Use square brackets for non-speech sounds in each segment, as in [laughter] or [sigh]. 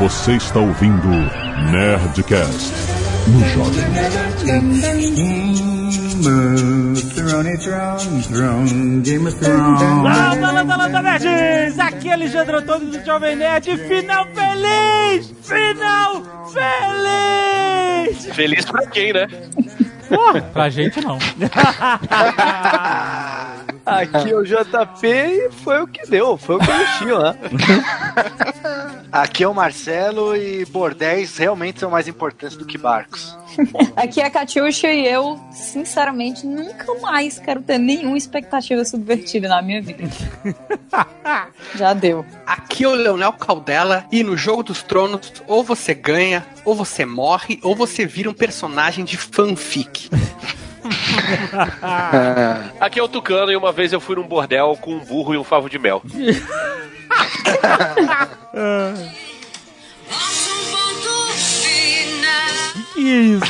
Você está ouvindo Nerdcast no Jovem Landa, landa, landa, nerds! Aqui é Alexandre Antônio do Jovem Nerd. Final feliz! Final feliz! Feliz pra quem, né? Porra, pra gente não. [laughs] Aqui é o JP e foi o que deu, foi o que tinham lá. [laughs] Aqui é o Marcelo e bordéis realmente são mais importantes do que barcos. [laughs] Aqui é a Catiuxa e eu, sinceramente, nunca mais quero ter nenhuma expectativa subvertida na minha vida. [laughs] Já deu. Aqui é o Leonel Caldela e no Jogo dos Tronos, ou você ganha, ou você morre, ou você vira um personagem de fanfic. [laughs] Aqui é o Tucano e uma vez eu fui num bordel com um burro e um favo de mel. Que isso?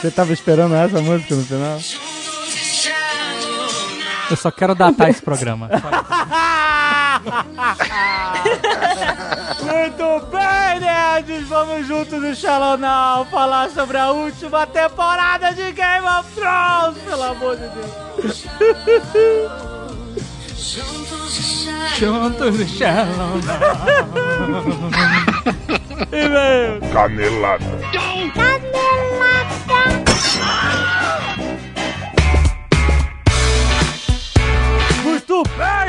Você tava esperando essa música no final? Eu só quero datar esse programa. [laughs] [laughs] Muito bem, nerds! Vamos juntos no Shalonal falar sobre a última temporada de Game of Thrones, pelo amor de Deus. Juntos no Shalom. [laughs] E-mail. Canelada. Muito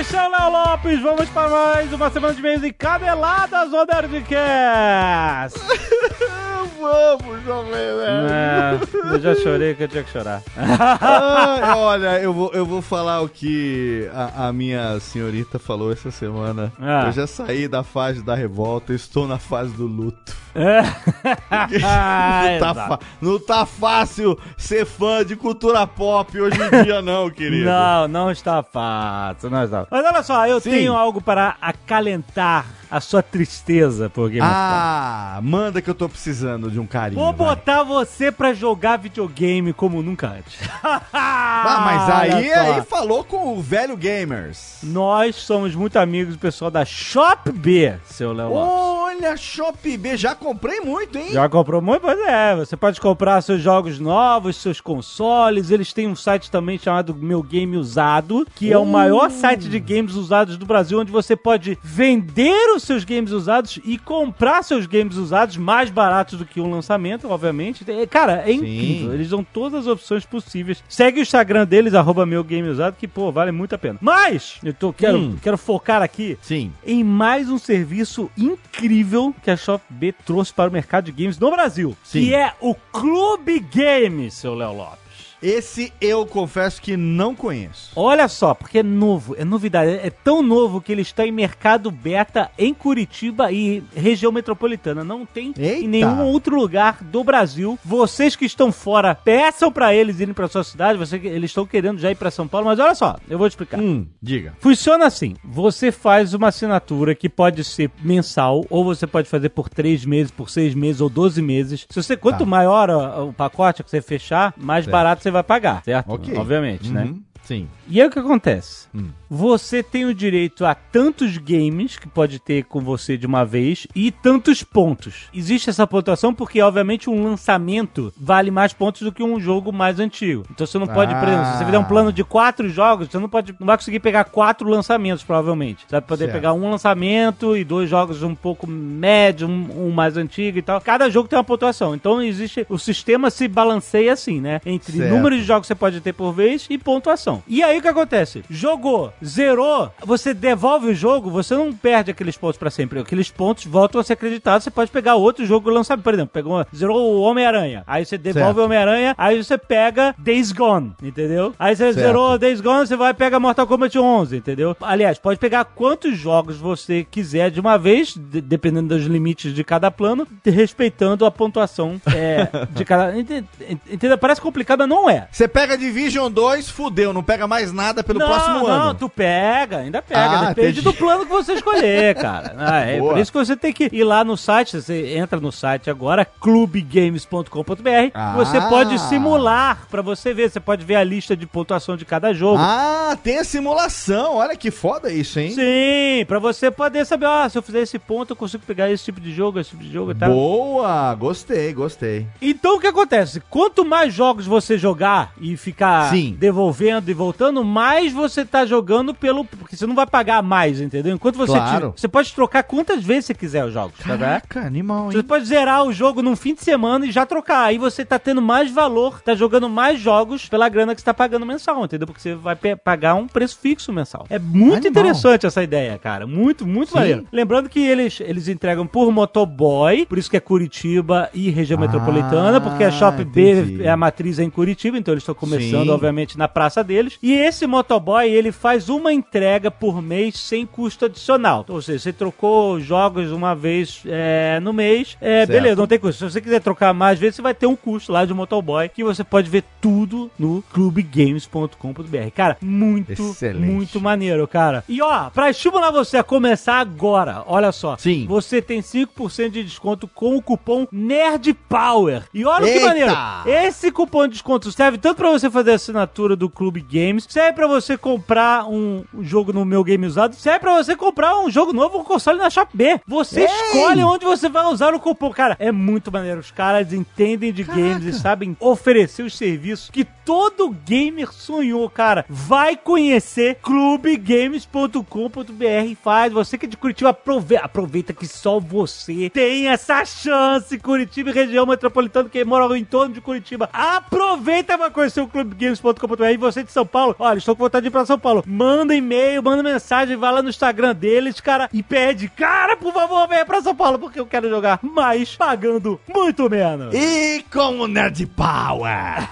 seu Léo Lopes! Vamos para mais uma semana de meios encabeladas no Nerdcast! [laughs] Vamos, jovem É, eu já chorei que eu tinha que chorar. Ai, olha, eu vou, eu vou falar o que a, a minha senhorita falou essa semana. Ah. Eu já saí da fase da revolta, estou na fase do luto. É. não, [laughs] tá fa- não tá fácil ser fã de cultura pop hoje em dia, não, querido. Não, não está fácil, não está. Mas olha só, eu Sim. tenho algo para acalentar a sua tristeza por Game of Thrones. Ah, manda que eu tô precisando de um carinho. Vou vai. botar você pra jogar videogame como nunca antes. [laughs] Ah, mas aí, aí falou com o velho Gamers. Nós somos muito amigos do pessoal da Shop B, seu Léo. Olha, Shop B, já comprei muito, hein? Já comprou muito? Pois é, você pode comprar seus jogos novos, seus consoles. Eles têm um site também chamado Meu Game Usado, que é o maior site de games usados do Brasil, onde você pode vender os seus games usados e comprar seus games usados mais baratos do que um lançamento, obviamente. É, Cara, é incrível. Eles dão todas as opções possíveis. Segue o Instagram deles, arroba Meu Game Usado, que, pô, vale muito a pena. Mas, eu tô, quero, Hum. quero focar aqui Sim. em mais um serviço incrível que a Shop B trouxe para o mercado de games no Brasil, Sim. que é o Clube Games, seu Léo Lopes. Esse eu confesso que não conheço. Olha só, porque é novo, é novidade, é tão novo que ele está em mercado beta em Curitiba e região metropolitana. Não tem Eita. em nenhum outro lugar do Brasil. Vocês que estão fora, peçam para eles irem para sua cidade. Você, eles estão querendo já ir para São Paulo, mas olha só, eu vou te explicar. Hum, diga. Funciona assim: você faz uma assinatura que pode ser mensal, ou você pode fazer por 3 meses, por 6 meses ou 12 meses. Se você, quanto Tá. maior ó, o pacote que você fechar, mais Certo. barato você vai pagar, certo? Ok. Obviamente, né? Uhum, Sim. E aí o que acontece? Hum. Você tem o direito a tantos games que pode ter com você de uma vez e tantos pontos. Existe essa pontuação porque, obviamente, um lançamento vale mais pontos do que um jogo mais antigo. Então você não pode, por exemplo, se você fizer um plano de quatro jogos, você não pode, não vai conseguir pegar quatro lançamentos, provavelmente. Você vai poder Certo. pegar um lançamento e dois jogos um pouco médio, um, um mais antigo e tal. Cada jogo tem uma pontuação. Então existe. O sistema se balanceia assim, né? Entre Certo. número de jogos que você pode ter por vez e pontuação. E aí o que acontece? Jogou, zerou, você devolve o jogo, você não perde aqueles pontos pra sempre. Aqueles pontos voltam a ser acreditados, você pode pegar outro jogo lançado. Por exemplo, pegou, zerou o Homem-Aranha. Aí você devolve o Homem-Aranha, aí você pega Days Gone, entendeu? Aí você Certo. zerou Days Gone, você vai pegar Mortal Kombat 11, entendeu? Aliás, pode pegar quantos jogos você quiser de uma vez, de- dependendo dos limites de cada plano, respeitando a pontuação é, [laughs] de cada. Ente- Entendeu? Parece complicado, mas não é. Você pega Division 2, fudeu, não pega mais nada pelo não, próximo não, ano. tu pega, ainda pega. Ah, Depende entendi. do plano que você escolher, cara. [laughs] Ah, é Boa. por isso que você tem que ir lá no site, você entra no site agora, clubegames.com.br, Ah. você pode simular pra você ver, você pode ver a lista de pontuação de cada jogo. Ah, tem a simulação. Olha que foda isso, hein? Sim, pra você poder saber, ó, se eu fizer esse ponto, eu consigo pegar esse tipo de jogo, esse tipo de jogo e tal. Boa, gostei, gostei. Então o que acontece? Quanto mais jogos você jogar e ficar Sim. devolvendo e voltando, mais você tá jogando pelo. Porque você não vai pagar mais, entendeu? Enquanto você. Claro. Você pode trocar quantas vezes você quiser os jogos, tá vendo? Caraca, animal, Você hein? pode zerar o jogo num fim de semana e já trocar. Aí você tá tendo mais valor, tá jogando mais jogos pela grana que você tá pagando mensal, entendeu? Porque você vai pagar um preço fixo mensal. É muito Animal. interessante essa ideia, cara. Muito, muito Sim. maneiro. Lembrando que eles, eles entregam por motoboy, por isso que é Curitiba e região Ah, metropolitana, porque a Shop entendi. B é a matriz é em Curitiba, então eles estão começando, Sim. obviamente, na praça deles. E esse motoboy, ele faz uma entrega por mês sem custo adicional. Ou seja, você trocou jogos uma vez é, no mês, é, beleza, não tem custo. Se você quiser trocar mais vezes, você vai ter um custo lá de motoboy, que você pode ver tudo no clubegames.com.br. Cara, muito, Excelente. muito maneiro, cara. E ó, pra estimular você a começar agora, olha só. Sim. Você tem 5% de desconto com o cupom NerdPower. E olha que Eita! maneiro. Esse cupom de desconto serve tanto pra você fazer a assinatura do Clube Games, serve pra você comprar um jogo no meu game usado, serve pra você comprar um jogo novo, um console na Shop B. Você Ei! escolhe onde você vai usar o cupom. Cara, é muito maneiro. Os caras entendem de games e sabem oferecer os serviços que todo gamer sonhou, cara. Vai conhecer clubegames.com.br faz. Você que é de Curitiba, aprove- aproveita que só você tem essa chance. Curitiba e região metropolitana, que mora em torno de Curitiba. Aproveita pra conhecer o clubegames.com.br. E você de São Paulo, olha, estou com vontade de ir pra São Paulo. Manda e-mail, manda mensagem, vai lá no Instagram deles, cara, e pede, cara, por favor, venha pra São Paulo, porque eu quero jogar mais pagando muito menos. E com o Nerd Power.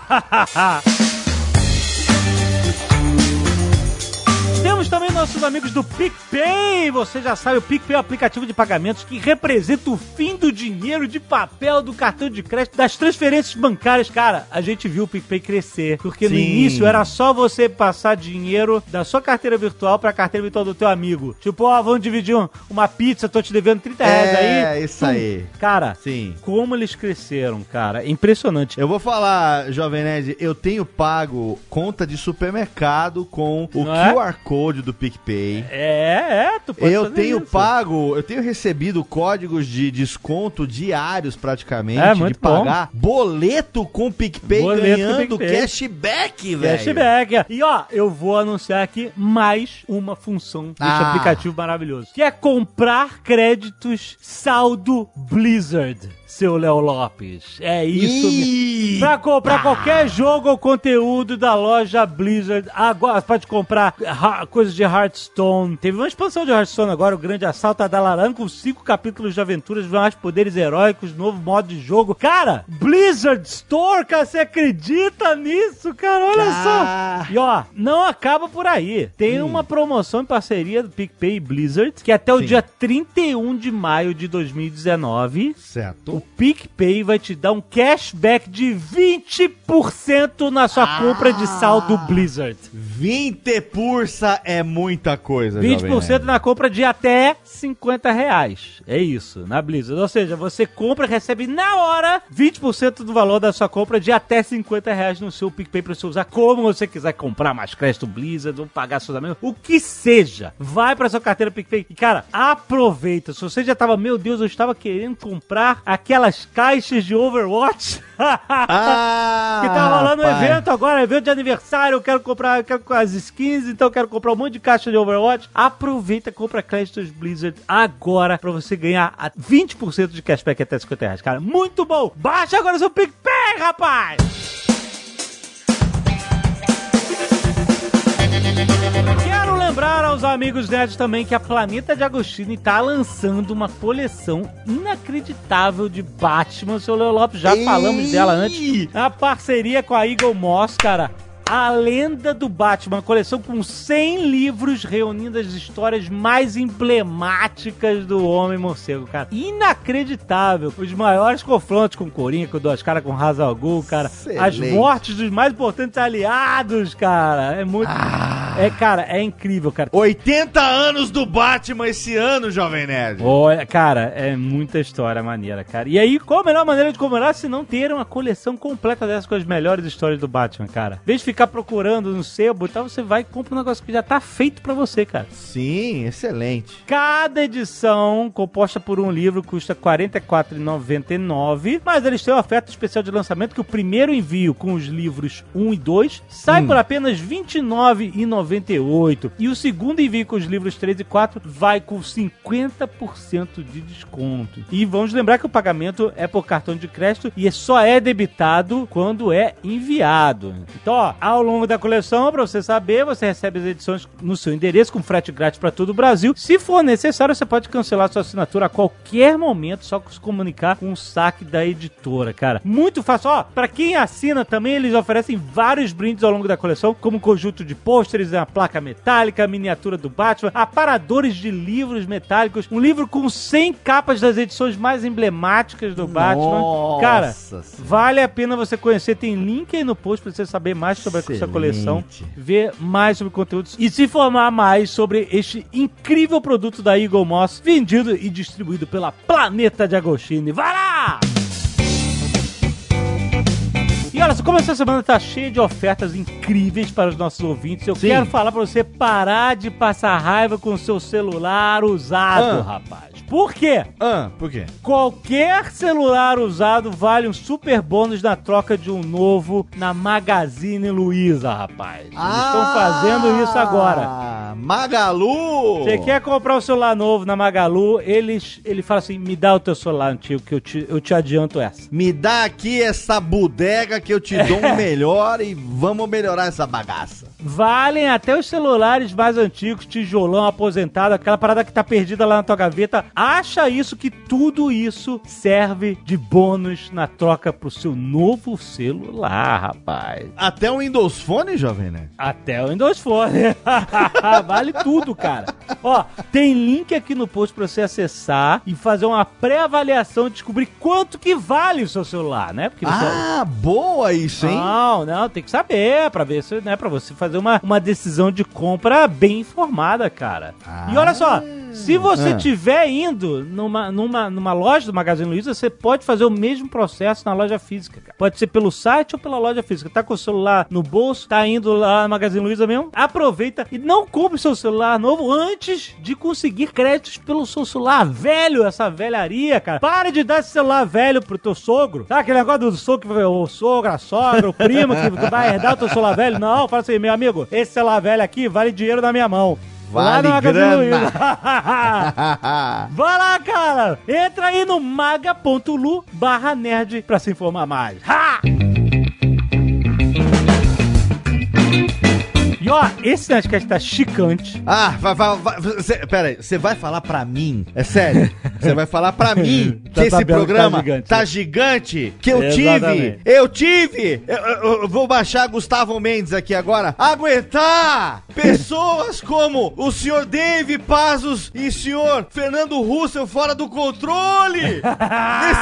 [laughs] Temos também nossos amigos do PicPay. Você já sabe, o PicPay é o aplicativo de pagamentos que representa o fim do dinheiro de papel do cartão de crédito, das transferências bancárias. Cara, a gente viu o PicPay crescer, porque no Sim. início era só você passar dinheiro da sua carteira virtual pra carteira virtual do teu amigo. Tipo, ó, vamos dividir um- uma pizza, tô te devendo 30 reais É, aí. isso Pum. aí. Cara, Sim. como eles cresceram, cara. É impressionante. Eu vou falar, Jovem Nerd, eu tenho pago conta de supermercado com o Não é? Code do PicPay. É, é, tu pode Eu tenho isso. pago, eu tenho recebido códigos de desconto diários praticamente, É, de pagar boleto com PicPay Boleto ganhando PicPay. cashback, velho. Cashback. E ó, eu vou anunciar aqui mais uma função desse Ah. aplicativo maravilhoso. Que é comprar créditos saldo Blizzard, seu Léo Lopes. É isso mesmo. Pra comprar qualquer jogo ou conteúdo da loja Blizzard, agora pode comprar coisas de Hearthstone. Teve uma expansão de Hearthstone agora, o Grande Assalto a Dalaran, com cinco capítulos de aventuras, mais poderes heróicos, novo modo de jogo. Cara, Blizzard Store, cara, você acredita nisso, cara? Olha Ah. só. E ó, não acaba por aí. Tem uma promoção em parceria do PicPay e Blizzard, que até o Sim. dia 31 de maio de 2019 o certo. PicPay vai te dar um cashback de 20% na sua compra de saldo Blizzard. 20 pursa é muita coisa, 20% Jovem Nerd. na compra de até 50 reais. É isso, na Blizzard. Ou seja, você compra e recebe na hora 20% do valor da sua compra de até 50 reais no seu PicPay pra você usar como você quiser comprar mais crédito Blizzard ou pagar seus amigos, o que seja. Vai pra sua carteira PicPay e, cara, aproveita. Se você já tava, meu Deus, eu estava querendo comprar aquelas caixas de Overwatch. [laughs] Ah, Que tá rolando um evento agora, evento de aniversário, eu quero comprar eu quero as skins, então eu quero comprar um monte de caixa de Overwatch. Aproveita, compra créditos Blizzard agora pra você ganhar a 20% de cashback até 50 reais, cara. Muito bom! Baixa agora o seu PicPay, rapaz! Quero lembrar aos amigos nerds também que a Planeta de Agostini tá lançando uma coleção inacreditável de Batman. Seu Leo Lopes, já Ih! falamos dela antes. A parceria com a Eagle Moss, cara. A Lenda do Batman, coleção com 100 livros reunindo as histórias mais emblemáticas do Homem Morcego, cara. Inacreditável. Os maiores confrontos com Coringa, com Duas Caras, com Ra's al Ghul, cara. As Excelente. mortes dos mais importantes aliados, cara. É muito... É, cara, é incrível, cara. 80 anos do Batman esse ano, Jovem Nerd. Olha, cara, é muita história maneira, cara. E aí, qual a melhor maneira de comemorar se não ter uma coleção completa dessas com as melhores histórias do Batman, cara? Em vez de ficar procurando no sebo e tal, você vai e compra um negócio que já tá feito pra você, cara. Sim, excelente. Cada edição, composta por um livro, custa R$ 44,99. Mas eles têm uma oferta especial de lançamento que o primeiro envio com os livros 1 e 2 sai por apenas R$ 29,98. E o segundo envio com os livros 3 e 4 vai com 50% de desconto. E vamos lembrar que o pagamento é por cartão de crédito e só é debitado quando é enviado. Então, ó, ao longo da coleção, pra você saber, você recebe as edições no seu endereço com frete grátis pra todo o Brasil. Se for necessário, você pode cancelar sua assinatura a qualquer momento, só se comunicar com o saque da editora, cara. Muito fácil. Ó, pra quem assina também, eles oferecem vários brindes ao longo da coleção, como um conjunto de pôsteres, uma placa metálica, a miniatura do Batman, aparadores de livros metálicos, um livro com 100 capas das edições mais emblemáticas do Batman. Nossa Cara, Senhora. vale a pena você conhecer. Tem link aí no post pra você saber mais sobre a sua Excelente. coleção, ver mais sobre conteúdos e se informar mais sobre este incrível produto da Eagle Moss, vendido e distribuído pela Planeta de Agostini. Vai lá! E olha, só como essa semana tá cheia de ofertas incríveis para os nossos ouvintes, eu Sim. quero falar pra você parar de passar raiva com o seu celular usado, Ah. rapaz. Por quê? Ah, por quê? Qualquer celular usado vale um super bônus na troca de um novo na Magazine Luiza, rapaz. Eles estão fazendo isso agora. Ah, Magalu! Você quer comprar um celular novo na Magalu, eles, ele fala assim, me dá o teu celular antigo que eu te, eu te adianto essa. Me dá aqui essa bodega que eu te dou um melhor e vamos melhorar essa bagaça. Valem até os celulares mais antigos, tijolão, aposentado, aquela parada que tá perdida lá na tua gaveta. Acha isso que tudo isso serve de bônus na troca pro seu novo celular, rapaz. Até o Windows Phone, jovem, né? Até o Windows Phone. [laughs] vale tudo, cara. Ó, tem link aqui no post pra você acessar e fazer uma pré-avaliação e descobrir quanto que vale o seu celular, né? Porque. Ah, boa isso, hein? Não, não, tem que saber pra ver se, né, para você fazer uma, uma decisão de compra bem informada, cara. E olha só, se você estiver indo numa, numa, numa loja do Magazine Luiza, você pode fazer o mesmo processo na loja física, cara. Pode ser pelo site ou pela loja física. Tá com o celular no bolso, tá indo lá no Magazine Luiza mesmo? Aproveita e não compre seu celular novo antes de conseguir créditos pelo seu celular velho, essa velharia, cara. Para de dar esse celular velho pro teu sogro. Sabe aquele negócio do sogro, que- o sogro, a sogra, o primo que vai herdar o teu celular velho? Não, fala assim, meu amigo, esse celular velho aqui vale dinheiro na minha mão. Vale Lá grana. [laughs] Vai lá, cara! Entra aí no maga.lu barra nerd pra se informar mais. Ha! E ó, esse Nerdcast tá chicante. Ah, vai, vai, vai, cê, pera aí, você vai falar pra mim? É sério? Você vai falar pra mim [laughs] que Tá esse tá programa gigante, tá gigante? Que eu Exatamente. tive? Eu tive! Eu, eu- eu vou baixar Gustavo Mendes aqui agora. Aguentar pessoas como o senhor Dave Pazos e o senhor Fernando Russell fora do controle nesse [laughs]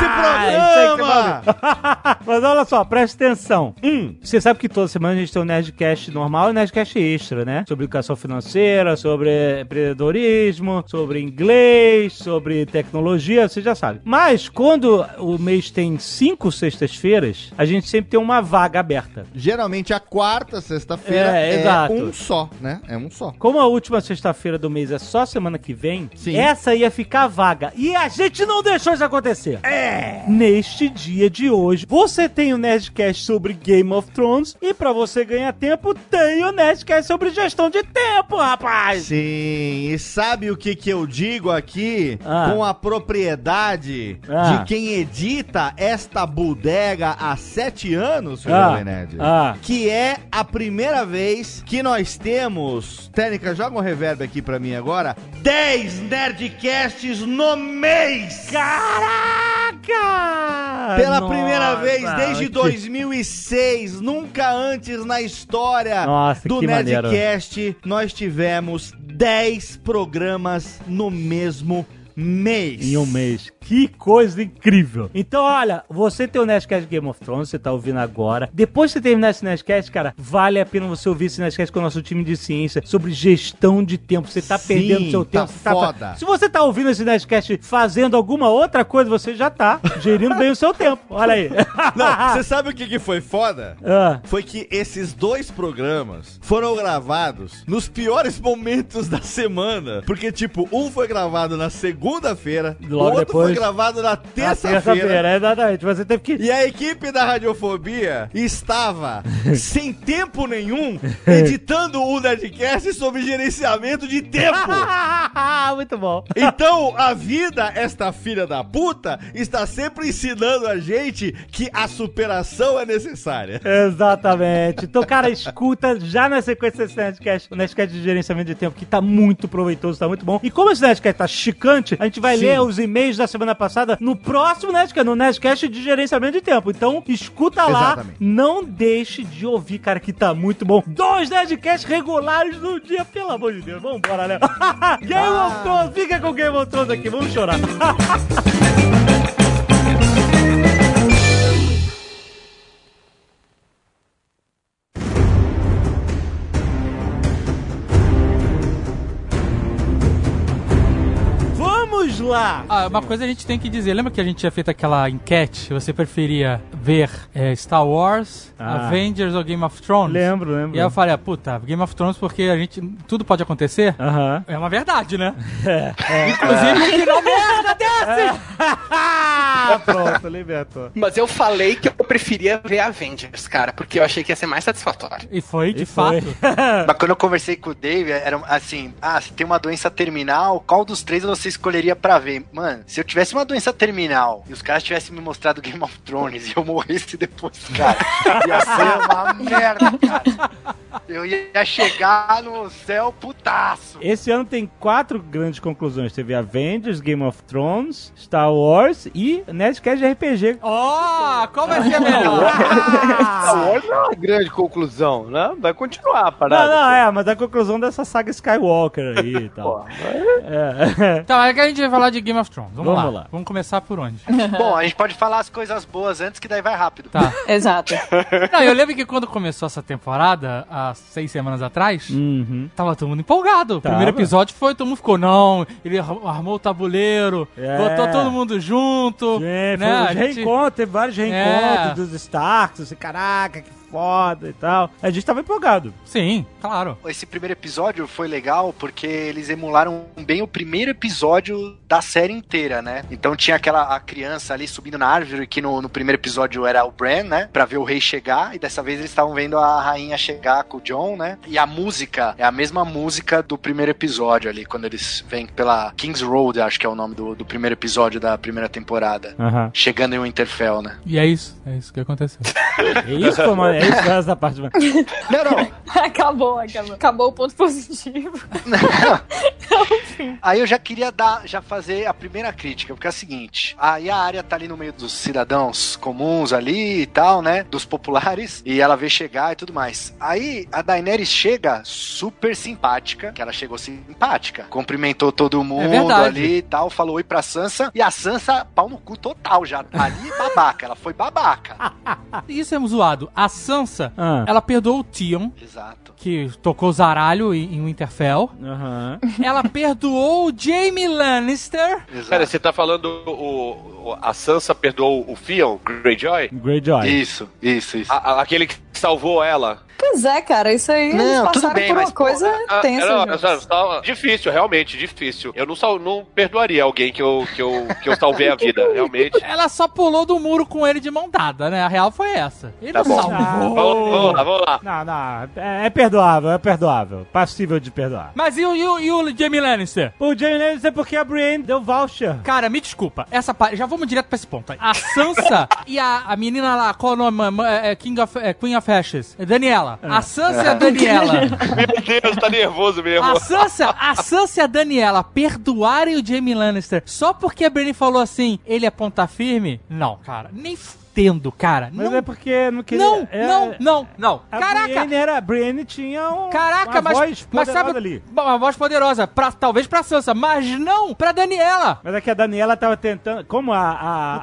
Ah, programa! [laughs] Mas olha só, presta atenção. Um, você sabe que toda semana a gente tem um Nerdcast normal e um Nerdcast extra, né? Sobre educação financeira, sobre empreendedorismo, sobre inglês, sobre tecnologia, você já sabe. Mas quando o mês tem cinco sextas-feiras, a gente sempre tem uma vaga aberta. Geralmente a quarta, sexta-feira É, é, um só, né? É um só. Como a última sexta-feira do mês é só semana que vem, Sim. essa ia ficar vaga. E a gente não deixou isso acontecer. É. Neste dia de hoje, você tem o Nerdcast sobre Game of Thrones e pra você ganhar tempo, tem o Nerdcast sobre gestão de tempo, rapaz. Sim, e sabe o que que eu digo aqui Ah. com a propriedade Ah. de quem edita esta bodega há sete anos, Ah. Nerd? Ah. Que é a primeira vez que nós temos. Técnica, joga um reverb aqui pra mim agora. 10 Nerdcasts no mês! Caraca! Pela Nossa, primeira vez desde que- 2006, nunca antes na história Nossa, do que maneiro. Nerdcast, nós tivemos 10 programas no mesmo mês. Em um mês. Que coisa incrível. Então, olha, você tem o Nerdcast Game of Thrones, você tá ouvindo agora. Depois que você terminar esse Nerdcast, cara, vale a pena você ouvir esse Nerdcast com o nosso time de ciência sobre gestão de tempo. Você tá Sim, perdendo seu tá tempo. você foda. Se você tá ouvindo esse Nerdcast fazendo alguma outra coisa, você já tá gerindo bem o seu tempo. Olha aí. [laughs] Não, você sabe o que, que foi foda? Ah, Foi que esses dois programas foram gravados nos piores momentos da semana. Porque, tipo, um foi gravado na segunda-feira, outro depois- foi gravado na terça-feira. terça-feira, exatamente. Você teve que. E a equipe da Radiofobia estava, [laughs] sem tempo nenhum, editando o Nerdcast sobre gerenciamento de tempo. [laughs] Muito bom. Então, a vida, esta filha da puta, está sempre ensinando a gente que a superação é necessária. Exatamente. Então, cara, escuta já na sequência desse Nerdcast, o Nerdcast de gerenciamento de tempo, que tá muito proveitoso, tá muito bom. E como esse Nerdcast tá chicante, a gente vai Sim. ler os e-mails da semana passada no próximo Nerdcast, no Nerdcast de gerenciamento de tempo. Então, escuta lá, Exatamente. não deixe de ouvir, cara, que tá muito bom. Dois Nerdcasts regulares no dia, pelo amor de Deus. Vambora, né? [laughs] Game of Thrones, fica com Game of Thrones aqui, vamos chorar. [laughs] lá! Ah, uma coisa a gente tem que dizer. Lembra que a gente tinha feito aquela enquete? Você preferia ver é, Star Wars, Ah. Avengers ou Game of Thrones? Lembro, lembro. E aí eu falei, ah, puta, Game of Thrones porque a gente... Tudo pode acontecer. Aham. É uma verdade, né? [laughs] Inclusive um final merda desse! Ah, [laughs] pronto, libertou. Mas eu falei que eu preferia ver Avengers, cara, porque eu achei que ia ser mais satisfatório. E foi, de E foi. fato. [laughs] Mas quando eu conversei com o Dave, era assim: ah, se tem uma doença terminal, qual dos três você escolheria pra ver? Mano, se eu tivesse uma doença terminal e os caras tivessem me mostrado Game of Thrones e [laughs] eu morresse depois, cara, [laughs] ia ser uma [laughs] merda, cara. Eu ia chegar no céu putaço. Esse ano tem quatro grandes conclusões. Teve Avengers, Game of Thrones, Star Wars e Nerdcast de RPG. Ó, qual vai ser a melhor? Star Wars é uma grande conclusão, né? Vai continuar a Não, parada. não, é, mas a conclusão dessa saga Skywalker aí e tal. Pô, mas- É. Então, é que a gente vai falar de Game of Thrones. Vamos, Vamos lá. lá. Vamos começar por onde? [laughs] Bom, a gente pode falar as coisas boas antes, que daí vai rápido. Tá. [laughs] Exato. Não, eu lembro que quando começou essa temporada, há seis semanas atrás, Uhum. tava todo mundo empolgado. O primeiro episódio foi, todo mundo ficou, não, ele ar- armou o tabuleiro, É. botou todo mundo junto. É, foi né? os A gente- reencontros, teve vários reencontros É. dos Starks, caraca, que foda e tal. A gente tava empolgado. Sim, claro. Esse primeiro episódio foi legal porque eles emularam bem o primeiro episódio da série inteira, né? Então tinha aquela a criança ali subindo na árvore, que no, no primeiro episódio era o Bran, né? Pra ver o rei chegar, e dessa vez eles estavam vendo a rainha chegar com o John, né? E a música é a mesma música do primeiro episódio ali, quando eles vêm pela King's Road, acho que é o nome do, do primeiro episódio da primeira temporada. Chegando em Winterfell, né? E é isso, é isso que aconteceu. [laughs] É isso, uma, é isso, essa parte. Não, não. [laughs] acabou, acabou. Acabou o ponto positivo. [laughs] Aí eu já queria dar, já fazer a primeira crítica, porque é o seguinte, aí a área tá ali no meio dos cidadãos comuns ali e tal, né, dos populares, e ela vê chegar e tudo mais. Aí a Daenerys chega super simpática, que ela chegou simpática, cumprimentou todo mundo verdade. ali e tal, falou oi pra Sansa, e a Sansa, pau no cu total já, ali babaca, ela foi babaca. [laughs] Isso é zoado. A Sansa, Ah. ela perdoou o Tion, Exato. que tocou zaralho em, em Winterfell. Aham. Ela perdoou o Jamie Lannister. Exato. Pera, você tá falando o, o- a Sansa perdoou o Theon Greyjoy? Greyjoy. Isso, isso, isso. A- a- aquele que salvou ela. Pois é, cara, isso aí eles Não, tudo passaram bem, por uma mas, pô, coisa Ah, tensa. não, só- difícil, realmente, difícil. Eu não, sal- não perdoaria alguém que eu, que, eu, que eu salvei a vida, [laughs] realmente. Ela só pulou do muro com ele de mão dada, né? A real foi essa. Ele Tá não bom. salvou. Vamos, vamos lá, vamos lá. Não, não, é, é perdoável, é perdoável. Passível de perdoar. Mas e o, e o, e o Jamie Lannister? O Jamie Lannister é porque a Brienne deu voucher. Cara, me desculpa. Essa parte. Já vamos direto pra esse ponto. aí. A Sansa [laughs] e a, a menina lá, qual é o nome? Ma- é, King of, é, Queen of É Daniela. Daniela. A Sansa a Daniela. [laughs] Meu Deus, tá nervoso mesmo. A Sansa, a Sansa e a Daniela perdoarem o Jamie Lannister só porque a Brienne falou assim, ele é ponta firme? Não, cara. Nem fudendo, cara. Mas não, é porque não queria... não, é- não, não, não. A Caraca, Brienne, era, a Brienne tinha um, Caraca, uma mas, voz mas poderosa sabe, ali. uma voz poderosa, pra, talvez pra Sansa, mas não pra Daniela. Mas é que a Daniela tava tentando... Como a...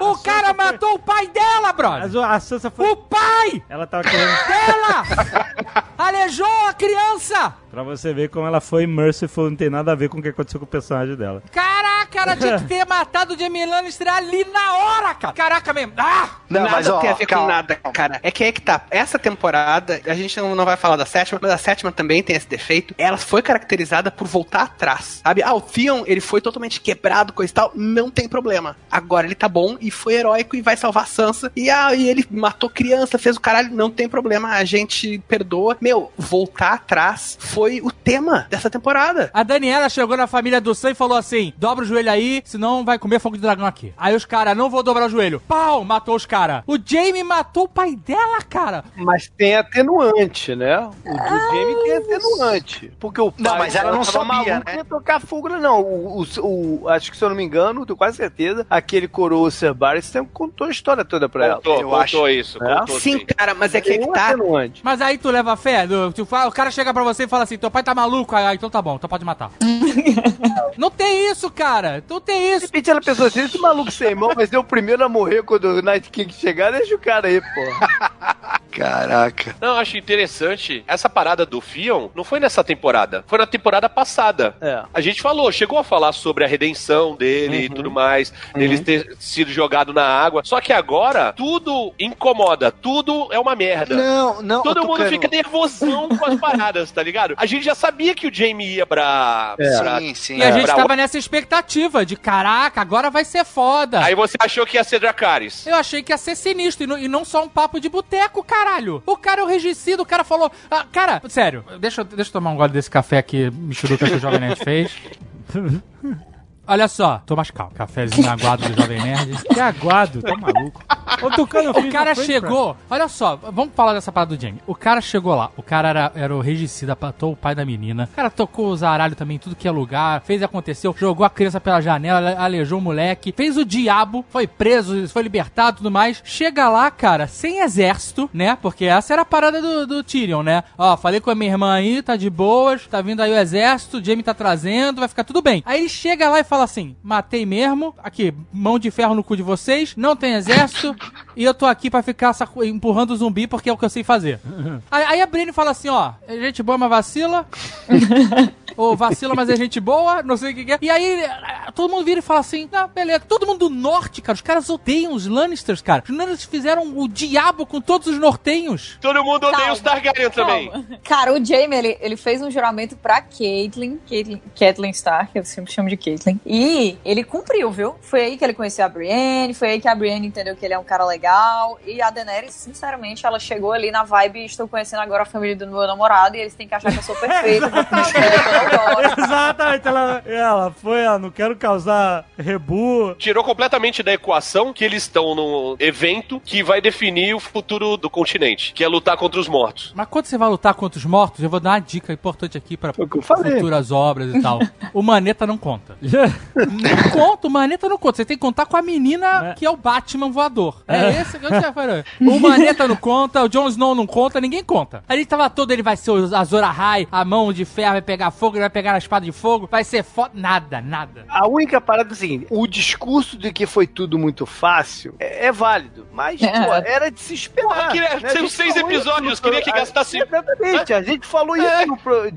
a o a cara Sansa foi- matou o pai dela, brother. Mas a Sansa foi... O pai Ela tava querendo... dela alejou a criança. pra você ver como ela foi merciful, não tem nada a ver com o que aconteceu com o personagem dela. Caraca, ela tinha que ter [laughs] matado o Jamie Lannister ali na hora, cara. Caraca mesmo. Ah! Não, nada mas ó, tem a ver com calma. nada, cara. É que é que tá. Essa temporada, a gente não, não vai falar da sétima, mas a sétima também tem esse defeito. Ela foi caracterizada por voltar atrás. Sabe? Ah, o Theon, ele foi totalmente quebrado, coisa e tal. Não tem problema. Agora ele tá bom e foi heróico e vai salvar a Sansa. E, ah, e ele matou criança, fez o caralho. Não tem problema. A gente perdoa. Meu, voltar atrás foi o tema dessa temporada. A Daniela chegou na família do Sam e falou assim: dobra o joelho aí, senão vai comer fogo de dragão aqui. Aí os caras, não vou dobrar o joelho. Pau, matou os caras. O Jamie matou o pai dela, cara. Mas tem atenuante, né? O do Jamie tem atenuante. Porque o pai Não, mas ela não sabia, né? ia tocar fogo, não. O, o, o- acho que se eu não me engano, tenho quase certeza, aquele coroa Sir Barry sempre contou a história toda pra ela. Contou, Eu contou acho. isso. É? Contou Sim, sim. cara, mas é que é Tem que tá. atenuante. Mas aí tu leva fé, do- tu fala- o cara chega pra você e fala assim: teu pai tá maluco, ah, então tá bom, então pode matar. [laughs] não tem isso, cara. Não tem De isso. repente ela pensou assim, esse maluco sem irmão vai ser o primeiro a morrer quando o Night King chegar, deixa o cara aí, pô. [laughs] Caraca. Não, eu acho interessante. Essa parada do Fion não foi nessa temporada. Foi na temporada passada. É. A gente falou, chegou a falar sobre a redenção dele e tudo mais, dele ter sido jogado na água. Só que agora, tudo incomoda, tudo é uma merda. Não, não. Todo mundo querendo- fica nervosão com as paradas, tá ligado? A gente já sabia que o Jamie ia pra. pra- Sim, sim. E a É, gente pra tava nessa expectativa de caraca, agora vai ser foda. Aí você achou que ia ser Dracarys. Eu achei que ia ser sinistro e não, e não só um papo de boteco, caralho. O cara é o regicida, o cara falou. Ah, cara, sério, deixa, deixa eu tomar um gole desse café aqui, michuruca que o Jovem Nerd fez. [laughs] Olha só, tô mais calmo. Cafézinho aguado do Jovem Nerd. [laughs] Que aguado, tá maluco. Ô, Tucano, O cara chegou, olha só, vamos falar dessa parada do Jamie. O cara chegou lá, o cara era, era o regicida, matou o pai da menina. O cara tocou o zaralho também, tudo que é lugar, fez e aconteceu, jogou a criança pela janela, ale- alejou o moleque, fez o diabo, foi preso, foi libertado e tudo mais. Chega lá, cara, sem exército, né? Porque essa era a parada do, do Tyrion, né? Ó, falei com a minha irmã aí, tá de boas, tá vindo aí o exército, o Jamie tá trazendo, vai ficar tudo bem. Aí ele chega lá e fala assim: matei mesmo, aqui, mão de ferro no cu de vocês, não tem exército, e eu tô aqui pra ficar empurrando o zumbi porque é o que eu sei fazer. [laughs] aí, aí a Brienne fala assim: ó, é gente boa, mas vacila. [laughs] Ou vacila, mas é gente boa, não sei o que, que é. E aí, todo mundo vira e fala assim: ah, beleza. Todo mundo do norte, cara, os caras odeiam os Lannisters, cara. Os Lannisters fizeram o diabo com todos os nortenhos. Todo mundo odeia Calma, os Targaryen também. Cara, o Jaime, ele, ele fez um juramento pra Caitlyn, Caitlyn, Caitlyn Stark, eu sempre chamo de Caitlyn, e ele cumpriu, viu? Foi aí que ele conheceu a Brienne, foi aí que a Brienne entendeu que ele é um cara legal, e a Daenerys, sinceramente, ela chegou ali na vibe, estou conhecendo agora a família do meu namorado, e eles têm que achar que eu sou perfeita. [laughs] Exatamente, ela, ela foi, ela não quero causar rebu. Tirou completamente da equação que eles estão num evento que vai definir o futuro do continente, que é lutar contra os mortos. Mas quando você vai lutar contra os mortos, eu vou dar uma dica importante aqui falei. futuras obras e tal. O Maneta não conta. [laughs] Não conta, o Maneta não conta. Você tem que contar com a menina que é o Batman voador. É, esse que eu já falei. O Maneta não conta, o Jon Snow não conta, ninguém conta. A gente tava todo, ele vai ser o Azor Ahai, a mão de ferro vai pegar fogo, ele vai pegar na espada de fogo, vai ser foda. Nada, nada. A única parada é o seguinte: o discurso de que foi tudo muito fácil é, é válido, mas É. pô, era de se esperar. Porra, queria- né? A são seis episódios, queria que gastasse- Exatamente, a gente falou isso no pro...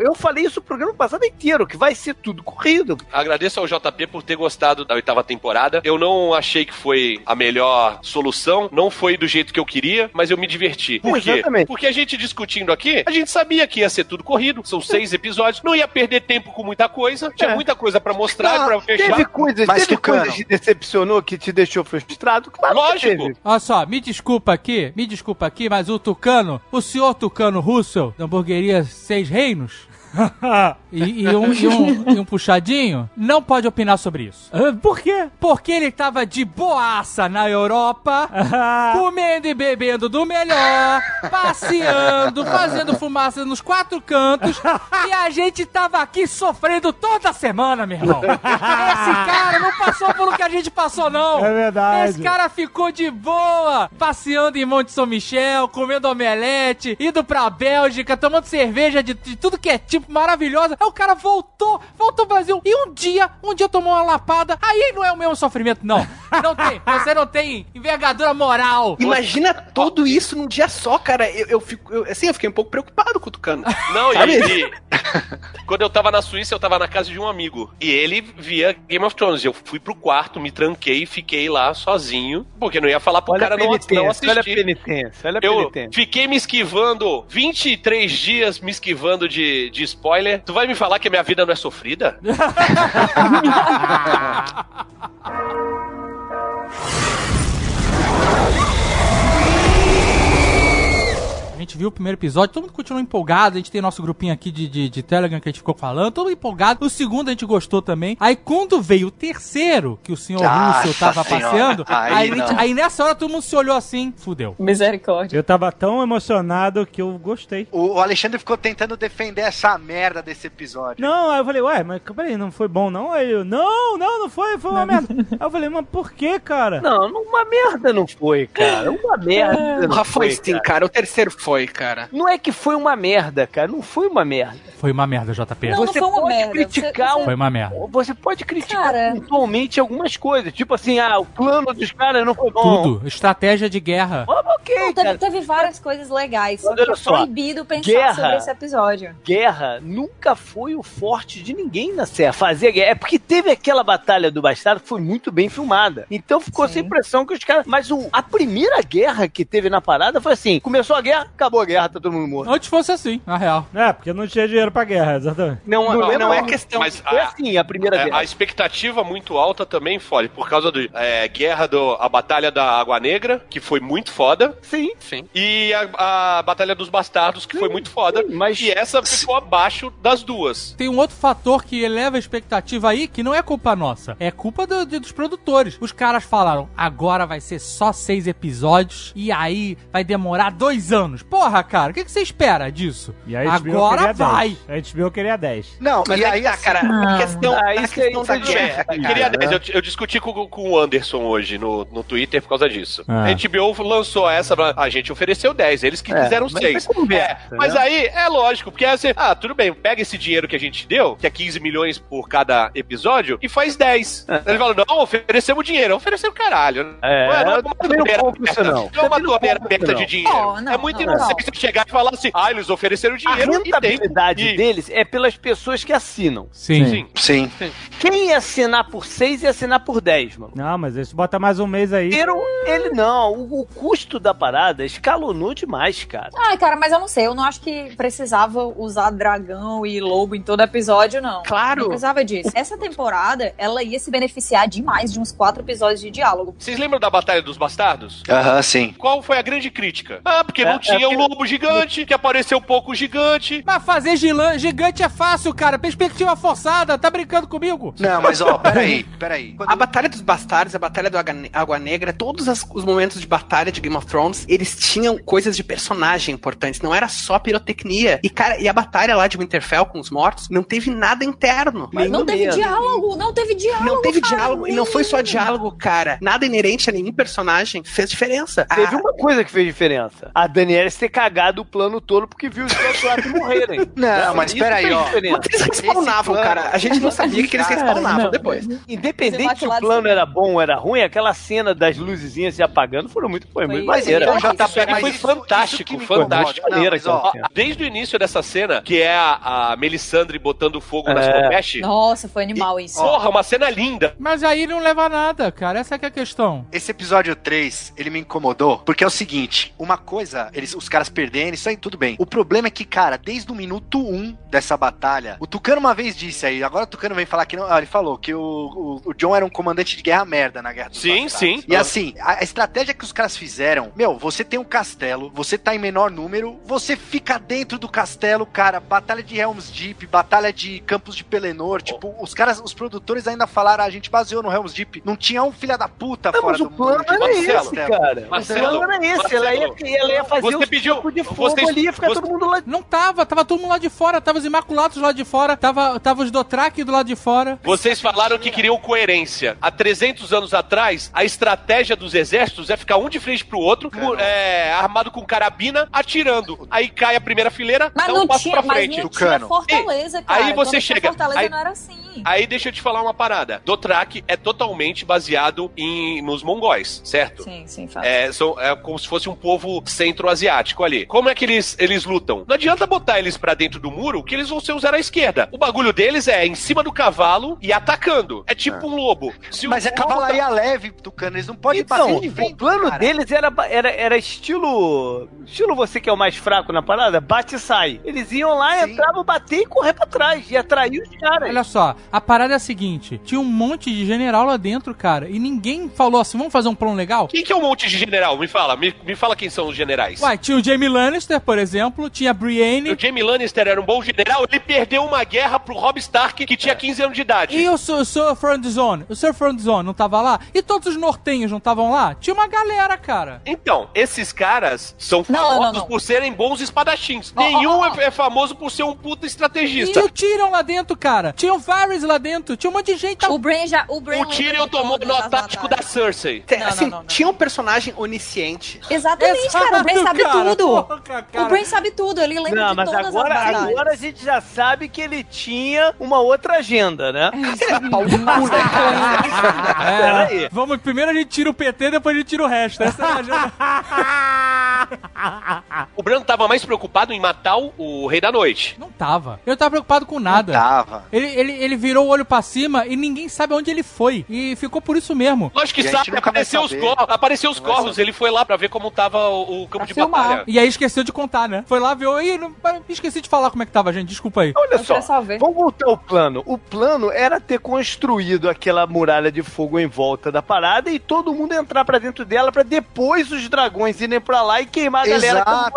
Eu falei isso no programa passado inteiro, que vai ser tudo corrido. Agradeço ao JP por ter gostado da oitava temporada. Eu não achei que foi a melhor solução, não foi do jeito que eu queria, mas eu me diverti. Por quê? Exatamente. Porque a gente discutindo aqui, a gente sabia que ia ser tudo corrido, são seis episódios, não ia perder tempo com muita coisa, tinha É. muita coisa pra mostrar, pra fechar. Teve coisas, Mas, teve Tucano. coisas que te decepcionou, que te deixou frustrado? Claro que Lógico. teve. Olha só, me desculpa aqui, me desculpa aqui, mas o Tucano, o senhor Tucano Russell, da hamburgueria Seis Reinos, [laughs] e, e um, e um- e um puxadinho, não pode opinar sobre isso. Por quê? Porque ele tava de boaça na Europa, [laughs] comendo e bebendo do melhor, passeando, fazendo fumaça nos quatro cantos, e a gente tava aqui sofrendo toda semana, meu irmão. Esse cara não passou pelo que a gente passou, não. É verdade. Esse cara ficou de boa, passeando em Monte São Michel, comendo omelete, indo pra Bélgica, tomando cerveja de, de tudo que é tipo maravilhosa. Aí o cara voltou, voltou ao Brasil. E um dia, um dia tomou uma lapada. Aí não é o mesmo sofrimento, não. Não tem. Você não tem envergadura moral. Imagina tudo isso num dia só, cara. Eu, eu fico, eu- assim, eu fiquei um pouco preocupado com o Tucano. Não, Sabe? e, e- quando eu tava na Suíça, eu tava na casa de um amigo. E ele via Game of Thrones. Eu fui pro quarto, me tranquei e fiquei lá sozinho. Porque não ia falar pro Olha a cara não, não penitência, olha a assistir. penitência, olha a Eu penitência. fiquei me esquivando 23 dias me esquivando de, de spoiler. Tu vai me falar que minha vida não é sofrida? [laughs] gente viu o primeiro episódio, todo mundo continuou empolgado. A gente tem nosso grupinho aqui de, de, de Telegram que a gente ficou falando, todo mundo empolgado. O segundo a gente gostou também. Aí quando veio o terceiro, que o senhor Nossa Russell tava senhora. passeando, Aí aí, não. aí nessa hora todo mundo se olhou assim, fudeu. Misericórdia. Eu tava tão emocionado que eu gostei. O, o Alexandre ficou tentando defender essa merda desse episódio. Não, aí eu falei, ué, mas peraí, não foi bom não? Aí eu, não, não, não foi, foi uma merda. Aí eu falei, mas por que, cara? Não, não- uma merda não foi, cara. Uma merda. O não Rafa foi, Stein, cara. O terceiro foi, cara. Não é que foi uma merda, cara. Não foi uma merda. Foi uma merda, JP. Não, não Você foi uma pode merda. criticar Você- um Foi uma merda. Você pode criticar Cara. pontualmente algumas coisas. Tipo assim, ah, o plano dos caras não foi bom. Tudo. Estratégia de guerra. Ah, ok, Não, teve, cara. teve várias coisas legais, Olha só, proibido pensar guerra. sobre esse episódio. Guerra nunca foi o forte de ninguém na Serra. Fazer guerra. É porque teve aquela batalha do Bastardo que foi muito bem filmada. Então ficou Sim. sem impressão que os caras. Mas o- a primeira guerra que teve na parada foi assim: começou a guerra, acabou a guerra, tá todo mundo morto. Antes fosse assim, na real. É, porque não tinha dinheiro pra guerra, exatamente. Não, Não não, é não é questão. Mas Foi a, assim a primeira é, guerra. a expectativa muito alta também, Fole, por causa do é, guerra do a batalha da Água Negra, que foi muito foda, Sim. Sim. e a, a batalha dos bastardos, que foi muito foda. sim, mas- E essa ficou abaixo das duas. Tem um outro fator que eleva a expectativa aí, que não é culpa nossa, é culpa do- de- dos produtores. Os caras falaram, agora vai ser só seis episódios e aí vai demorar dois anos. Porra, cara, o que, que você espera disso? E aí a HBO agora vai. 10. A HBO queria 10. Não, Mas e aí aí, tá, assim, cara. A questão, a isso questão aí da tá guerra. É, cara. queria 10. Eu, eu discuti com, com o Anderson hoje no, no Twitter por causa disso. Ah. A HBO lançou essa, a gente ofereceu 10, eles que É, quiseram mas 6. é conversa, mas né? aí é lógico, porque aí você, ah, tudo bem, pega esse dinheiro que a gente deu, que é 15 milhões por cada episódio, e faz 10. Ele falou, não, oferecemos dinheiro. Ofereceu caralho. É, não é uma não torneira compro isso, aberta. não. Não é uma não isso, aberta não. de dinheiro. Oh, não, é muito não, você chegar e falar assim, ah, eles ofereceram A dinheiro e tem. rentabilidade E- deles é pelas pessoas que assinam. Sim. Sim. sim. Quem ia assinar por 6 ia assinar por 10, mano. Não, mas isso bota mais um mês aí. Ele, ele não, o, o custo da parada escalonou demais, cara. Ai, cara, mas eu não sei, eu não acho que precisava usar dragão e lobo em todo episódio, não. Claro. Não precisava disso. Essa temporada, ela ia se beneficiar demais de uns quatro episódios de diálogo. Vocês lembram da Batalha dos Bastardos? Aham, sim. Qual foi a grande crítica? Ah, porque É, não é tinha um lobo gigante, que apareceu pouco gigante. Mas fazer gigante é fácil, cara. Perspectiva forçada. Tá brincando comigo? Não, mas ó, peraí, [laughs] peraí. Quando- A Batalha dos Bastardos, a Batalha do Água Ne- Água Negra, todos as- os momentos de batalha de Game of Thrones, eles tinham coisas de personagem importantes, não era só pirotecnia. E, cara, e a batalha lá de Winterfell com os mortos, não teve nada interno. Mas não teve mesmo. diálogo, não teve diálogo. Não teve cara, diálogo, e não foi só diálogo, cara. Nada inerente a nenhum personagem fez diferença. Teve Ah, uma coisa que fez diferença. A Daniela ter cagado o plano todo porque viu os outros morrerem. [laughs] Não, mas peraí, ó. diferença. Eles respawnavam, plano- cara. A gente não sabia que eles respawnavam não. depois. Independente se o plano era bom ou era ruim, aquela cena das luzezinhas se apagando foi muito, foi muito Foi- maneira. então, Isso JP, aí mas foi isso- fantástico, isso fantástico. Não, mas, ó, Desde o início dessa cena, que é a, a Melisandre botando fogo nas É. Kopesh, Nossa, foi animal isso. porra, uma cena linda. Mas aí não leva a nada, cara. Essa que é a questão. Esse episódio 3, ele me incomodou, porque é o seguinte, uma coisa, eles, os caras perdendo, isso aí tudo bem. O problema é que, cara, desde o minuto 1 dessa batalha, o Tucano uma vez disse aí, agora o Tucano vem falar que não, ah, ele falou que o, o, o John era um comandante de guerra merda na guerra dos Sim, Bastardos. sim. E assim, a, a estratégia que os caras fizeram Meu, você tem um castelo, você tá em menor número, você fica dentro do castelo, cara, batalha de Helm's Deep, batalha de Campos de Pelennor, tipo, os caras, os produtores ainda falaram, "Ah, a gente baseou no Helm's Deep, não tinha um filho da puta Não, fora mas do o plano muro de era esse, castelo. cara. Marcelo, o plano era esse. Ela ia, Marcelo, ela ia fazer os pediu- campos de fogo vocês- ali, ia ficar todo mundo lá. Não tava, tava todo mundo lá de fora, tava os Imaculados lá de fora, tava, tava os Dothraki do lado de fora. Vocês falaram que queriam coerência. Há 300 anos atrás, a estratégia dos exércitos é ficar um de frente pro outro, é, armado com carabina, atirando. Aí cai a primeira fileira, Mas dá não um passo tinha, pra mas frente. não Tucano. tinha Fortaleza, cara. aí você chega- Fortaleza aí- não era assim. Aí deixa eu te falar uma parada. Dothraki é totalmente baseado em, nos mongóis, certo? Sim, sim, fato. É, são, é como se fosse um povo centro-asiático ali. Como é que eles, eles lutam? Não adianta botar eles pra dentro do muro, que eles vão ser usar à esquerda. O bagulho deles é em cima do cavalo e atacando. É tipo um lobo. Se o Mas é cavalaria leve, Tucano, eles não podem Então, bater de frente, o plano cara. deles era, era, era estilo. Estilo você que é o mais fraco na parada, bate e sai. Eles iam lá, Sim. entravam, bater e correr pra trás. E atrair os caras. Olha só, a parada é a seguinte: tinha um monte de general lá dentro, cara, e ninguém falou assim: vamos fazer um plano legal? Quem que é um monte de general? Me fala, me, me fala quem são os generais. Uai, tinha o Jamie Lannister, por exemplo, tinha a Brienne. O Jamie Lannister era um bom general, ele perdeu uma guerra pro Robb Stark, que tinha 15 anos de idade. E o Sir, Sir? O Sir Front-Zone não tava lá? E todos os nortenhos não estavam lá? Tinha uma galera, cara. Então, esses caras são Não, famosos não, não. por serem bons espadachins. Ó, Nenhum ó, ó. É, é famoso por ser um puta E estrategista. o Tyrion lá dentro, cara. Tinha o Varys lá dentro. Tinha um monte de gente. O Bran já. O, Bran O Tyrion tomou as tático da. Cersei. Não, assim, não, não, não. tinha um personagem onisciente. Exatamente, cara. O Bran sabe cara. tudo. Porra, cara. O Bran sabe tudo. Ele lembra Não, de mas todas agora, as batalhas. agora a gente já sabe que ele tinha uma outra agenda, né? É, [laughs] Peraí. vamos, primeiro a gente tira o PT, depois a gente tira o resto. Essa é a agenda. O Bran tava mais preocupado em matar o, o Rei da Noite. Não tava. Eu não tava preocupado com nada. Tava. Ele, ele, ele virou o olho pra cima e ninguém sabe onde ele foi. E ficou por isso mesmo. Lógico que sabe, apareceu os, apareceu os Não vai corvos, saber. ele foi lá pra ver como tava o, o campo Pra de filmar. Batalha. E aí esqueceu de contar, né? Foi lá, viu. Ih, não- esqueci de falar como é que tava, gente. Desculpa aí. Olha Eu só, vamos voltar ao plano. O plano era ter construído aquela muralha de fogo em volta da parada e todo mundo entrar pra dentro dela pra depois os dragões irem pra lá e queimar a galera que tá.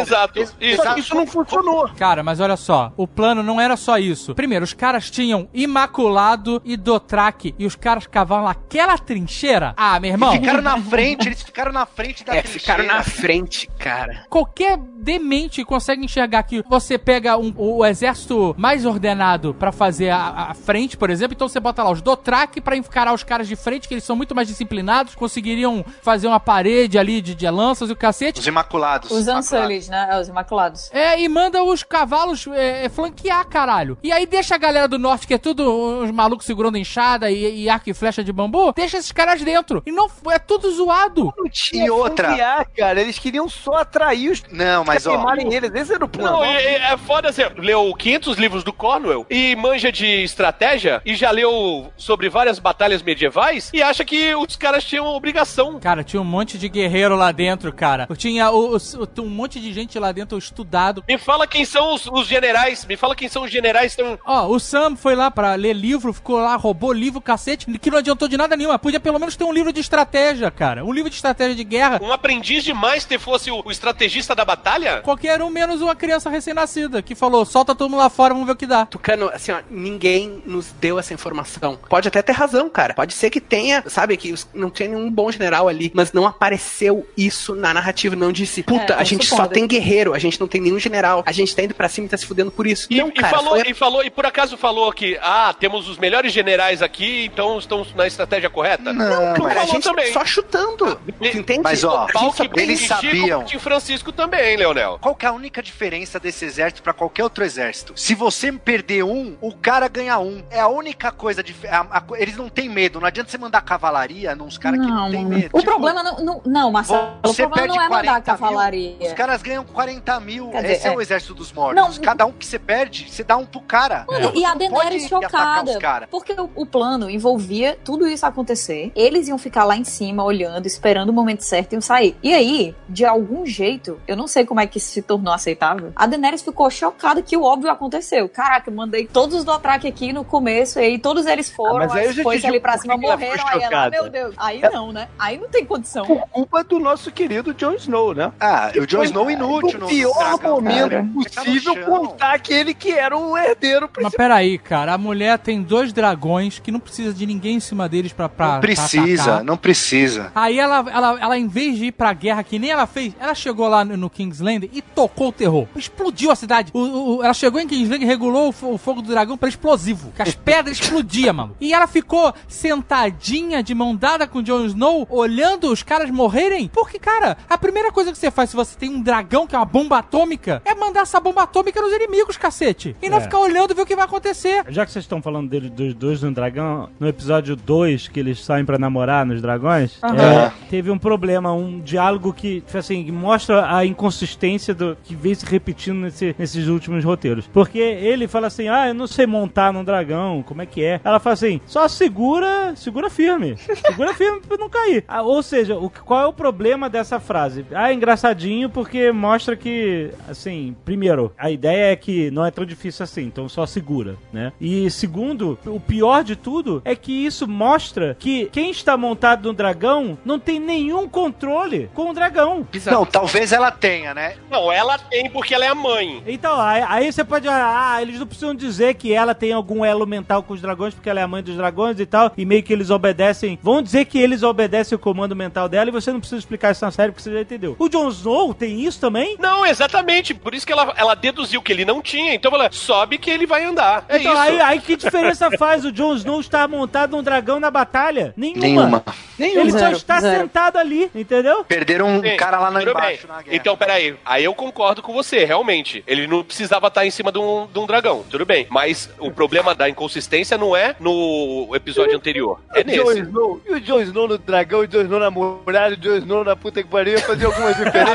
Exato. Só que Isso. isso não funcionou. Cara, mas olha só, o plano não era só isso. Primeiro, os caras tinham Imaculado e Dothraki e os caras cavavam naquela trincheira. Ah, meu irmão. Ficaram na frente, eles ficaram na frente da É, trincheira. ficaram na frente, cara. Qualquer demente consegue enxergar que você pega um- o exército mais ordenado pra fazer a, a frente, por exemplo, então você bota lá os Dothraki pra encarar os caras de frente, que eles são muito mais disciplinados, conseguiriam fazer uma parede ali de, de lanças e o cacete. Os Imaculados. Os. Unsullied, né? É, os Imaculados. É, e manda os cavalos é, é, flanquear, caralho. E aí deixa a galera do norte, que é tudo uns malucos segurando enxada e, e arco e flecha de bambu, deixa esses caras dentro. E não é tudo zoado. Não tinha E outra? confiar, cara. Eles queriam só atrair os Não, mas ó. queimarem eles. Esse era o plano. Não, é, é foda assim, leu 500 livros do Cornwell e manja de estratégia e já leu sobre várias batalhas medievais e acha que os caras tinham obrigação. Cara, tinha um monte de guerreiro lá dentro, cara. Tinha o- o- um monte de gente lá dentro estudado. Me fala quem são os, os generais, me fala quem são os generais que estão... Ó, o Sam foi lá pra ler livro, ficou lá, roubou livro, cacete, que não adiantou de nada nenhuma. Podia pelo menos ter um livro de estratégia, cara. Um livro de estratégia de guerra. Um aprendiz de Meister fosse o, o estrategista da batalha? Qualquer um menos uma criança recém-nascida que falou: solta todo mundo lá fora, vamos ver o que dá. Tucano, assim, ó, ninguém nos deu essa informação. Pode até ter razão, cara. Pode ser que tenha, sabe, que não tinha nenhum bom general ali, mas não apareceu isso na narrativa. Não disse, puta, É, a gente só tem guerreiro, a gente não tem nenhum general, a gente tá indo pra cima e tá se fudendo por isso. E, não, e cara, falou, foi- e falou, e por acaso falou que, ah, temos os melhores generais aqui, então estão na estratégia correta? Não, não mas a gente também. só chutando. E- entende? mas, ó, A gente só eles sabiam. Francisco também, hein, Leonel? Qual que é a única diferença desse exército pra qualquer outro exército? Se você perder um, o cara ganha um. É a única coisa dif- a- a co- Eles não têm medo. Não adianta você mandar cavalaria nos caras que não têm medo. O Tipo, problema não, não, não Marcelo. O Você problema perde não é 40 a 40 mil. cavalaria. Os caras ganham 40 mil. Dizer, Esse é, é. o exército dos mortos. Não, Cada um que você perde, você dá um pro cara. Mano, e a Daenerys chocada. Porque o, o plano envolvia tudo isso acontecer. Eles iam ficar lá em cima, olhando, esperando o momento certo e iam sair. E aí, de algum jeito, eu não sei como é que isso se tornou aceitável. A Daenerys ficou chocada que o óbvio aconteceu. Caraca, eu mandei todos os Dothraki aqui no começo, e aí todos eles foram, Ah, mas aí foi ali pra cima, morreram, aí ela, meu Deus. Aí não, né? Aí não tem condição. Por culpa do nosso querido Jon Snow, né? Ah, o Jon Snow inútil no pior dragão, momento cara. possível contar aquele que era o herdeiro Mas principal. peraí, cara, a mulher tem dois dragões que não precisa de ninguém em cima deles pra, pra Não pra precisa, atacar. não precisa. Aí ela, ela, ela, em vez de ir pra guerra, que nem ela fez, ela chegou lá no, no Kingsland e tocou o terror. Explodiu a cidade. O- o- ela chegou em Kingsland e regulou o, o fogo do dragão pra explosivo. Que as pedras [laughs] explodiam, mano. E ela ficou sentadinha, de mão dada com o Jon Snow, olhando os caras morrerem. Porque, cara, a primeira coisa que você faz se você tem um dragão que é uma bomba atômica é mandar essa bomba atômica nos inimigos, cacete. E não É. ficar olhando e ver o que vai acontecer. Já que vocês estão falando dele, dos dois no dragão, no episódio 2, que eles saem pra namorar nos dragões, é, teve um problema, um diálogo que, tipo assim, que mostra a inconsistência do que vem se repetindo nesse- nesses últimos roteiros. Porque ele fala assim, ah, eu não sei montar num dragão, como é que é? Ela fala assim, só segura, segura firme. Segura [laughs] firme pra não cair. Ah, ou seja, o, qual é o problema dessa frase? Ah, é engraçadinho porque mostra que, assim, primeiro, a ideia é que não é tão difícil assim, então só segura, né? E segundo, o pior de tudo é que isso mostra que quem está montado no dragão não tem nenhum controle com o dragão. Não, talvez ela tenha, né? Não, ela tem porque ela é a mãe. Então, aí, aí você pode. Ah, eles não precisam dizer que ela tem algum elo mental com os dragões, porque ela é a mãe dos dragões e tal, e meio que eles obedecem. Vão dizer que eles obedecem o comando mental dela e você não precisa explicar isso na série porque você já entendeu. O Jon Snow tem isso também? Não, exatamente. Por isso que ela, ela deduziu que ele não tinha. Então ela sobe que ele vai andar. É então, isso. aí, aí que diferença faz o Jon Snow estar montado num dragão na batalha? Nenhuma. Nenhuma. Ele só Zero, está zero. sentado ali, entendeu? Perderam um Sim, cara lá na embaixo bem. na guerra. Então, peraí. Aí eu concordo com você, realmente. Ele não precisava estar em cima de um, de um dragão. Tudo bem. Mas o problema da inconsistência não é no episódio anterior. É o nesse. Snow, e o Jon Snow no dragão, o Jon Snow na muralha, o Jon Snow na puta que pariu, ia fazer alguma diferença?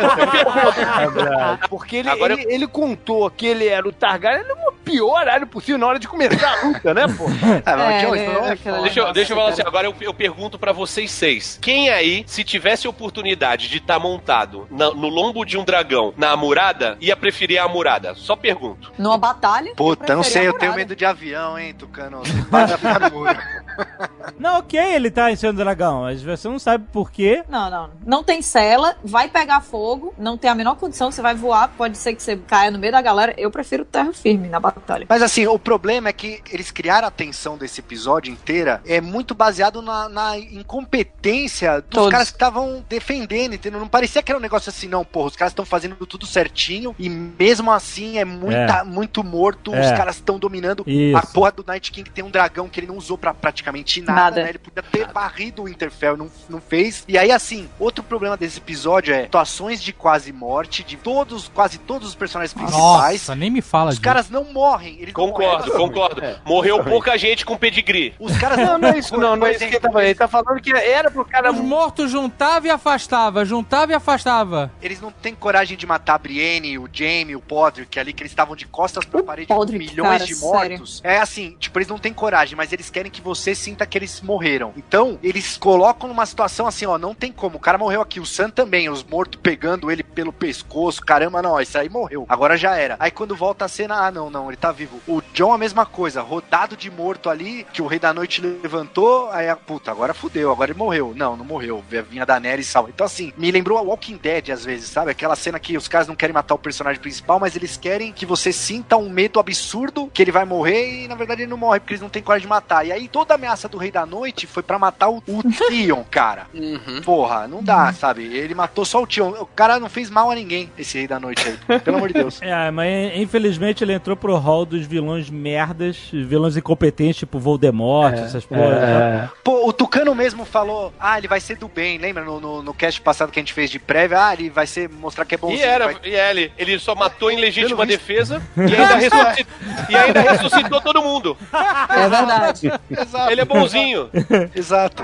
[laughs] Porque ele, Agora ele, ele contou que ele era o Targaryen no pior horário possível na hora de começar a luta, né, pô? [laughs] Ah, É, o Jon ele- Snow é foda. Deixa eu, deixa eu falar assim, agora eu, eu pergunto pra vocês seis. Quem aí, se tivesse oportunidade de estar montado na- no lombo de um dragão na amurada, ia preferir a amurada? Só pergunto. Numa batalha. Puta, não sei, eu tenho medo de avião, hein, Tucano. Você para no muro. [laughs] Não, ok, ele tá em cima do dragão, mas você não sabe por quê. Não, não. Não tem cela, vai pegar fogo, não tem a menor condição, você vai voar, pode ser que você caia no meio da galera. Eu prefiro terra firme na batalha. Mas assim, o problema é que eles criaram a tensão desse episódio inteira é muito baseado na, na incompetência dos Todos. caras que estavam defendendo, entendeu? Não parecia que era um negócio assim, não, porra, os caras estão fazendo tudo certinho e mesmo assim é, muita, muito morto, os É. caras estão dominando. Isso. A porra do Night King tem um dragão que ele não usou pra praticamente nada, Nada. né? Ele podia ter barrido o Winterfell, não, não fez. E aí, assim, outro problema desse episódio é situações de quase morte de todos, quase todos os personagens principais. Nossa, nem me fala Os disso. caras não morrem. Eles não Concordo, morrem. concordo. É. Morreu pouca gente com pedigree. Os caras Não, [laughs] não é isso, não, não é isso que ele tá falando. Ele tá falando que era pro cara. Os mortos juntava e afastava, juntava e afastava. Eles não têm coragem de matar a Brienne, o Jaime, o Podrick ali, que eles estavam de costas pra O parede com Podrick, milhões cara, de mortos. É assim, tipo, eles não têm coragem, mas eles querem que você sinta que eles morreram. Então, eles colocam numa situação assim, ó, não tem como. O cara morreu aqui, o Sam também, os mortos pegando ele pelo pescoço. Caramba, não, isso aí morreu. Agora já era. Aí quando volta a cena, ah, não, não, ele tá vivo. O John a mesma coisa, rodado de morto ali, que o Rei da Noite levantou, aí, a puta, agora fudeu, agora ele morreu. Não, não morreu. Vinha da Neri e salva. Então, assim, me lembrou a Walking Dead às vezes, sabe? Aquela cena que os caras não querem matar o personagem principal, mas eles querem que você sinta um medo absurdo que ele vai morrer e na verdade ele não morre porque eles não têm coragem de matar. E aí toda a ameaça do Rei da Noite foi pra matar o, o [laughs] Theon, cara. Uhum. Porra, não dá, sabe? Ele matou só o Theon. O cara não fez mal a ninguém, esse Rei da Noite aí. Pelo amor de Deus. [laughs] É, mas infelizmente ele entrou pro hall dos vilões merdas, vilões incompetentes, tipo Voldemort, essas porras. tá? Pô, o Tucano mesmo falou, ah, ele vai ser do bem, lembra no, no, no cast passado que a gente fez de prévia? Ah, ele vai ser, mostrar que é bonzinho. E era, vai- e é, ele, ele só matou em legítima defesa [laughs] e ainda, ressuscitou, e ainda ressuscitou todo mundo. É verdade. [laughs] Exato. Ele é bonzinho. Exato.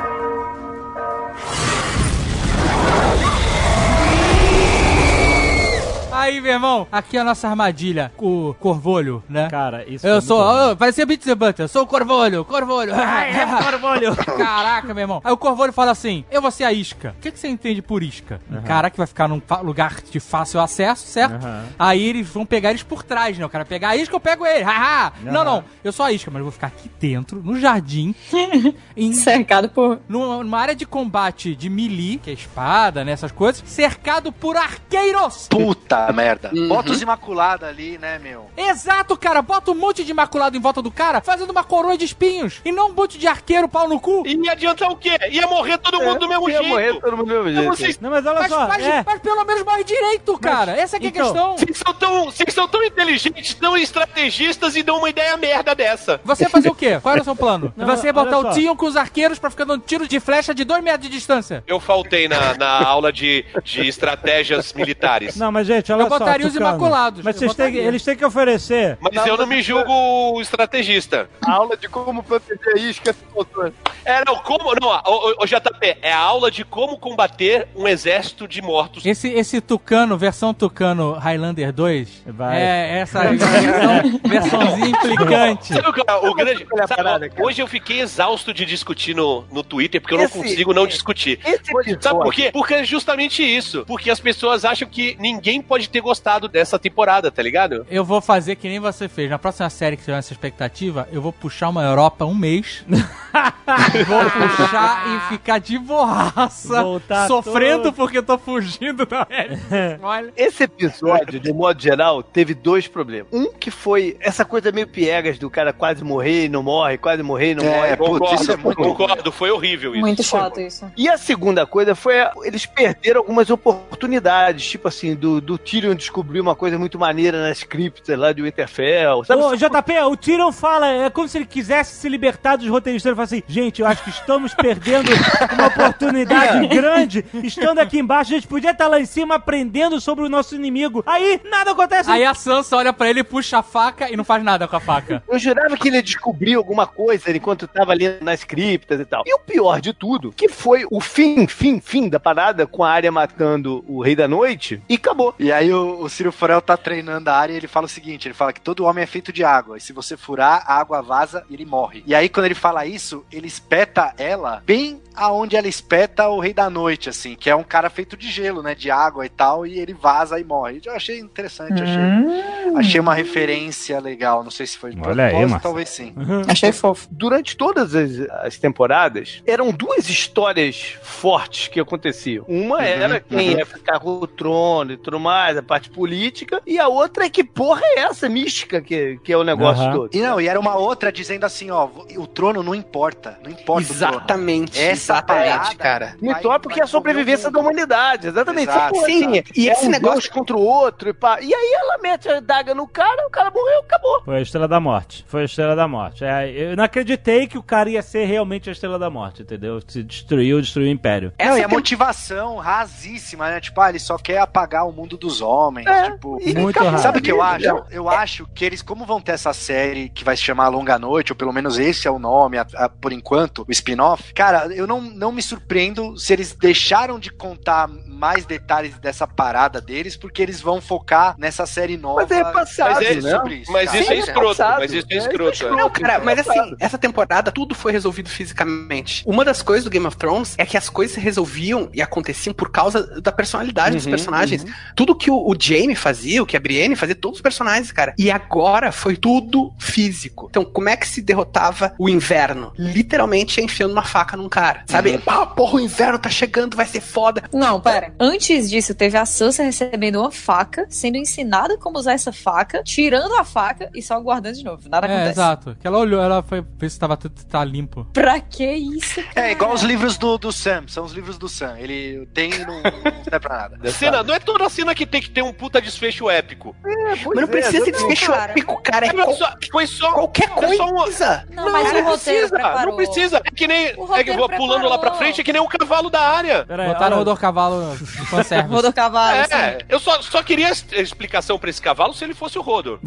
Aí, meu irmão, aqui é a nossa armadilha, o Corvolho, né? Cara, isso Eu sou, muito bom. oh, parecia Beats the Butter, eu sou o Corvolho, Corvolho. Ah, é, [laughs] Corvolho. Caraca, meu irmão. Aí o Corvolho fala assim: Eu vou ser a isca. O que, que você entende por isca? Um cara que vai ficar num lugar de fácil acesso, certo? Aham. Aí eles vão pegar eles por trás, né? O cara pegar a isca, eu pego ele. Haha! Não, Aham. não. Eu sou a isca, mas eu vou ficar aqui dentro, no jardim, [laughs] em, Cercado por. numa, numa área de combate de melee, que é espada, né? Essas coisas, cercado por arqueiros. Puta merda. Uhum. Bota os imaculados ali, né, meu? Exato, cara. Bota um monte de imaculado em volta do cara, fazendo uma coroa de espinhos. E não um monte de arqueiro pau no cu. E ia adiantar o quê? Ia morrer todo mundo do mesmo Ia jeito. morrer todo mundo do mesmo jeito. vocês, Não, mas olha Mas, só, mas- é... mas pelo menos morre direito, cara. Essa aqui é a então, questão. vocês são tão, vocês são tão inteligentes, tão estrategistas e dão uma ideia merda dessa. Você ia fazer o quê? Qual era o seu plano? Não, Você ia botar o só. Tion com os arqueiros pra ficar dando tiro de flecha de 2 metros de distância. Eu faltei na, na aula de, de estratégias militares. Não, mas gente, olha Eu só, botaria os Tucano. imaculados. Mas vocês têm, eles têm que oferecer. Mas eu não me julgo estrategista. A aula de como proteger a isca faltou. É, não, como. Não, o, o, o JP, é a aula de como combater um exército de mortos. Esse, esse Tucano, versão Tucano Highlander 2, Vai. é essa versão, versãozinha [laughs] implicante. Sabe o, que é o grande. Olha a sabe, hoje eu fiquei exausto de discutir no, no Twitter, porque eu Esse- não consigo não discutir. Esse Sabe por quê? Porque é justamente isso. Porque as pessoas acham que ninguém pode ter gostado dessa temporada, tá ligado? Eu vou fazer que nem você fez. Na próxima série que tiver essa expectativa, eu vou puxar uma Europa um mês. [laughs] vou puxar e ficar de borraça. Voltar sofrendo todo. porque eu tô fugindo da. [laughs] Olha. Esse episódio, de modo geral, teve dois problemas. Um que foi essa coisa meio piegas do cara quase morrer e não morre, quase morrer e não morre. É, putz, Concordo, isso é muito concordo, foi horrível isso. Muito chato isso. E a segunda coisa foi eles perderam algumas oportunidades, tipo assim, do, do Tyrion descobrir uma coisa muito maneira nas criptas lá de Winterfell. Sabe? Ô, JP, o Tyrion fala, é como se ele quisesse se libertar dos roteiristas. Ele fala assim, gente, eu acho que estamos perdendo uma oportunidade [laughs] grande. Estando aqui embaixo, a gente podia estar lá em cima aprendendo sobre o nosso inimigo. Aí, nada acontece. Aí a Sansa olha pra ele, puxa a faca e não faz nada com a faca. Eu jurava que ele descobriu alguma coisa enquanto tava ali nas criptas e tal. E o pior de tudo, que foi o fim, fim, fim da parada, com a área matando o Rei da Noite, e acabou. E aí o, o Ciro Forel tá treinando a área e ele fala o seguinte, ele fala que todo homem é feito de água, e se você furar, a água vaza e ele morre. E aí quando ele fala isso, ele espeta ela bem aonde ela espeta o Rei da Noite, assim, que é um cara feito de gelo, né, de água e tal, e ele vaza e morre. Eu achei interessante, achei, Hum, achei uma referência legal, não sei se foi de Olha aí, propósito, Márcio. talvez sim. [laughs] achei fofo. Durante todas as, as temporadas, eram duas histórias fortes que aconteciam. Uma era quem ia ficar com o trono e tudo mais, a parte política, e a outra é que porra é essa mística que, que é o negócio Aham. todo. E não, e era uma outra dizendo assim, ó, o trono não importa, não importa. Exatamente. Essa exatamente, parada- cara. Me Vai- torna porque é a sobrevivência da humanidade, exatamente. Exato. Porra, Sim, assim, e é esse um negócio- Deus contra o outro, e, pá. e aí ela mete a daga no cara, o cara morreu, acabou. Foi a Estrela da Morte. Foi a Estrela da Morte. É, eu não acreditei que o cara ia ser realmente a Estrela da Morte, entendeu? Se destruiu, destruiu o Império. Não, Essa e a tem- motivação rasíssima, né? Tipo, ah, ele só quer apagar o mundo dos homens. É, tipo, e Muito raro. Sabe o que eu acho? Eu acho que eles, como vão ter essa série que vai se chamar Longa Noite, ou pelo menos esse é o nome, a- a- por enquanto, o spin-off, cara, eu não, não me surpreendo se eles deixaram de contar mais detalhes dessa parada deles, porque eles vão focar nessa série nova. Mas é passado, Mas é- né? sobre isso. Mas isso é Sim, escroto, passado. mas isso é É, escroto. é é. Não, cara, mas assim, essa temporada tudo foi resolvido fisicamente. Uma das coisas do Game of Thrones é que as coisas se resolviam e aconteciam por causa da personalidade dos Uhum, personagens. Tudo que o, o Jaime fazia, o que a Brienne fazia, todos os personagens, cara. E agora foi tudo físico. Então, como é que se derrotava o inverno? Literalmente enfiando uma faca num cara. Sabe? Ah, porra, o inverno tá chegando, vai ser foda. Não, pera. Antes disso, teve a Sansa recebendo uma faca, sendo ensinada como usar essa faca, tirando a faca e só guardando de novo. Nada É, acontece. exato. Que ela olhou, ela foi ver se tava tudo tá limpo. Pra que isso? É igual os cara? livros do, do Sam, são os livros do Sam. Ele tem e não, não serve pra nada. Cena, não é toda cena que tem que ter um puta desfecho épico. É, Mas não é, precisa ser desfecho cara. épico, cara. É só- Foi só. qualquer é só uma- coisa. Não, mas não o roteiro precisa, preparou. não precisa. É que nem. O É que vou pulando lá pra frente, é que nem o cavalo da área. Pera aí, Botaram o olha- Rodor Cavalo de fanservice. Rodor Cavalo, assim. É, eu só, só queria explicação pra esse cavalo se ele fosse o Rodor. [laughs]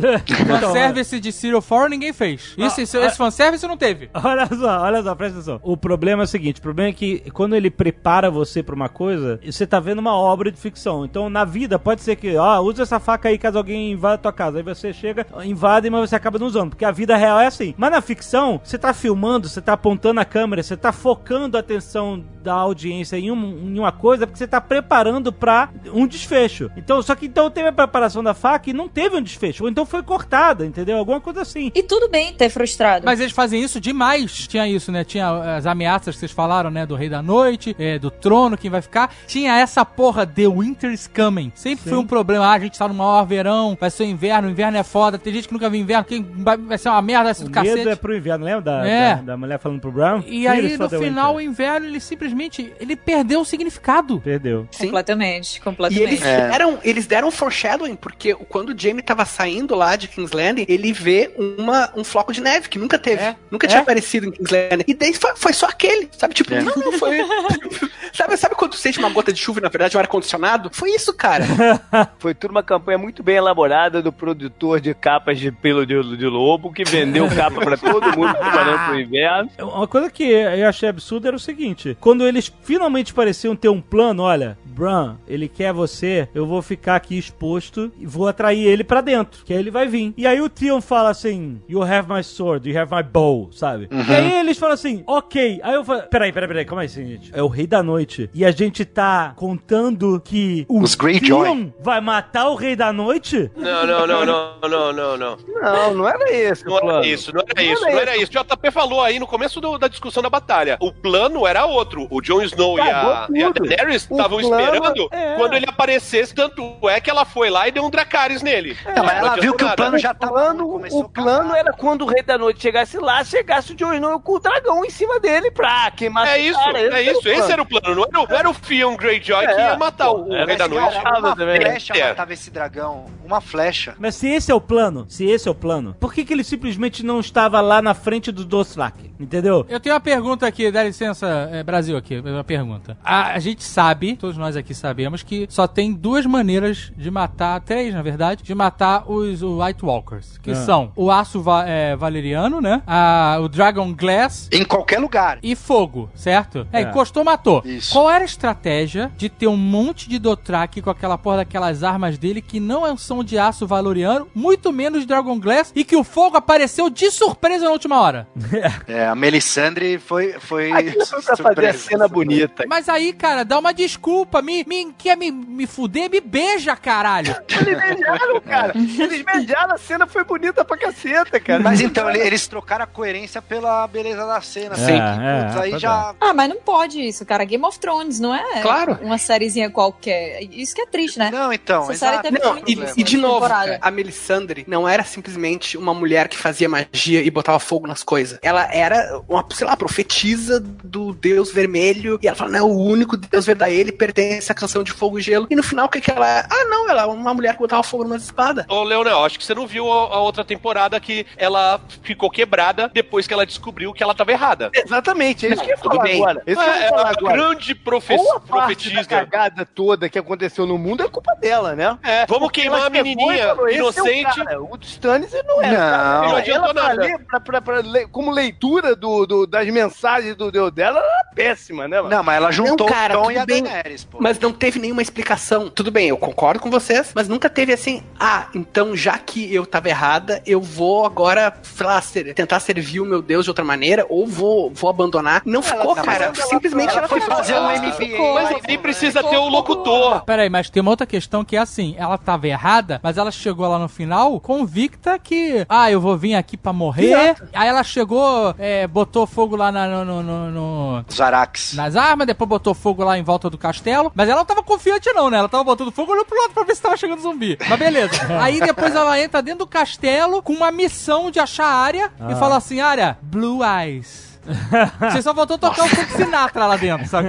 Fanservice de Serial 4 ninguém fez. Isso, isso, esse fanservice não teve. Olha só, olha só, presta atenção. O problema é o seguinte: o problema é que quando ele prepara você pra uma coisa, você tá vendo uma obra de ficção. Então, na vida, pode ser que, ó, usa essa faca aí caso alguém invada a tua casa. Aí você chega, invade, mas você acaba não usando. Porque a vida real é assim. Mas na ficção, você tá filmando, você tá apontando a câmera, você tá focando a atenção da audiência em, um- em uma coisa, porque você tá preparando pra um desfecho. Então, só que então teve a preparação da faca e não teve um desfecho. Ou então foi cortada, entendeu? Alguma coisa assim. E tudo bem ter frustrado. Mas eles fazem isso demais. Tinha isso, né? Tinha as ameaças que vocês falaram, né? Do Rei da Noite, é, do trono, quem vai ficar. Tinha essa porra, The Winter's Coming. Sempre Sim. foi um problema. Ah, a gente tá no maior verão, vai ser o inverno, o inverno é foda. Tem gente que nunca viu inverno, quem vai, vai ser uma merda, vai ser O do cacete. medo é pro inverno, lembra da, É. da, da mulher falando pro Brown? E aí, no final, o winter. inverno, ele simplesmente ele perdeu o significado. Perdeu. Completamente, E completamente. eles É. deram, eles deram foreshadowing, porque quando o Jamie tava saindo lá de King's Landing, ele vê uma, um floco de neve que nunca teve. É. Nunca É. tinha aparecido em King's Landing. E daí foi, foi só aquele, sabe? Tipo, É. não, não foi. [laughs] sabe, sabe quando sente uma gota de chuva e na verdade é um ar-condicionado? Foi isso, cara. [laughs] [laughs] Foi tudo uma campanha muito bem elaborada do produtor de capas de pelo de, de lobo que vendeu [laughs] capa pra todo mundo preparando pro inverno. Uma coisa que eu achei absurdo era o seguinte: quando eles finalmente pareciam ter um plano, olha, Bran, ele quer você, eu vou ficar aqui exposto e vou atrair ele pra dentro, que aí ele vai vir. E aí o Theon fala assim: You have my sword, you have my bow, sabe? E aí eles falam assim: Ok. Aí eu falo: Peraí, peraí, peraí, calma aí, gente. É o Rei da Noite. E a gente tá contando que o Os Greyjoy. Vai matar o Rei da Noite? Não, não, não, não, não, não, não. Não, não era esse o Não plano. era isso, não era isso, não era isso. O JP falou aí no começo do- da discussão da batalha. O plano era outro. O Jon Snow e a, e a. Daenerys O estavam plano- esperando é. quando ele aparecesse. Tanto é que ela foi lá e deu um Dracarys nele. Não, mas ela adiantou viu que o nada. plano já O tava plano, começou o plano era quando o Rei da Noite chegasse lá, chegasse o Jon Snow com o dragão em cima dele pra queimar É isso, cara. é isso. Esse era o plano. Não era, o- não era o Theon Greyjoy que É, ia matar o, o era Rei da Noite. também. Flecha É. matava esse dragão. Uma flecha. Mas se esse é o plano, se esse é o plano, por que, que ele simplesmente não estava lá na frente do Dothraki? Entendeu? Eu tenho uma pergunta aqui, dá licença, é, Brasil aqui, uma pergunta. A, a gente sabe, todos nós aqui sabemos, que só tem duas maneiras de matar, três na verdade, de matar os o White Walkers, que Ah. são o aço va- é, valeriano, né? A, o Dragon Glass Em qualquer lugar. e fogo, certo? É, É. encostou, matou. Isso. Qual era a estratégia de ter um monte de Dothraki com aquela porra daquelas armas dele que não são de aço valoriano, muito menos Dragon Glass, e que o fogo apareceu de surpresa na última hora? [laughs] É, a Melisandre foi. foi Aquilo foi pra fazer a cena bonita. Mas aí, cara, dá uma desculpa. Me, me quer me, me fuder? Me beija, caralho. [laughs] Eles beijaram, cara. Eles beijaram, a cena foi bonita pra caceta, cara. Mas então, ele- eles trocaram a coerência pela beleza da cena. Assim, É, putz, é, aí já. Ah, mas não pode isso, cara. Game of Thrones não é Claro. uma sériezinha qualquer. Isso que é triste, né? Não, então, Essa série teve Não, muito e, problema. e de novo, cara, a Melisandre não era simplesmente uma mulher que fazia magia e botava fogo nas coisas. Ela era uma, sei lá, profetisa do deus vermelho. E ela fala, não, o único deus verdadeiro ele pertence à canção de fogo e gelo. E no final, o que, que ela é? Ah, não, ela é uma mulher que botava fogo nas espadas. Ô, Leonel, acho que você não viu a, a outra temporada que ela ficou quebrada depois que ela descobriu que ela tava errada. Exatamente, é isso que eu ia tudo falar bem. agora. Isso que eu É, ia falar a agora. grande profe Ou a parte da cagada toda que aconteceu no mundo é culpa dela, né? É, vamos Porque queimar ela a e menininha falou, "Esse é o inocente. cara." O Stannis não é. Não. cara. Não adiantou ela nada. ler, pra- pra- pra como leitura do, do- das mensagens do Deus dela, ela era péssima, né, mano? Não, mas ela juntou Não, cara, o Tom e a bem. Daenerys, pô. Mas não teve nenhuma explicação. Tudo bem, eu concordo com vocês, mas nunca teve assim, ah, então já que eu tava errada, eu vou agora, lá, ser- tentar servir o meu Deus de outra maneira, ou vou, vou abandonar. Não ficou, tá, cara. mas ela- Simplesmente ela ela, foi fazer um ela- MBA. Mas pô, precisa ter o locutor. Pera aí, mas tem uma outra questão que é assim, ela tava errada, mas ela chegou lá no final convicta que, ah, eu vou vir aqui pra morrer. Aí ela chegou, é, botou fogo lá na- no- no- no- no, Os Arax. nas armas, depois botou fogo lá em volta do castelo. Mas ela não tava confiante, não, né? Ela tava botando fogo olhando pro lado pra ver se tava chegando zumbi. Mas beleza. [laughs] Aí depois ela entra dentro do castelo com uma missão de achar a área e fala assim: área, Blue Eyes. [laughs] Você só faltou tocar o Frank Sinatra lá dentro, sabe?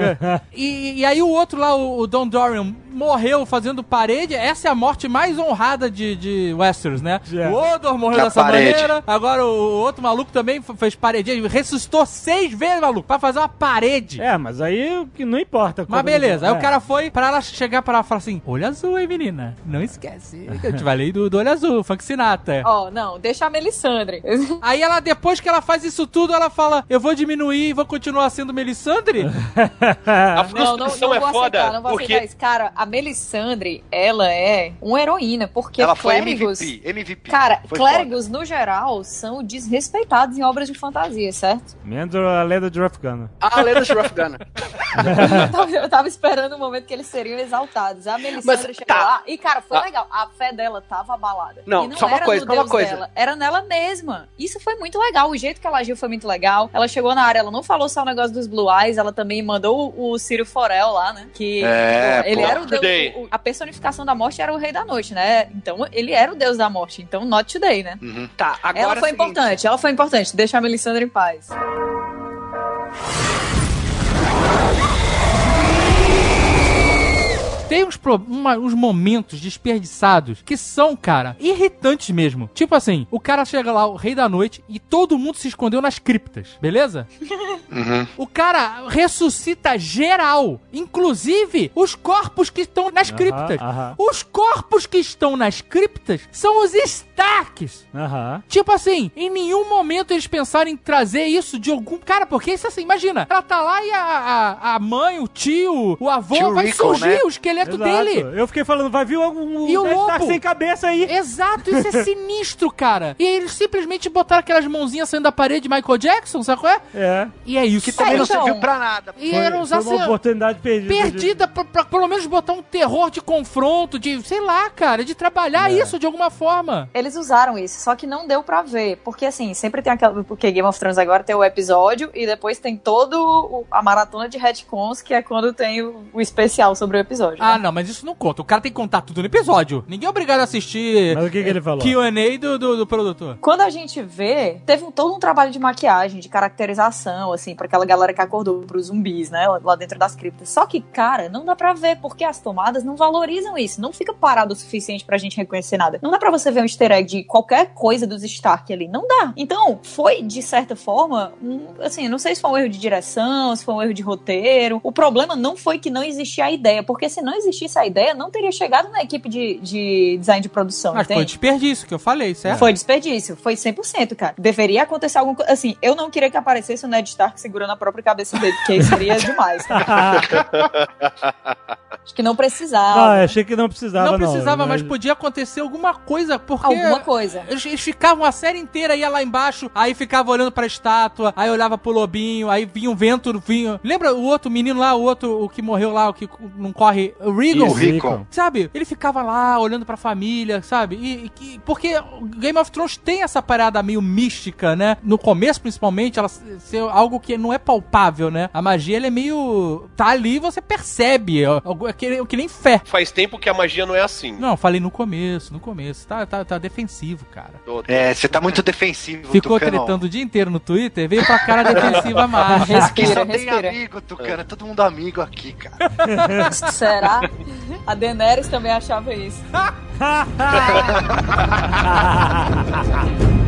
E, e aí o outro lá, o, o Don Dorian, morreu fazendo parede. Essa é a morte mais honrada de, de Westeros, né? É. O Odor morreu Que dessa parede. maneira. Agora o, o outro maluco também fez parede. Ele ressuscitou seis vezes, maluco, pra fazer uma parede. É, mas aí que não importa. Mas beleza, aí é. o cara foi pra ela chegar pra ela e falar assim: olho azul, hein, menina? Não esquece. que [laughs] Eu te falei do, do olho azul, Frank Sinatra. Ó, não, deixa a Melisandre. Aí ela, depois que ela faz isso tudo, ela fala: Eu vou diminuir e vou continuar sendo Melisandre? [laughs] A Não, não, frustração não é vou foda, aceitar, não vou porque aceitar isso. Cara, a Melisandre, ela é uma heroína, porque Ela foi clérigos... MVP. MVP. Cara, Foi clérigos, no geral, são desrespeitados em obras de fantasia, certo? Menos a lenda de Rough Gunner. A lenda de Gunner. [laughs] eu, tava, eu tava esperando o momento que eles seriam exaltados. A Melisandre Mas, chegou tá. lá e, cara, foi Ah. legal. A fé dela tava abalada. Não, e não só uma era coisa, no só uma Deus coisa. Dela, era nela mesma. Isso foi muito legal. O jeito que ela agiu foi muito legal. Ela chegou na área, ela não falou só o negócio dos Blue Eyes, ela também mandou o, o Círio Forel lá, né? Que É, ele pô. era o deus. O- a personificação da morte era o rei da noite, né? Então ele era o deus da morte. Então, not today, né? Uhum. Tá, agora ela é foi seguinte. importante, ela foi importante. Deixa a Melisandre em paz. Tem uns, pro- uma- uns momentos desperdiçados que são, cara, irritantes mesmo. Tipo assim, o cara chega lá, o rei da noite, e todo mundo se escondeu nas criptas, beleza? [laughs] Uhum. O cara ressuscita geral, inclusive os corpos que estão nas criptas. aham. Os corpos que estão nas criptas são os Starks. Tipo assim, em nenhum momento eles pensaram em trazer isso de algum. Cara, porque isso assim, imagina, ela tá lá e a, a, a mãe, o tio, o avô, Tio vai Rickon, surgir né? o esqueleto Exato. dele. Eu fiquei falando, vai vir um, um E Star lobo? sem cabeça aí. Exato, isso é [laughs] sinistro, cara. E eles simplesmente botaram aquelas mãozinhas saindo da parede de Michael Jackson, sabe qual é? É. E é isso. Que também não então. serviu pra nada. E Foi, eram usar foi uma oportunidade perdida. perdida pra, pra pelo menos botar um terror de confronto, de, sei lá, cara, de trabalhar É. isso de alguma forma. Eles usaram isso, só que não deu pra ver. Porque assim, sempre tem aquela. Porque Game of Thrones agora tem o episódio e depois tem todo o- a maratona de retcons, que é quando tem o, o especial sobre o episódio. Ah, né? não, mas isso não conta. O cara tem que contar tudo no episódio. Ninguém é obrigado a assistir Mas o que, que ele falou? QA do, do, do produtor. Quando a gente vê, teve um- todo um trabalho de maquiagem, de caracterização, assim, pra aquela galera que acordou pros zumbis, né? Lá dentro das criptas. Só que, cara, não dá pra ver, porque as tomadas não valorizam isso. Não fica parado o suficiente pra gente reconhecer nada. Não dá pra você ver um easter egg de qualquer coisa dos Stark ali. Não dá. Então, foi, de certa forma, um, assim, não sei se foi um erro de direção, se foi um erro de roteiro. O problema não foi que não existia a ideia, porque se não existisse a ideia, não teria chegado na equipe de, de design de produção, Mas foi entende? desperdício que eu falei, certo? Foi desperdício, foi 100%, cara. Deveria acontecer alguma coisa. Assim, eu não queria que aparecesse o Ned Stark segurando a própria cabeça dele, porque isso seria [laughs] demais. Tá? [laughs] Acho que não precisava. Não, eu achei que não precisava, Não não. precisava, mas Mas- podia acontecer alguma coisa, porque. Alguma coisa. Eles, eles ficavam a série inteira, ia lá embaixo, aí ficava olhando pra estátua, aí olhava pro lobinho, aí vinha um vento, vinha. Lembra o outro menino lá, o outro, o que morreu lá, o que não corre? O Regal? Sabe? Ele ficava lá olhando pra família, sabe? E, e que- porque o Game of Thrones tem essa parada meio mística, né? No começo, principalmente, ela ser algo que não é palpável, né? A magia, ela é meio. tá ali e você percebe. Que, que nem fé. Faz tempo que a magia não é assim. Não, falei no começo, no começo. Tá, tá, tá defensivo, cara. É, você tá muito defensivo, Ficou Tucano. tretando o dia inteiro no Twitter, veio pra cara defensiva [laughs] mais. Aqui Respira, só tem respira. amigo, Tucano. É todo mundo amigo aqui, cara. [laughs] Será? A Daenerys também achava isso. [laughs]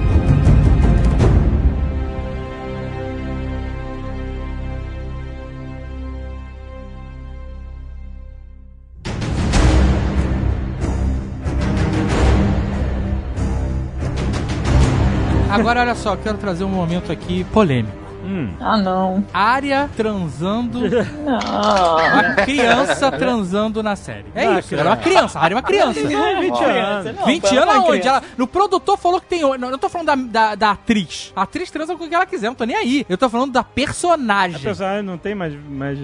Agora, olha só, quero trazer um momento aqui polêmico. Hum. Ah, não. Área transando. [laughs] Não. Uma criança transando na série. É Ah, isso, cara. era uma criança. A área é uma criança. 20 anos. Não, 20 pô, anos não é aonde? criança. Ela, no produtor falou que tem. Não, eu não tô falando da, da, da atriz. A atriz transa com o que ela quiser, não tô nem aí. Eu tô falando da A personagem. personagem não tem mais... mais...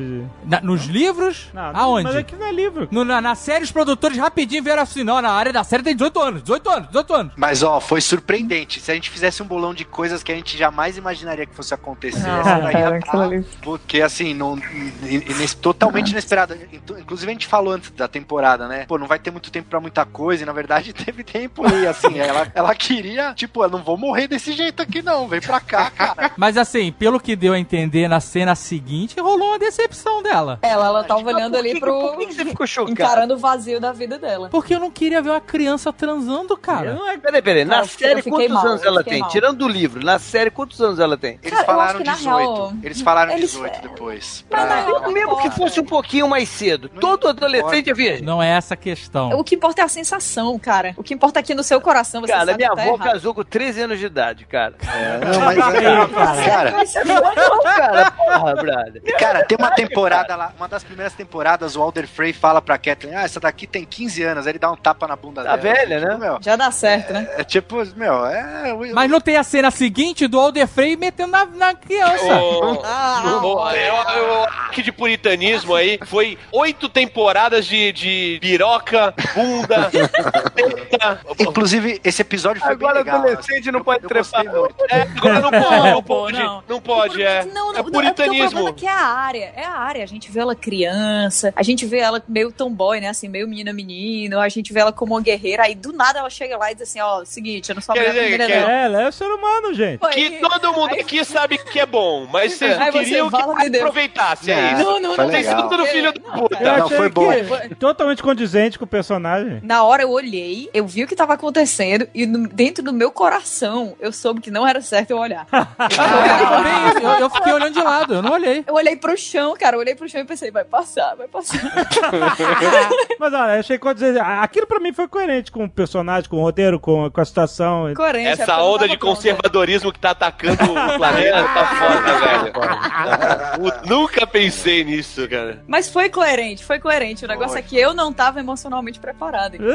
Na- nos livros? Não, aonde? Mas aqui não é livro. No- na, na série, os produtores rapidinho vieram assim: não, na área da série tem 18 anos, 18 anos, 18 anos. Mas, ó, foi surpreendente. Se a gente fizesse um bolão de coisas que a gente jamais imaginaria que fosse acontecer. Não, cara, ali. Porque assim, não, ines- totalmente inesperado. Então, Inclusive a gente falou antes da temporada, né? Pô, não vai ter muito tempo pra muita coisa, e na verdade [laughs] teve tempo e assim, ela, ela queria, tipo, eu não vou morrer desse jeito aqui não, vem pra cá, cara. [laughs] Mas assim, pelo que deu a entender na cena seguinte, rolou uma decepção dela. Ela, ela tava Mas olhando por ali que- pro. Por que que você ficou chocado? encarando o vazio da vida dela. Porque eu não queria ver uma criança transando, cara. Não é- Peraí, peraí. Na série, quantos mal, anos ela tem? mal. Tirando do livro, na série, quantos anos ela tem? Eles Cara, falaram na 18. real, Eles falaram eles- 18 depois. Mas Pra- na real, Eu mesmo que fosse um pouquinho mais cedo. Todo adolescente é virgem. Não é essa a questão. O que importa é a sensação, cara. O que importa é que no seu coração você Cara, sabe minha tá avó errado. casou com 13 anos de idade, cara. Não, mas é, cara, Não, cara, porra, brother. Cara, tem uma temporada lá, uma das primeiras temporadas, o Alder Frey fala pra Kathleen, ah, essa daqui tem 15 anos, aí ele dá um tapa na bunda Tá dela. velha, Tipo, né? Meu, Já dá certo, né? é tipo, meu, é... Mas não tem a cena seguinte do Alder Frey metendo na, na criança. Eu, eu, que de puritanismo aí foi oito temporadas de, de piroca, bunda, teta. Inclusive, esse episódio foi Agora bem legal. adolescente não pode trepar. É, agora não [laughs] pode, não pode, não. não pode, é. Não, não, É o problema puritanismo. é que é a área, é a área. A gente vê ela criança, a gente vê ela meio tomboy, né? Assim, meio menina menino, a gente vê ela como uma guerreira, aí do nada ela chega lá e diz assim, ó, seguinte, eu não sou Quer mulher dizer, não. É, ela é ser humano, gente. Que e- todo mundo aqui sabe que é bom, mas vocês Aí você queriam que fala aproveitasse, é É. isso. Não, não, não. Vocês legal. são tudo filho da Não, puta. Eu Não, foi bom. que totalmente condizente com o personagem. Na hora eu olhei, eu vi o que tava acontecendo e no- dentro do meu coração eu soube que não era certo eu olhar. [laughs] Ah. Eu, eu fiquei olhando de lado, eu não olhei. Eu olhei pro chão, cara, eu olhei pro chão e pensei, vai passar, vai passar. [laughs] Mas olha, eu achei condizente. Aquilo pra mim foi coerente com o personagem, com o roteiro, com, com a situação. Coerente. é Essa não onda de conservadorismo que tá atacando o [laughs] planeta tá foda, [laughs] velho. Nunca pensei nisso, cara. Mas foi coerente, foi coerente. O negócio Foi. é que eu não tava emocionalmente preparada. [laughs]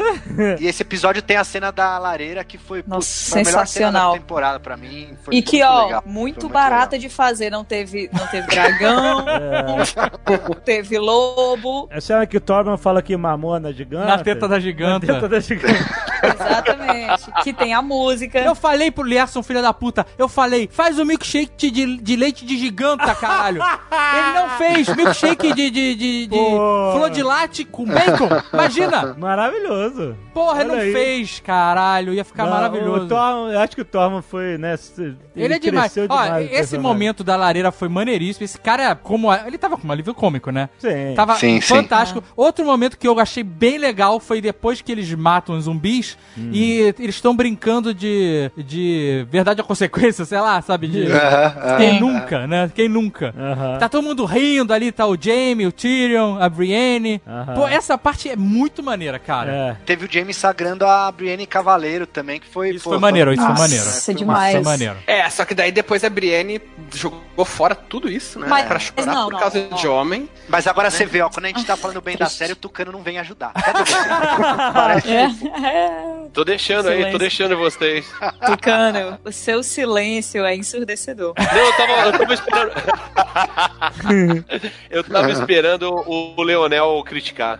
E esse episódio tem a cena da lareira que foi, Nossa, putz, foi a melhor cena sensacional. da temporada pra mim. Foi E que, muito ó, legal. muito Foi barata de fazer. Não teve, não teve dragão, não [laughs] teve lobo. É cena que o Torman fala que mamona gigante. Na teta da Na giganta. teta da gigante. Exatamente. que tem a música. Eu falei pro Lierson, filho da puta, eu falei, faz o milkshake de, de leite de giganta, caralho. Ele não fez milkshake de, de, de, de flor de latte com bacon. Imagina. Maravilhoso. Porra, ele não aí. fez, caralho. Ia ficar Não, maravilhoso. O eu acho que o Torman foi, né? se- Ele, é demais. Ó, demais o esse personagem. momento da lareira foi maneiríssimo. Esse cara, como. Ele tava com um alívio cômico, né? Sim. Tava Sim, sim. fantástico. Outro momento que eu achei bem legal foi depois que eles matam os zumbis Hum. e eles estão brincando de, de verdade ou consequência, sei lá, sabe? De Aham, aham. Quem nunca, né? Quem nunca. Aham. Tá todo mundo rindo ali, tá o Jamie, o Tyrion, a Brienne. Aham. Pô, essa parte é muito maneira, cara. É. Teve o James sagrando a Brienne Cavaleiro também, que foi. Isso foi maneiro, isso foi Nossa, maneiro. é demais. Foi maneiro. É, só que daí depois a Brienne jogou fora tudo isso, né? Mas- pra chorar não, por não, causa não. de homem. Mas agora você vê, ó, quando a gente tá falando bem da série, o Tucano não vem ajudar. Cadê você? [laughs] Parece. É, Tô deixando aí, tô Silêncio. deixando vocês. Tucano, o seu silêncio é ensurdecedor. Eu tava, eu tava esperando. [laughs] eu tava esperando o, o Leonel criticar.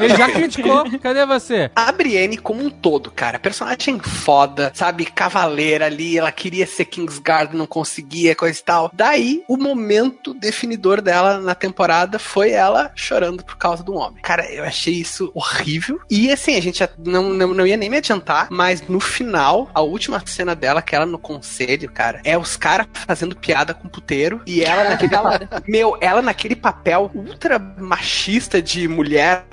Ele já criticou. Cadê você? A Brienne como um todo, cara, personagem foda, sabe, cavaleira ali, ela queria ser Kingsguard, não conseguia, coisa e tal. Daí, o momento definidor dela na temporada foi ela chorando por causa do homem. Cara, eu achei isso horrível. E assim, a gente já não, não, não ia nem me adiantar, mas no final, a última cena dela, que ela no conselho, cara, é os caras fazendo piada com puteiro e ela naquele [laughs] Meu, ela naquele papel ultra machista de mulher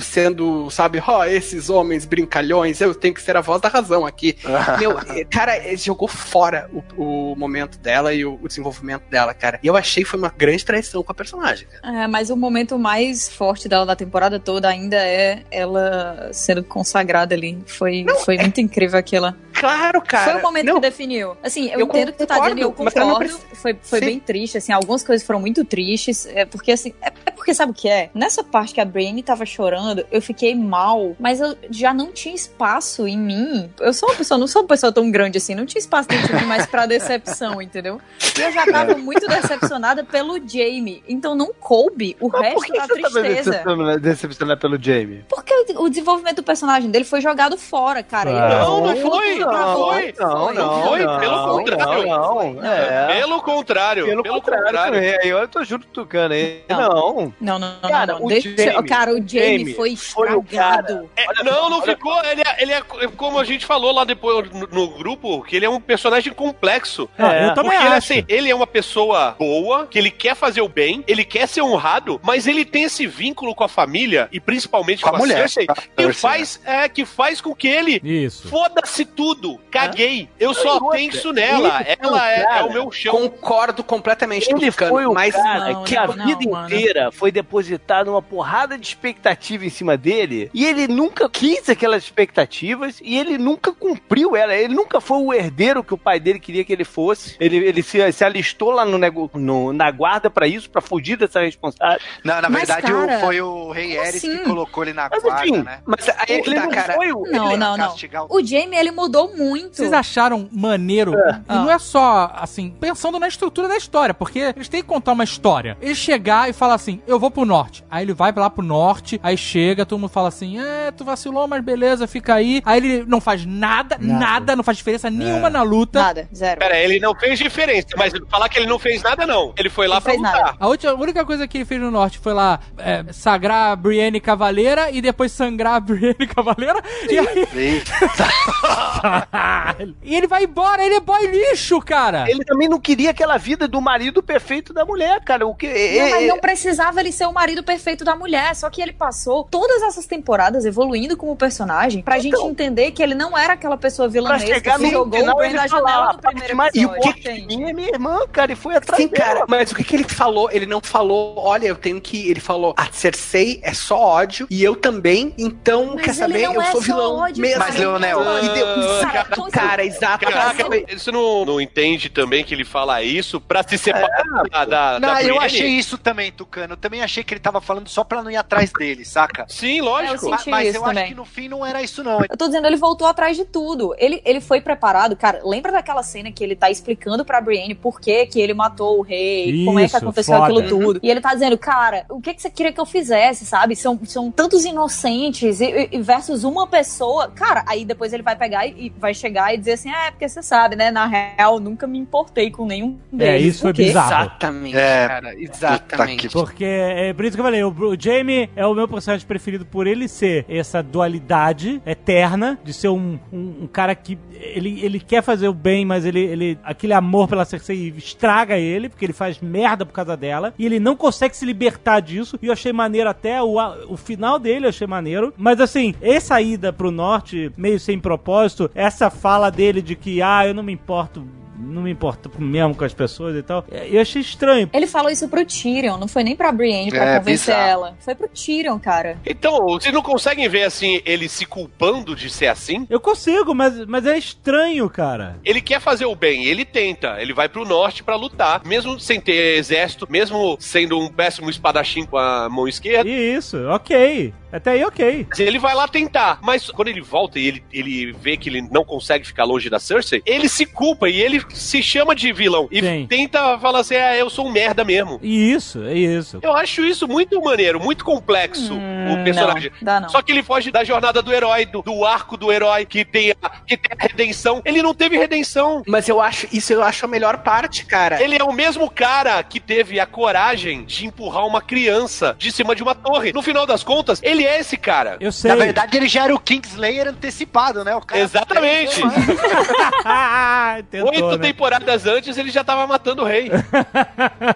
sendo, sabe, ó, esses homens brincalhões, eu tenho que ser a voz da razão aqui. [laughs] Meu, cara, eh, jogou fora o, o momento dela e o, o desenvolvimento dela, cara. E eu achei que foi uma grande traição com a personagem, cara. É, mas o momento mais forte dela da temporada toda ainda é ela sendo consagrada ali. Foi, foi muito incrível aquela. Claro, cara. foi o momento não, que definiu. Assim, eu, eu entendo que tu tá dizendo eu concordo, mas não. Foi, foi Sim. bem triste, assim, algumas coisas foram muito tristes. É porque, assim, é, é porque sabe o que é? Nessa parte que a Brienne tava chorando, eu fiquei mal, mas eu já não tinha espaço em mim. Eu sou uma pessoa, não sou uma pessoa tão grande assim, não tinha espaço dentro de mim mais pra decepção, [laughs] entendeu? E eu já tava muito decepcionada pelo Jamie. Então não coube o Mas resto que da você tá tristeza. decepcionado, decepcionado pelo Jamie? Porque o, desenvolvimento do personagem dele foi jogado fora, cara. Não, não tudo foi. Não, foi. Não, não, Foi, não, pelo contrário. Não, não. É. Pelo contrário. Pelo, contrário, também. Aí eu tô junto com o Tucano aí. Não. Não, não, não, Cara, não. não. o Deixa, Jamie- cara, o Jamie, Jamie foi estragado. É, não, não ficou. Ele é, ele é, como a gente falou lá depois no, no grupo, que ele é um personagem complexo. É, eu também Porque ele, acho. assim, ele é uma pessoa boa, que ele quer fazer o bem, ele quer ser honrado, mas ele tem esse vínculo com a família e principalmente Com com, a mulher, Cersei, que faz, é, que faz com que ele Isso. foda-se tudo, caguei, eu só penso nela, foi ela é, é o meu chão. Concordo completamente Ele Tucano, foi o mas cara Não, que a não, vida mano. inteira foi depositada uma porrada de expectativa em cima dele e ele nunca quis aquelas expectativas e ele nunca cumpriu ela. Ele nunca foi o herdeiro que o pai dele queria que ele fosse. Ele, ele se, se alistou lá no, no- na guarda pra isso, pra fugir dessa responsabilidade. Não, na Mas, verdade, cara, o- foi o Rei Eris assim? que colocou ele na Mas guarda, enfim, né? Mas aí é ele tá, não cara. foi o. Não, não, não. o- O Jamie, ele mudou muito. Vocês acharam maneiro? E não é só, assim, pensando na estrutura da história, porque eles têm que contar uma história. Ele chegar e falar assim, eu vou pro norte. Aí ele vai lá pro norte, aí chega, todo mundo fala assim, é, tu vacilou, mas beleza, fica aí. Aí ele não faz nada, nada, não faz diferença nenhuma na luta. Nada, zero. Pera, ele não fez diferença, mas falar que ele não fez nada, não. Ele foi lá Não pra fez lutar. nada. A, última- a única coisa que ele fez no norte foi lá é, sagrar a Brienne Cavaleira e depois sangrar a [laughs] Brienne Cavaleira. E aí [laughs] e ele vai embora, ele é boy lixo, cara. Ele também não queria aquela vida do marido perfeito da mulher, cara. O que, Não, é- mas é- não precisava ele ser o marido perfeito da mulher. Só que ele passou todas essas temporadas evoluindo como personagem pra gente entender que ele não era aquela pessoa chegar que jogou o final Bran ele da fala, janela papo primeiro marido. episódio. E o que minha é minha irmã, cara, e foi atrás Sim, cara, dela. mas o que, que ele falou? Ele não falou, olha, eu tenho que. Ele falou, a Cersei é só ódio e eu também, então, Mas quer saber? não Eu é sou vilão ódio, mesmo. Mas, Leonel, e deu cara, cara, cara, exato. Caraca, cara. você não, não entende também que ele fala isso pra se separar da, da, Não, da eu achei isso também, Tucano. Eu também achei que ele tava falando só pra não ir atrás dele, saca? Sim, É, lógico. eu Ma- senti mas isso eu também. acho que no fim não era isso, não. Eu tô dizendo, ele voltou atrás de tudo. Ele, ele foi preparado, cara. Lembra daquela cena que ele tá explicando pra Brienne por que, que ele matou o rei, como é que Isso, aconteceu foda. aquilo tudo. E ele tá dizendo, cara, o que, que você queria que eu fizesse, sabe? São, são tantos inocentes e, e- versus uma pessoa. Cara, aí depois ele vai pegar e, e vai chegar e dizer assim: ah, é porque você sabe, né? Na real, nunca me importei com nenhum deles. É, isso foi bizarro. Exatamente, É, cara. Exatamente. que- Porque é por isso que eu falei, o, o Jamie é o meu personagem preferido por ele ser essa dualidade eterna, de ser um, um, um cara que ele, ele quer fazer o bem, mas ele, ele aquele amor pela Cersei estraga ele, porque ele faz merda por causa dela, e ele não consegue se libertar disso, e eu achei maneiro até o, o final dele, eu achei maneiro, mas assim, essa ida pro norte, meio sem propósito, essa fala dele de que, ah, eu não me importo não me importo mesmo com as pessoas e tal. Eu achei estranho. Ele falou isso pro Tyrion, não foi nem pra Brienne pra É, convencer bizarro. ela. Foi pro Tyrion, cara. Então, vocês não conseguem ver assim, ele se culpando de ser assim? Eu consigo, mas, mas é estranho, cara. Ele quer fazer o bem, ele tenta. Ele vai pro norte pra lutar, mesmo sem ter exército, mesmo sendo um péssimo espadachim com a mão esquerda. Isso, ok. Até aí, ok. Ele vai lá tentar, mas quando ele volta e ele, ele vê que ele não consegue ficar longe da Cersei, ele se culpa e ele se chama de vilão. E Sim. tenta falar assim: ah, eu sou um merda mesmo. E isso, é isso. Eu acho isso muito maneiro, muito complexo, o personagem. Não, dá não. Só que ele foge da jornada do herói, do, do arco do herói, que tem, a, que tem a redenção. Ele não teve redenção. Mas eu acho, isso eu acho a melhor parte, cara. Ele é o mesmo cara que teve a coragem de empurrar uma criança de cima de uma torre. No final das contas, ele é esse cara. Eu sei. Na verdade, ele já era o Kingslayer antecipado, né? O cara Exatamente. [laughs] Tentou, Oito né? temporadas antes, ele já tava matando o rei. [laughs]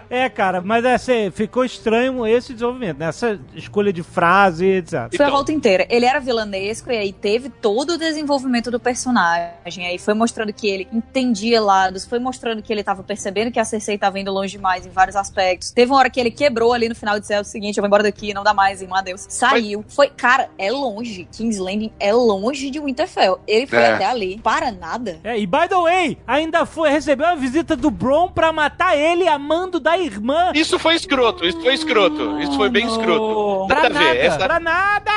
É, cara, mas assim, ficou estranho esse desenvolvimento, né? Essa escolha de frase, etc. Foi a Então. volta inteira. Ele era vilanesco e aí teve todo o desenvolvimento do personagem. Aí foi mostrando que ele entendia lados, foi mostrando que ele tava percebendo que a Cersei tava indo longe demais em vários aspectos. Teve uma hora que ele quebrou ali no final e disse: é o seguinte, eu vou embora daqui, não dá mais, irmão, adeus. Saiu. Foi, cara, é longe. King's Landing é longe de Winterfell. Ele foi É. até ali. Para nada. É, e by the way, ainda foi recebeu a visita do Bron pra matar ele amando da irmã. Isso foi escroto, isso foi escroto. Isso foi bem escroto. Pra Nada a nada, ver. Essa... pra nada!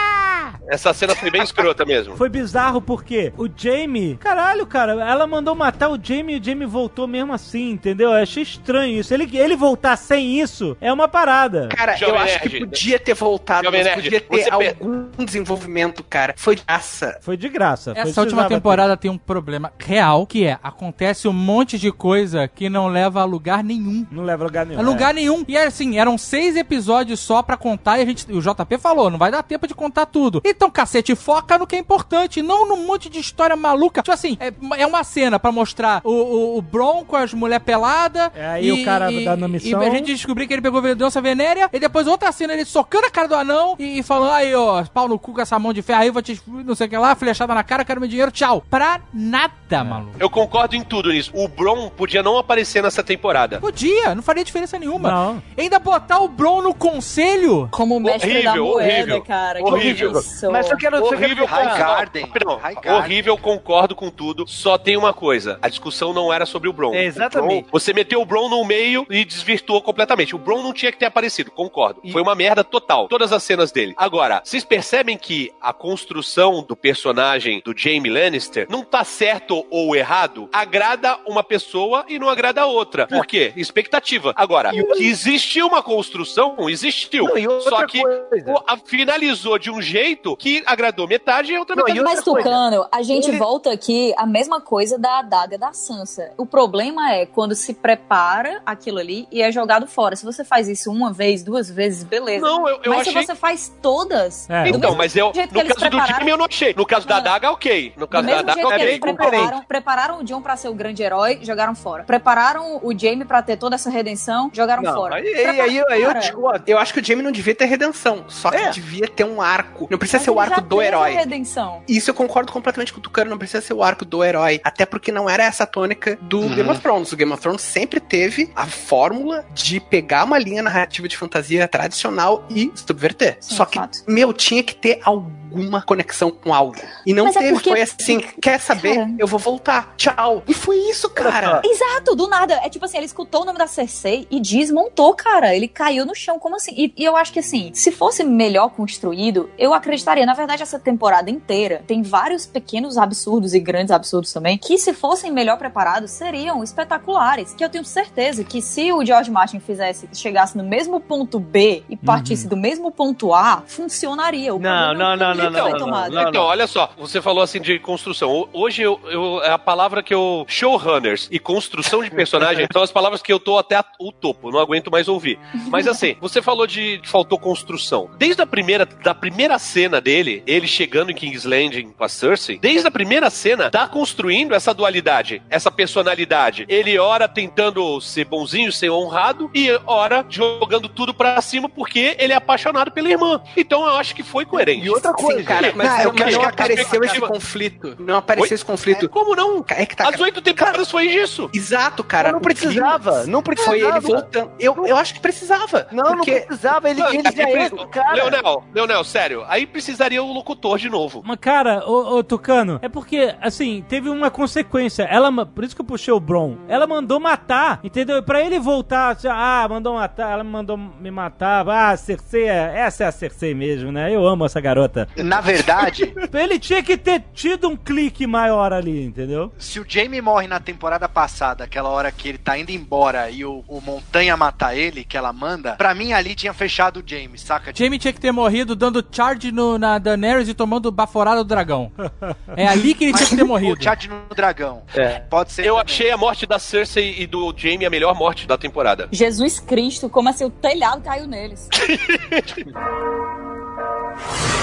Essa cena foi bem escrota mesmo. Foi bizarro porque o Jamie, caralho, cara, ela mandou matar o Jamie e o Jamie voltou mesmo assim, entendeu? Eu achei estranho isso. Ele, ele voltar sem isso é uma parada. Cara, eu Jovem acho que podia ter voltado, Jovem mas Nerd, podia ter você per- algum desenvolvimento, cara. Foi de graça. Foi de graça. foi Essa última temporada tem um problema real, que é, acontece um monte de coisa que não leva a lugar nenhum. ter. Não leva a lugar nenhum. A lugar nenhum. E assim, eram seis episódios só pra contar e a gente, o JP falou, não vai dar tempo de contar tudo. Então, cacete, foca no que é importante, não num monte de história maluca. Tipo assim, é, é uma cena pra mostrar o, o, o Bron com as mulher pelada. É, aí o cara dando a missão. E a gente descobrir que ele pegou doença venérea. E depois outra cena, ele socando a cara do anão e, e falando, aí, ó, pau no cu com essa mão de ferro aí, vou te, não sei o que lá, flechada na cara, quero meu dinheiro, tchau. Pra nada, maluco. Eu concordo em tudo nisso. O Bron podia não aparecer nessa temporada. Podia, não faria diferença nenhuma. Não. Ainda botar o Bron no conselho. Como o mestre da Horrível, moeda, horrível. cara. Horrível. Que. Mas eu quero Horrível, falar- High Garden. Não, High Garden. horrível, concordo com tudo. Só tem uma coisa: a discussão não era sobre o Bron. É, exatamente. O Bron- você meteu o Bron no meio e desvirtuou completamente. O Bron não tinha que ter aparecido, concordo. Foi uma merda total. Todas as cenas dele. Agora, vocês percebem que a construção do personagem do Jaime Lannister não tá certo ou errado? Agrada uma pessoa e não agrada a outra. Por quê? Expectativa. Agora, que existiu uma construção, existiu. Não, Só que coisa. finalizou de um jeito que agradou metade e a outra Não, metade. e Mas, outra coisa, Tucano, a gente ele- volta aqui a mesma coisa da adaga da Sansa. O problema é quando se prepara aquilo ali e é jogado fora. Se você faz isso uma vez, duas vezes, beleza. Não, eu, eu mas achei se você faz todas, É. Então, mas eu, no caso do time eu não achei. No caso da Não. Daga, ok. No caso da Daga, ok. eles prepararam, prepararam o John pra ser o grande herói, jogaram fora. Prepararam o Jaime pra ter toda essa redenção, jogaram Não, fora. aí, aí, aí, aí eu discordo. Eu acho que o Jamie não devia ter redenção, só que É. devia ter um arco. Não precisa mas ser o arco já do herói. redenção. Isso eu concordo completamente com o Tucano, não precisa ser o arco do herói. Até porque não era essa a tônica do Uhum. Game of Thrones. O Game of Thrones sempre teve a fórmula de pegar uma linha narrativa de fantasia tradicional e subverter. Sim, Só que, fato. Meu, tinha que ter alguma conexão com algo. E não Mas é teve. porque- Foi assim, quer saber? Cara. Eu vou voltar. Tchau. E foi isso, cara. Exato, do nada. É tipo assim, ele escutou o nome da Cersei e desmontou, cara. Ele caiu no chão, como assim? E, e eu acho que assim, se fosse melhor construído, eu acreditaria. Na verdade, essa temporada inteira tem vários pequenos absurdos e grandes absurdos também, que se fossem melhor preparados, seriam espetaculares. Que eu tenho certeza que se o George Martin fizesse, chegasse no mesmo ponto B e partisse do mesmo ponto A, funcionaria. O Não, problema não, é não, que não, não, tomado. não, Então, olha só, você falou assim de construção. Hoje eu, eu- é a palavra que eu. Showrunners e construção de personagem [laughs] são as palavras que eu tô até a- o topo, não aguento mais ouvir. Mas assim, você falou de que faltou construção. Desde a primeira, da primeira cena dele, ele chegando em King's Landing com a Cersei, desde a primeira cena, tá construindo essa dualidade, essa personalidade. Ele, ora, tentando ser bonzinho, ser honrado, e ora, jogando tudo pra cima porque ele é apaixonado pela irmã. Então eu acho que foi coerente. E outra coisa, Sim, cara, mas Não, eu acho que eu apareceu esse conflito. Não apareceu Oi? esse conflito. Como não? É que tá. As oito temporadas foi isso. Exato, cara. não O precisava, não Foi ele precisava. voltando. Eu, eu acho que precisava. Não, porque... não precisava, ele, ele já é esse cara. Leonel, Leonel, sério. Aí precisaria o locutor de novo. Mas, cara, ô, ô Tucano, é porque, assim, teve uma consequência. Ela, por isso que eu puxei o Bron. Ela mandou matar, entendeu? Pra ele voltar, assim, ah, mandou matar, ela mandou me matar. Ah, a Cersei, é- essa é a Cersei mesmo, né? Eu amo essa garota. Na verdade, [laughs] Ele tinha que ter tido um clique maior ali, entendeu? se o Jamie morre na temporada passada, aquela hora que ele tá indo embora e o, o Montanha mata ele, que ela manda, pra mim ali tinha fechado o Jamie, saca? Jamie tinha que ter morrido dando charge no, na Daenerys e tomando baforada do dragão. É ali que ele tinha que ter morrido. O chat no dragão. É. Pode ser. Eu também. achei a morte da Cersei e do Jaime a melhor morte da temporada. Jesus Cristo, como assim o telhado caiu neles. [laughs]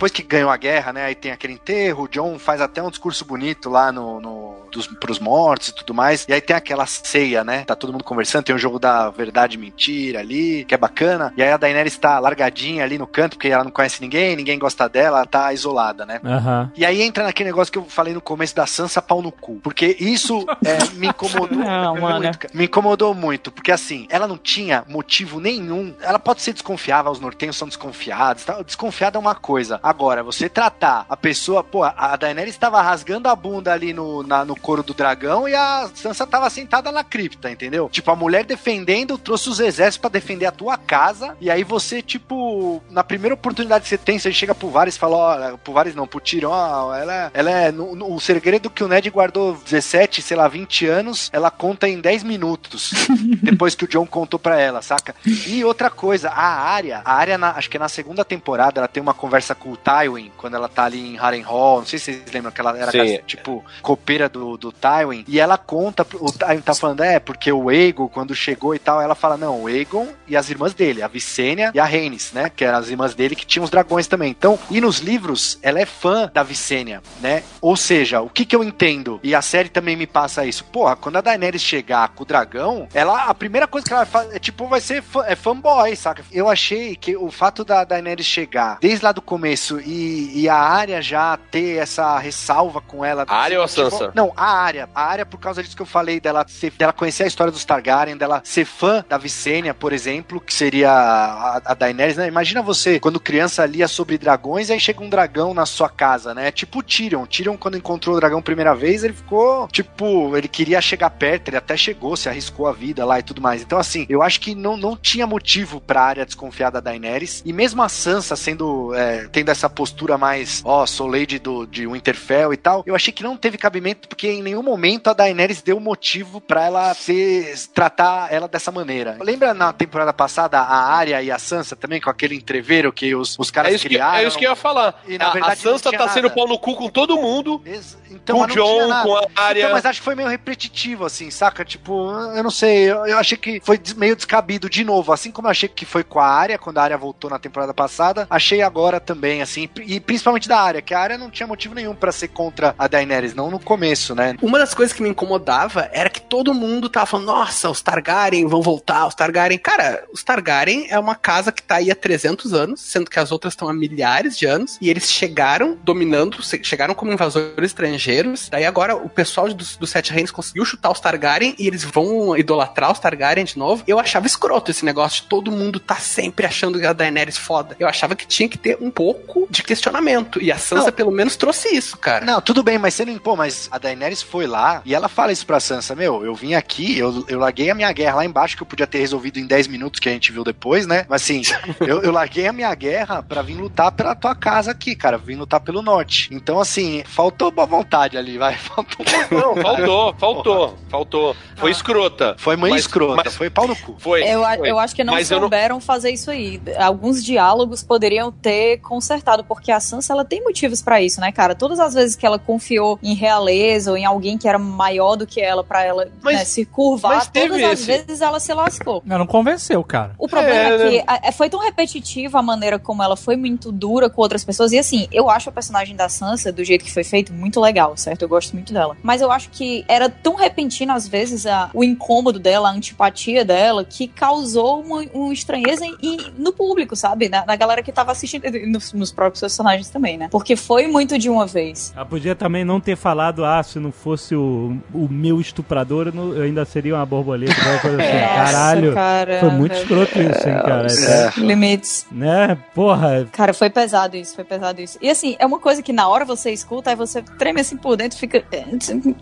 Depois que ganhou a guerra, né? Aí tem aquele enterro, o John faz até um discurso bonito lá no, no dos, pros mortos e tudo mais. E aí tem aquela ceia, né? Tá todo mundo conversando, tem o jogo da verdade e mentira ali, que é bacana. E aí a Daenerys tá largadinha ali no canto, porque ela não conhece ninguém, ninguém gosta dela, ela tá isolada, né? Aham. E aí entra naquele negócio que eu falei no começo da Sansa pau no cu. Porque isso é, me incomodou [laughs] Não, muito. Me incomodou muito. Porque assim, ela não tinha motivo nenhum. Ela pode ser desconfiável, os nortenhos são desconfiados. Tá? Desconfiada é uma coisa. Agora, você tratar a pessoa, pô, a Daenerys estava rasgando a bunda ali no, na- no couro do dragão e a Sansa tava sentada na cripta, entendeu? Tipo, a mulher defendendo, trouxe os exércitos pra defender a tua casa, e aí você, tipo, na primeira oportunidade que você tem, você chega pro Varys e fala, ó, pro Varys não, pro Tyrion, ó, ela, é- ela é, no- no- o segredo que o Ned guardou 17, sei lá, 20 anos, ela conta em 10 minutos, [laughs] depois que o John contou pra ela, saca? E outra coisa, a área, a área, acho que é na segunda temporada, ela tem uma conversa com o Tywin, quando ela tá ali em Harrenhal, não sei se vocês lembram que ela era, Sim. tipo, copeira do, do Tywin, e ela conta, o Tywin tá falando, é, porque o Aegon, quando chegou e tal, ela fala, não, o Aegon e as irmãs dele, a Vicênia e a Rhaenys, né, que eram as irmãs dele que tinham os dragões também. Então, e nos livros, ela é fã da Vicênia, né, ou seja, o que que eu entendo, e a série também me passa isso, porra, quando a Daenerys chegar com o dragão, ela, a primeira coisa que ela vai fazer, é tipo, vai ser fã, é fanboy, saca? Eu achei que o fato da Daenerys chegar desde lá do começo e, e a área já ter essa ressalva com ela. A Arya ou a tipo, Sansa? Não, a área. A área, por causa disso que eu falei, dela, ser, dela conhecer a história dos Targaryen, dela ser fã da Vicênia, por exemplo, que seria a, a Daenerys, né? Imagina você, quando criança, lia sobre dragões, e aí chega um dragão na sua casa, né? Tipo o Tyrion. Tyrion, quando encontrou o dragão primeira vez, ele ficou, tipo, ele queria chegar perto, ele até chegou, se arriscou a vida lá e tudo mais. Então, assim, eu acho que não, não tinha motivo pra área desconfiar da Daenerys, e mesmo a Sansa sendo, é, tendo essa postura mais, ó, sou lady do, de Winterfell e tal, eu achei que não teve cabimento, porque em nenhum momento a Daenerys deu motivo pra ela ser, tratar ela dessa maneira. Lembra na temporada passada a Arya e a Sansa também, com aquele entreveiro que os, os caras É isso, que, criaram? é isso que eu ia falar. E, na a, a verdade, não Sansa tá sendo pau no cu com todo mundo. Ex- Então, com o John, com a área. Então, mas acho que foi meio repetitivo, assim, saca? Tipo, eu não sei, eu, eu achei que foi meio descabido de novo. Assim como eu achei que foi com a área, quando a área voltou na temporada passada, achei agora também, assim, e principalmente da área, que a área não tinha motivo nenhum pra ser contra a Daenerys, não no começo, né? Uma das coisas que me incomodava era que todo mundo tava falando, nossa, os Targaryen vão voltar, os Targaryen. Cara, os Targaryen é uma casa que tá aí há 300 anos, sendo que as outras estão há milhares de anos, e eles chegaram dominando, chegaram como invasores estrangeiros, daí agora o pessoal dos, dos Sete Reinos conseguiu chutar os Targaryen, e eles vão idolatrar os Targaryen de novo. Eu achava escroto esse negócio de todo mundo tá sempre achando que a Daenerys foda. Eu achava que tinha que ter um pouco de questionamento, e a Sansa Não. pelo menos trouxe isso, cara. Não, tudo bem, mas você não. Pô, mas a Daenerys foi lá e ela fala isso pra Sansa: Meu, eu vim aqui, eu, eu larguei a minha guerra lá embaixo, que eu podia ter resolvido em 10 minutos, que a gente viu depois, né? Mas assim, [laughs] eu, eu larguei a minha guerra pra vir lutar pela tua casa aqui, cara. Vim lutar pelo norte. Então, assim, faltou boa vontade ali, vai. [laughs] Faltou. Não, faltou, faltou, faltou. Foi escrota. Foi muito Mas- escrota, mas- foi pau no cu. Foi. Eu, foi. eu acho que não Mas eu não- souberam fazer isso aí. Alguns diálogos poderiam ter consertado, porque a Sansa ela tem motivos pra isso, né, cara? Todas as vezes que ela confiou em realeza ou em alguém que era maior do que ela pra ela Mas- né, se curvar, todas as esse- vezes ela se lascou. Não, não convenceu, cara. O problema é, É, né? que a- é- foi tão repetitiva a maneira como ela foi muito dura com outras pessoas. E assim, eu acho a personagem da Sansa, do jeito que foi feito, muito legal, certo? Eu gosto muito dela. Mas eu acho que era tão repentino, às vezes, a- o incômodo dela, a antipatia dela, que causou uma, uma estranheza em- em- no público, sabe? Na, na galera que tava assistindo, nos, nos próprios personagens também, né? Porque foi muito de uma vez. Ela podia também não ter falado, ah, se não fosse o, o meu estuprador, eu, não- eu ainda seria uma borboleta. coisa assim. [laughs] Caralho. Cara. Foi muito escroto isso, hein, cara. É. Limites. Né? Porra. Cara, foi pesado isso, foi pesado isso. E assim, é uma coisa que na hora você escuta, aí você treme assim por dentro, fica.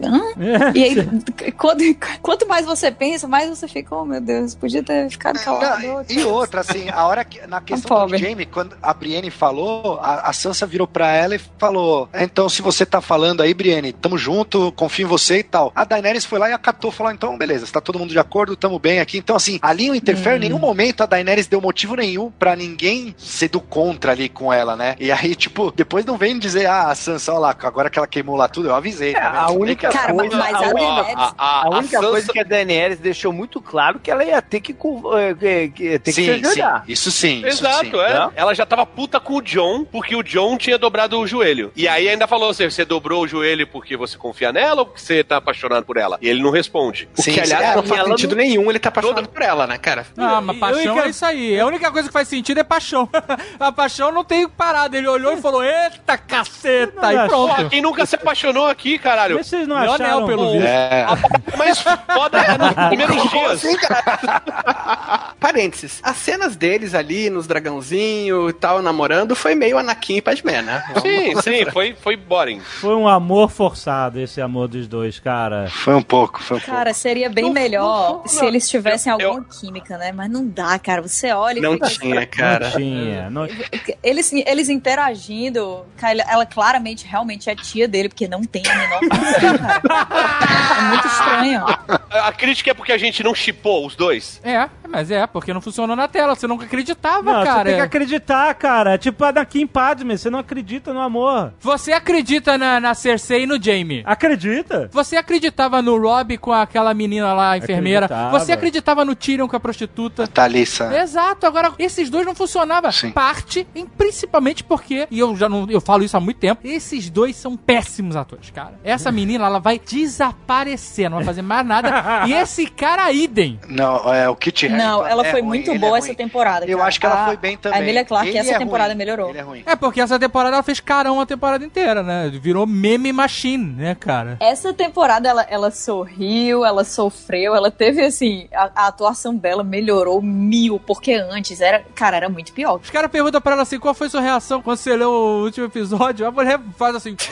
Hã? É. E aí, quando- quanto mais você pensa, mais você fica, oh meu Deus, podia ter ficado calado. Não, e outra, assim, a hora que. Na [laughs] questão do. Jamie, quando a Brienne falou, a, a Sansa virou pra ela e falou: Então, se você tá falando aí, Brienne, tamo junto, confio em você e tal. A Daenerys foi lá e acatou, falou: Então, beleza, está todo mundo de acordo, tamo bem aqui. Então, assim, ali o Interfere, em nenhum momento a Daenerys deu motivo nenhum pra ninguém ser do contra ali com ela, né? E aí, tipo, depois não vem dizer, ah, a Sansa, olha lá, agora que ela queimou lá tudo, eu avisei. tá vendo? a Falei única Cara, mas, mas a a- Daenerys. A, a, A única Sansa- coisa que a Daenerys deixou muito claro que ela ia ter que, eh, que, que, ter que se Sim, sim, ajoelhar. isso sim. isso Exato, sim. é. Não? Ela já tava puta com o John, porque o John tinha dobrado o joelho. E aí ainda falou assim: você dobrou o joelho porque você confia nela ou porque você tá apaixonado por ela? E ele não responde. O Sim, que, aliás, sim. não faz sentido nenhum ele tá apaixonado Todo- por ela, né, cara? Ah, mas paixão eu- é isso aí. A única coisa que faz sentido é paixão. [laughs] a paixão não tem parada. Ele olhou e falou: Eita caceta! Não, e não, pronto. Pô, quem nunca se apaixonou aqui, caralho? Vocês não Meu acharam... anel, pelo visto. É. Mas foda é nos primeiros dias. [laughs] Parênteses. As cenas deles ali nos dragãozinho e tal, namorando, foi meio Anakin e Padmé, né? Sim, sim, foi, foi boring. Foi um amor forçado esse amor dos dois, cara. Foi um pouco, foi um pouco. Cara, seria bem Não, melhor não, se não. eles tivessem Eu- alguma química, né? Mas não dá, cara. Você olha e Não tinha, cara. Não tinha. Não... Eles, eles interagindo, cara, ela claramente, realmente é tia dele, porque não tem a menor cara. É muito estranho. A, a crítica é porque a gente não chipou os dois. É, mas é, porque não funcionou na tela. Você nunca acreditava, Não, cara. você tem que acreditar, cara. É Tipo Anakin Padme, você não acredita no amor. Você acredita na, na Cersei e no Jamie. Acredita? Você acreditava no Rob com aquela menina lá, a enfermeira. Acreditava. Você acreditava no Tyrion com a prostituta. Thalissa. Exato, agora esses dois não funcionavam. Sim. Parte, em, principalmente porque, e eu já não eu falo isso há muito tempo, esses dois são péssimos atores, cara. Essa menina, ela vai desaparecer, não vai fazer mais nada. [laughs] e esse cara, idem. Não, é o Kit Harington Não, ela é foi ruim, muito ele boa é essa temporada. Eu cara. acho que ela A- foi bem também. A Emilia Clarke, essa é temporada ruim, melhorou. Ele é ruim. É porque essa temporada ela fez carão a temporada inteira, né? Virou meme machine, né, cara? Essa temporada ela, ela sorriu, ela sofreu, ela teve assim, a, a atuação dela melhorou mil, porque antes era, cara, era muito pior. Os caras perguntam pra ela assim, qual foi sua reação quando você leu o último episódio? A mulher faz assim... [laughs]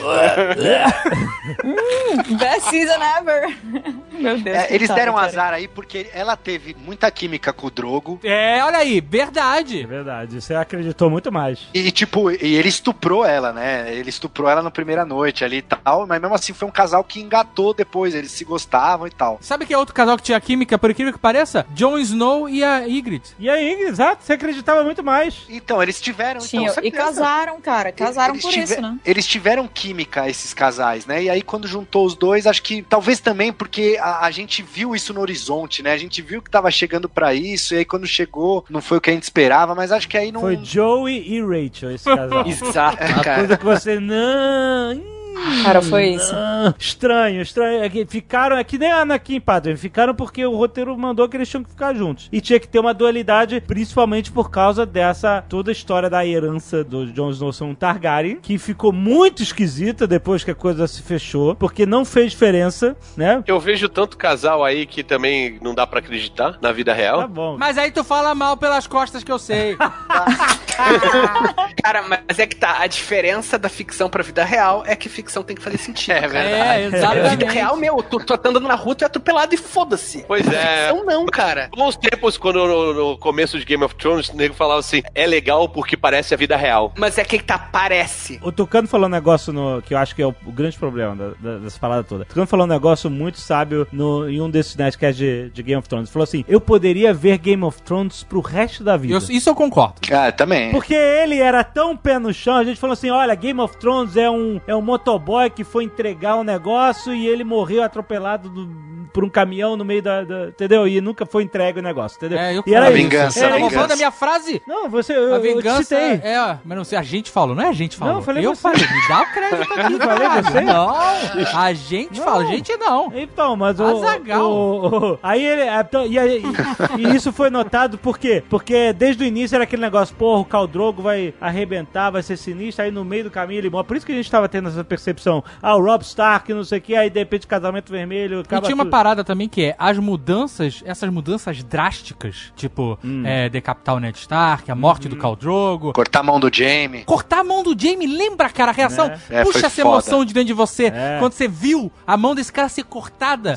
Best season ever. [laughs] Meu Deus. É, eles deram cara. azar aí porque ela teve muita química com o Drogo. É, olha aí, É verdade. verdade. Você acreditou muito mais. E, tipo, e ele estuprou ela, né? Ele estuprou ela na primeira noite ali e tal. Mas mesmo assim foi um casal que engatou depois. Eles se gostavam e tal. Sabe que é outro casal que tinha química, por incrível que pareça? Jon Snow e a Ygritte. E aí, exato, você acreditava muito mais. Então, eles tiveram. Tinha, então, e casaram, cara. Casaram Eles por isso, né? Eles tiveram química, esses casais, né? E aí, quando juntou os dois, acho que talvez também porque a, a gente viu isso no horizonte, né? A gente viu que tava chegando pra isso, e aí quando chegou, não foi o que a gente esperava, mas acho que aí não. Foi Joey e Rachel esse casal. [laughs] Exato, A cara. coisa que você não. Cara, foi isso. Ah, estranho, estranho. É ficaram, é que nem a Anakin e Padme, ficaram porque o roteiro mandou que eles tinham que ficar juntos. E tinha que ter uma dualidade, principalmente por causa dessa toda a história da herança do Jon Snow ser um Targaryen, que ficou muito esquisita depois que a coisa se fechou, porque não fez diferença, né? Eu vejo tanto casal aí que também não dá pra acreditar na vida Tá real. bom. Mas aí tu fala mal pelas costas que eu sei. [laughs] Cara, mas é que tá, a diferença da ficção pra vida real é que ficção tem que fazer sentido. É cara. verdade. é, Na vida exatamente. real, meu, tu, tu tá andando na rua, tu é atropelado e foda-se. Pois é. Ficção não, cara. Bons tempos, quando no, no começo de Game of Thrones, o nego falava assim: é legal porque parece a vida real. Mas é que tá, parece. O Tucano falou um negócio no, que eu acho que é o, o grande problema da, da, dessa parada toda. O Tucano falou um negócio muito sábio no, em um desses Nerdcasts de, de Game of Thrones. Ele falou assim: Eu poderia ver Game of Thrones pro resto da vida. Eu- isso eu concordo. Ah, também. Porque ele era tão pé no chão, a gente falou assim: olha, Game of Thrones é um, é um motoboy que foi entregar um negócio e ele morreu atropelado do- por um caminhão no meio da, da- Entendeu? E nunca foi entregue o negócio, entendeu? É, eu e era A vingança, Era- roubando vingança. a minha frase? Não, você. Eu, A eu te vingança citei. é, mas não sei, a gente falou, não é a gente falou. Não, eu falei eu você. falei, me dá o crédito [laughs] aqui, Eu falei você? Não, a gente Não. fala, a gente não. Então, mas o, Azaghal. o- o- Aí ele. é, então, E, aí- e- e isso foi notado por quê? Porque desde o início era aquele negócio, porra, o Caldrogo vai arrebentar, vai ser sinistro, aí no meio do caminho ele morre. Por isso que a gente tava tendo essa percepção. Ah, o Rob Stark, não sei o que, aí de repente casamento vermelho. E tinha uma tudo. parada também que é as mudanças, essas mudanças drásticas, tipo Hum. é, decapitar o Ned Stark, a morte do Khal Drogo, Cortar a mão do Jamie. Cortar a mão do Jamie, lembra, cara, a reação? É, Puxa foi essa foda. emoção de dentro de você É. quando você viu a mão desse cara ser cortada.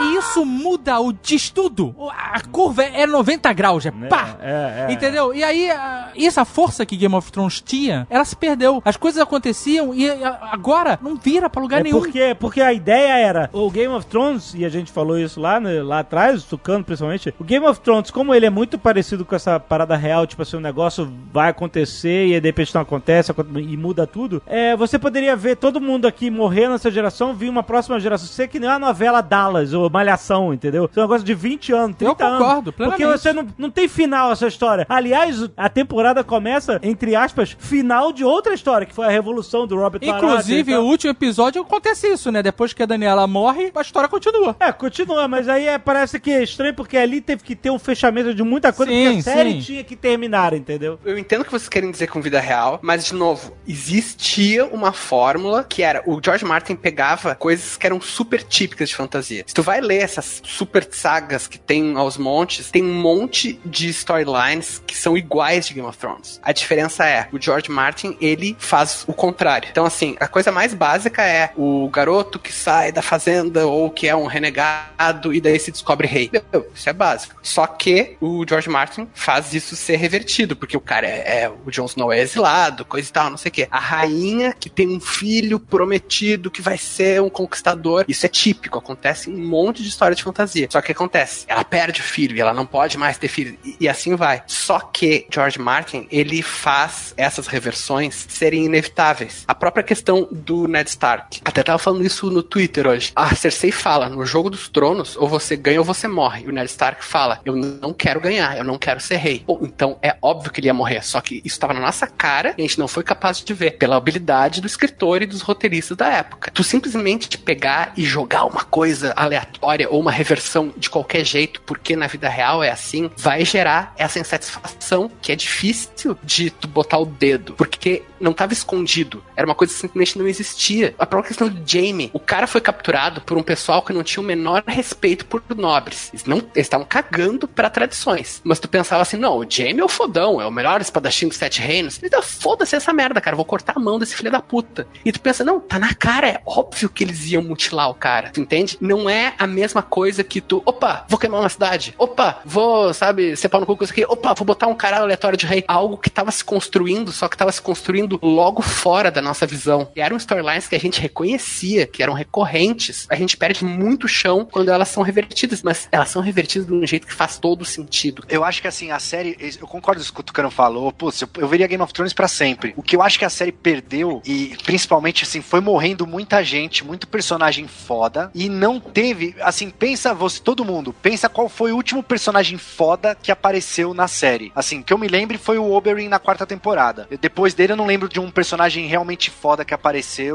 E isso muda o diz tudo. A curva é 90 graus, é pá! É, é, é. Entendeu? E aí, essa força que Game of Thrones tinha, ela se perdeu. As coisas aconteciam e a- agora não vira pra lugar É nenhum. porque, porque a ideia era o Game of Thrones, e a gente falou isso lá, né, lá atrás, Tucano principalmente. O Game of Thrones, como ele é muito parecido com essa parada real, tipo assim, o negócio vai acontecer e aí de repente não acontece acon- e muda tudo. É, você poderia ver todo mundo aqui morrer nessa geração, vir uma próxima geração. Ser que nem a novela Dallas ou Malhação, entendeu? Isso é um negócio de 20 anos, 30 Eu anos. concordo, plenamente. Porque você não, não tem final essa história. Aliás, a temporada começa, entre aspas, final de outra história, que foi a revolução do Robert Baratheon e Inclusive, tal. o último episódio acontece isso, né? Depois que a Daniela morre, a história continua. É, continua, mas aí é, parece que é estranho porque ali teve que ter um fechamento de muita coisa Sim, porque a série sim. tinha que terminar, entendeu? Eu entendo o que vocês querem dizer com vida real, mas, de novo, existia uma fórmula que era: o George Martin pegava coisas que eram super típicas de fantasia. Se tu vai ler essas super sagas que tem aos montes, tem um monte de storylines que são iguais de Game of of Thrones. A diferença é, o George Martin, ele faz o contrário. Então, assim, a coisa mais básica é o garoto que sai da fazenda ou que é um renegado e daí se descobre rei. Isso é básico. Só que o George Martin faz isso ser revertido, porque o cara é, é o Jon Snow é exilado, coisa e tal, não sei o quê. A rainha que tem um filho prometido que vai ser um conquistador, isso é típico, acontece em um monte de história de fantasia. Só que acontece, ela perde o filho e ela não pode mais ter filho e, e assim vai. Só que George Martin, ele faz essas reversões serem inevitáveis. A própria questão do Ned Stark. Até tava falando isso no Twitter hoje. A Cersei fala, no jogo dos tronos, ou você ganha ou você morre. E o Ned Stark fala, eu não quero ganhar, eu não quero ser rei. Bom, então é óbvio que ele ia morrer, só que isso tava na nossa cara e a gente não foi capaz de ver, pela habilidade do escritor e dos roteiristas da época. Tu simplesmente pegar e jogar uma coisa aleatória ou uma reversão de qualquer jeito, porque na vida real é assim, vai gerar essa insatisfação que é difícil de tu botar o dedo, porque não estava escondido. Era uma coisa que simplesmente não existia. A própria questão de Jamie. O cara foi capturado por um pessoal que não tinha o menor respeito por nobres. Eles não estavam cagando para tradições. Mas tu pensava assim, não, o Jamie é o fodão, é o melhor espadachim dos sete reinos. Dá, foda-se essa merda, cara, vou cortar a mão desse filho da puta. E tu pensa, não, tá na cara, é óbvio que eles iam mutilar o cara. Tu entende? Não é a mesma coisa que tu, opa, vou queimar uma cidade. Opa, vou, sabe, ser pau no cu com isso aqui. Opa, vou botar um cara aleatório de rei. Algo que tava se construindo, só que tava se construindo logo fora da nossa visão. E eram storylines que a gente reconhecia, que eram recorrentes. A gente perde muito chão quando elas são revertidas, mas elas são revertidas de um jeito que faz todo sentido. Eu acho que assim, a série. Eu concordo com o que o Tucano falou. Putz, eu, eu veria Game of Thrones pra sempre. O que eu acho que a série perdeu, e principalmente assim, foi morrendo muita gente, muito personagem foda. E não teve. Assim, pensa você, todo mundo, pensa qual foi o último personagem foda que apareceu na série. Assim, que eu me lembre foi o Oberyn na quarta temporada. Eu- depois dele eu não lembro de um personagem realmente foda que apareceu.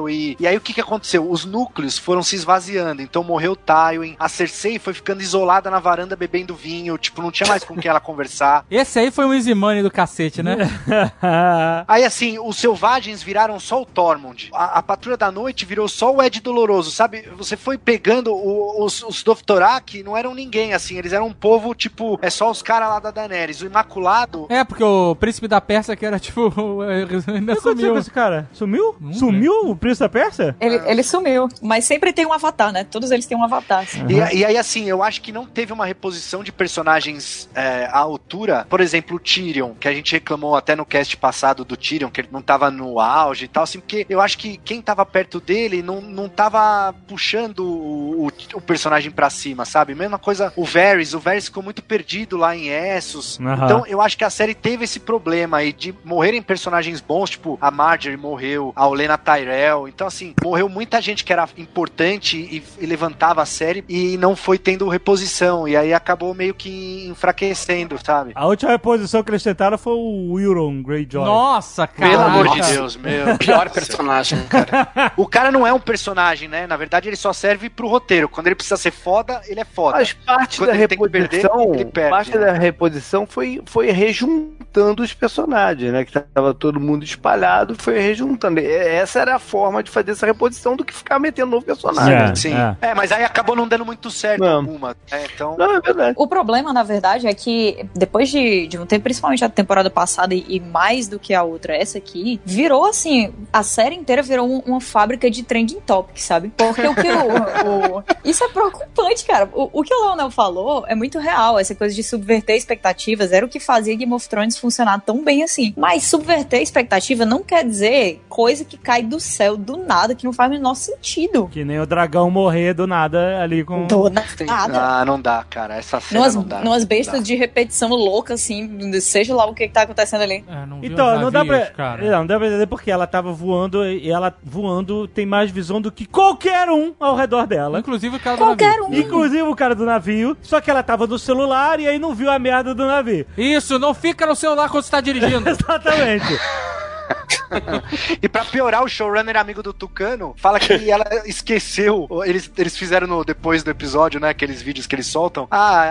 E, e aí o que, que aconteceu? Os núcleos foram se esvaziando. Então morreu o Tywin, a Cersei foi ficando isolada na varanda bebendo vinho. Tipo, não tinha mais com quem ela [laughs] conversar. Esse aí foi um easy money do cacete, né? [laughs] Aí assim, os selvagens viraram só o Tormund. A, a patrulha da noite virou só o Ed Doloroso, sabe? Você foi pegando o- os, os Dothraki, não eram ninguém, assim. Eles eram um povo, tipo, é só os caras lá da Daenerys. O Imaculado. É, porque o príncipe da Pérsia, que era tipo. [laughs] ainda O que aconteceu sumiu. com esse cara? Sumiu? Não Sumiu o príncipe da Pérsia? Ele, ele sumiu. Mas sempre tem um avatar, né? Todos eles têm um avatar. assim. E, e aí, assim, eu acho que não teve uma reposição de personagens é, à altura. Por exemplo, o Tyrion, que a gente reclamou até no cast passado do Tyrion, que ele não tava no auge e tal, assim, porque eu acho que quem tava perto dele não, não tava puxando o, o- o personagem pra cima, sabe? Mesma coisa o Varys, o Varys ficou muito perdido lá em Essos. Aham. Então, eu acho que a série teve esse problema aí de morrerem personagens bons, tipo, a Marjorie morreu, a Olena Tyrell. Então, assim, morreu muita gente que era importante e, e levantava a série e não foi tendo reposição. E aí acabou meio que enfraquecendo, sabe? A última reposição que eles tentaram foi o Euron Greyjoy. Nossa, cara. Pelo amor de. Deus, meu. [laughs] Pior personagem, [laughs] cara. O cara não é um personagem, né? Na verdade, ele só serve pro roteiro. Quando ele precisa ser foda, ele é foda. Mas parte Quando da ele tem que perder, reposição, ele perde, parte né? da reposição foi, foi rejuntando os personagens, né? Que tava todo mundo espalhado, foi rejuntando. Essa era a forma de fazer essa reposição do que ficar metendo novo personagem. É, Sim. é. É. mas aí acabou não dando muito certo Não. alguma. né? Então. Não, é verdade. O problema, na verdade, é que depois de, de um tempo, principalmente a temporada passada e, e mais do que a outra, essa aqui, virou assim, a série inteira virou um- uma fábrica de trending topic, sabe? Porque o que o, o- Isso é preocupante, cara. O, o que o Leonel falou é muito real, essa coisa de subverter expectativas era o que fazia Game of Thrones funcionar tão bem assim. Mas subverter expectativa não quer dizer coisa que cai do céu do nada, que não faz o menor sentido. Que nem o dragão morrer do nada ali com. Do nada. Ah, não dá, cara. Essa cena Numas, não dá. numas bestas dá. de repetição louca, assim, seja lá o que, que tá acontecendo ali. É, não Então, os não dá pra. navios, Cara. Não, não dá pra entender porque ela tava voando e ela voando tem mais visão do que qualquer um ao redor dela. Inclusive o cara do Qualquer navio. um. Inclusive o cara do navio, só que ela tava no celular e aí não viu a merda do navio. Isso, não fica no celular quando você tá dirigindo. [laughs] Exatamente. [laughs] [laughs] E pra piorar, o showrunner amigo do Tucano fala que [laughs] ela esqueceu. Eles, eles fizeram no, depois do episódio, né? Aqueles vídeos que eles soltam. Ah,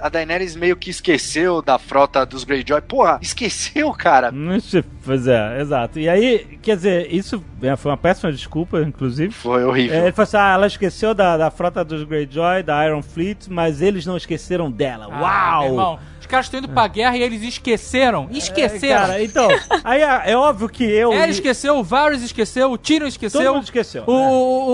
a, a- Daenerys meio que esqueceu da frota dos Greyjoy. Porra, esqueceu, cara. Ixi, Pois é, exato. E aí, quer dizer, isso é, foi uma péssima desculpa, inclusive. Foi horrível. É, ele falou assim: ah, ela esqueceu da, da frota dos Greyjoy, da Iron Fleet, mas eles não esqueceram dela. Ah, Uau! Caras estão indo pra guerra e eles esqueceram. Esqueceram. É, cara, então, aí é, é óbvio que eu. Ela esqueceu, o Varys esqueceu, o Tyrion esqueceu. Todo mundo esqueceu. O, o,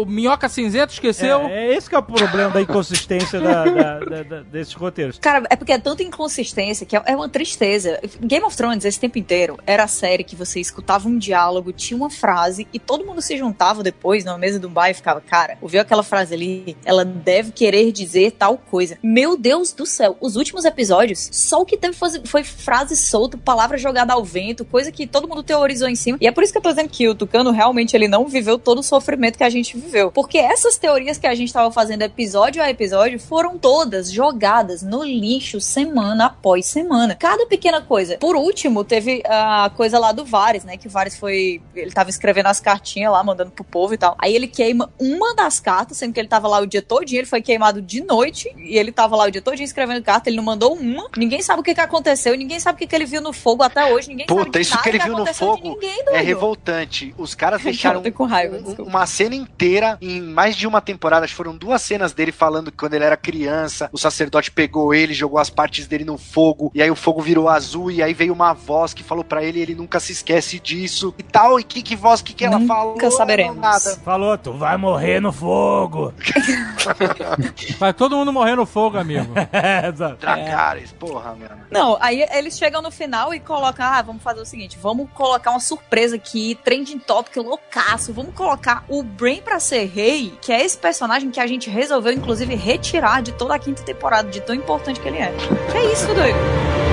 o- o Minhoca Cinzento esqueceu. É, é esse que é o problema da inconsistência da- da- da- da- desses roteiros. Cara, é porque é tanta inconsistência que é é uma tristeza. Game of Thrones, esse tempo inteiro, era a série que você escutava um diálogo, tinha uma frase e todo mundo se juntava depois numa mesa de um bar e ficava, cara, ouviu aquela frase ali? Ela deve querer dizer tal coisa. Meu Deus do céu, os últimos episódios, só o que teve foi, foi frase solta, palavra jogada ao vento, coisa que todo mundo teorizou em cima. E é por isso que eu tô dizendo que o Tucano realmente ele não viveu todo o sofrimento que a gente viveu. Porque essas teorias que a gente tava fazendo episódio a episódio foram todas jogadas no lixo semana após semana. Cada pequena coisa. Por último, teve a coisa lá do Vares, né? Que o Vares foi. Ele tava escrevendo as cartinhas lá, mandando pro povo e tal. Aí ele queima uma das cartas, sendo que ele tava lá o dia todinho, ele foi queimado de noite. E ele tava lá o dia todinho escrevendo carta, ele não mandou uma. Ninguém sabe o que, que aconteceu, ninguém sabe o que, que ele viu no fogo até hoje, ninguém sabe Puta, isso nada que ele viu no fogo ninguém, é revoltante. Os caras [laughs] deixaram raiva, um- uma cena inteira em mais de uma temporada. acho que Foram duas cenas dele falando que quando ele era criança, o sacerdote pegou ele, jogou as partes dele no fogo, e aí o fogo virou azul, e aí veio uma voz que falou pra ele, ele nunca se esquece disso e tal. E que, que voz que, que ela Nunca falou? saberemos. Nada. Falou, tu vai morrer no fogo. [laughs] Vai todo mundo morrer no fogo, amigo. [laughs] É, exato. Dracarys, porra, mano. Não, aí eles chegam no final e colocam, ah, vamos fazer o seguinte, vamos colocar uma surpresa aqui, trending topic loucaço, vamos colocar o Brain pra ser rei, que é esse personagem que a gente resolveu, inclusive, retirar de toda a quinta temporada, de tão importante que ele é. Que é isso, doido?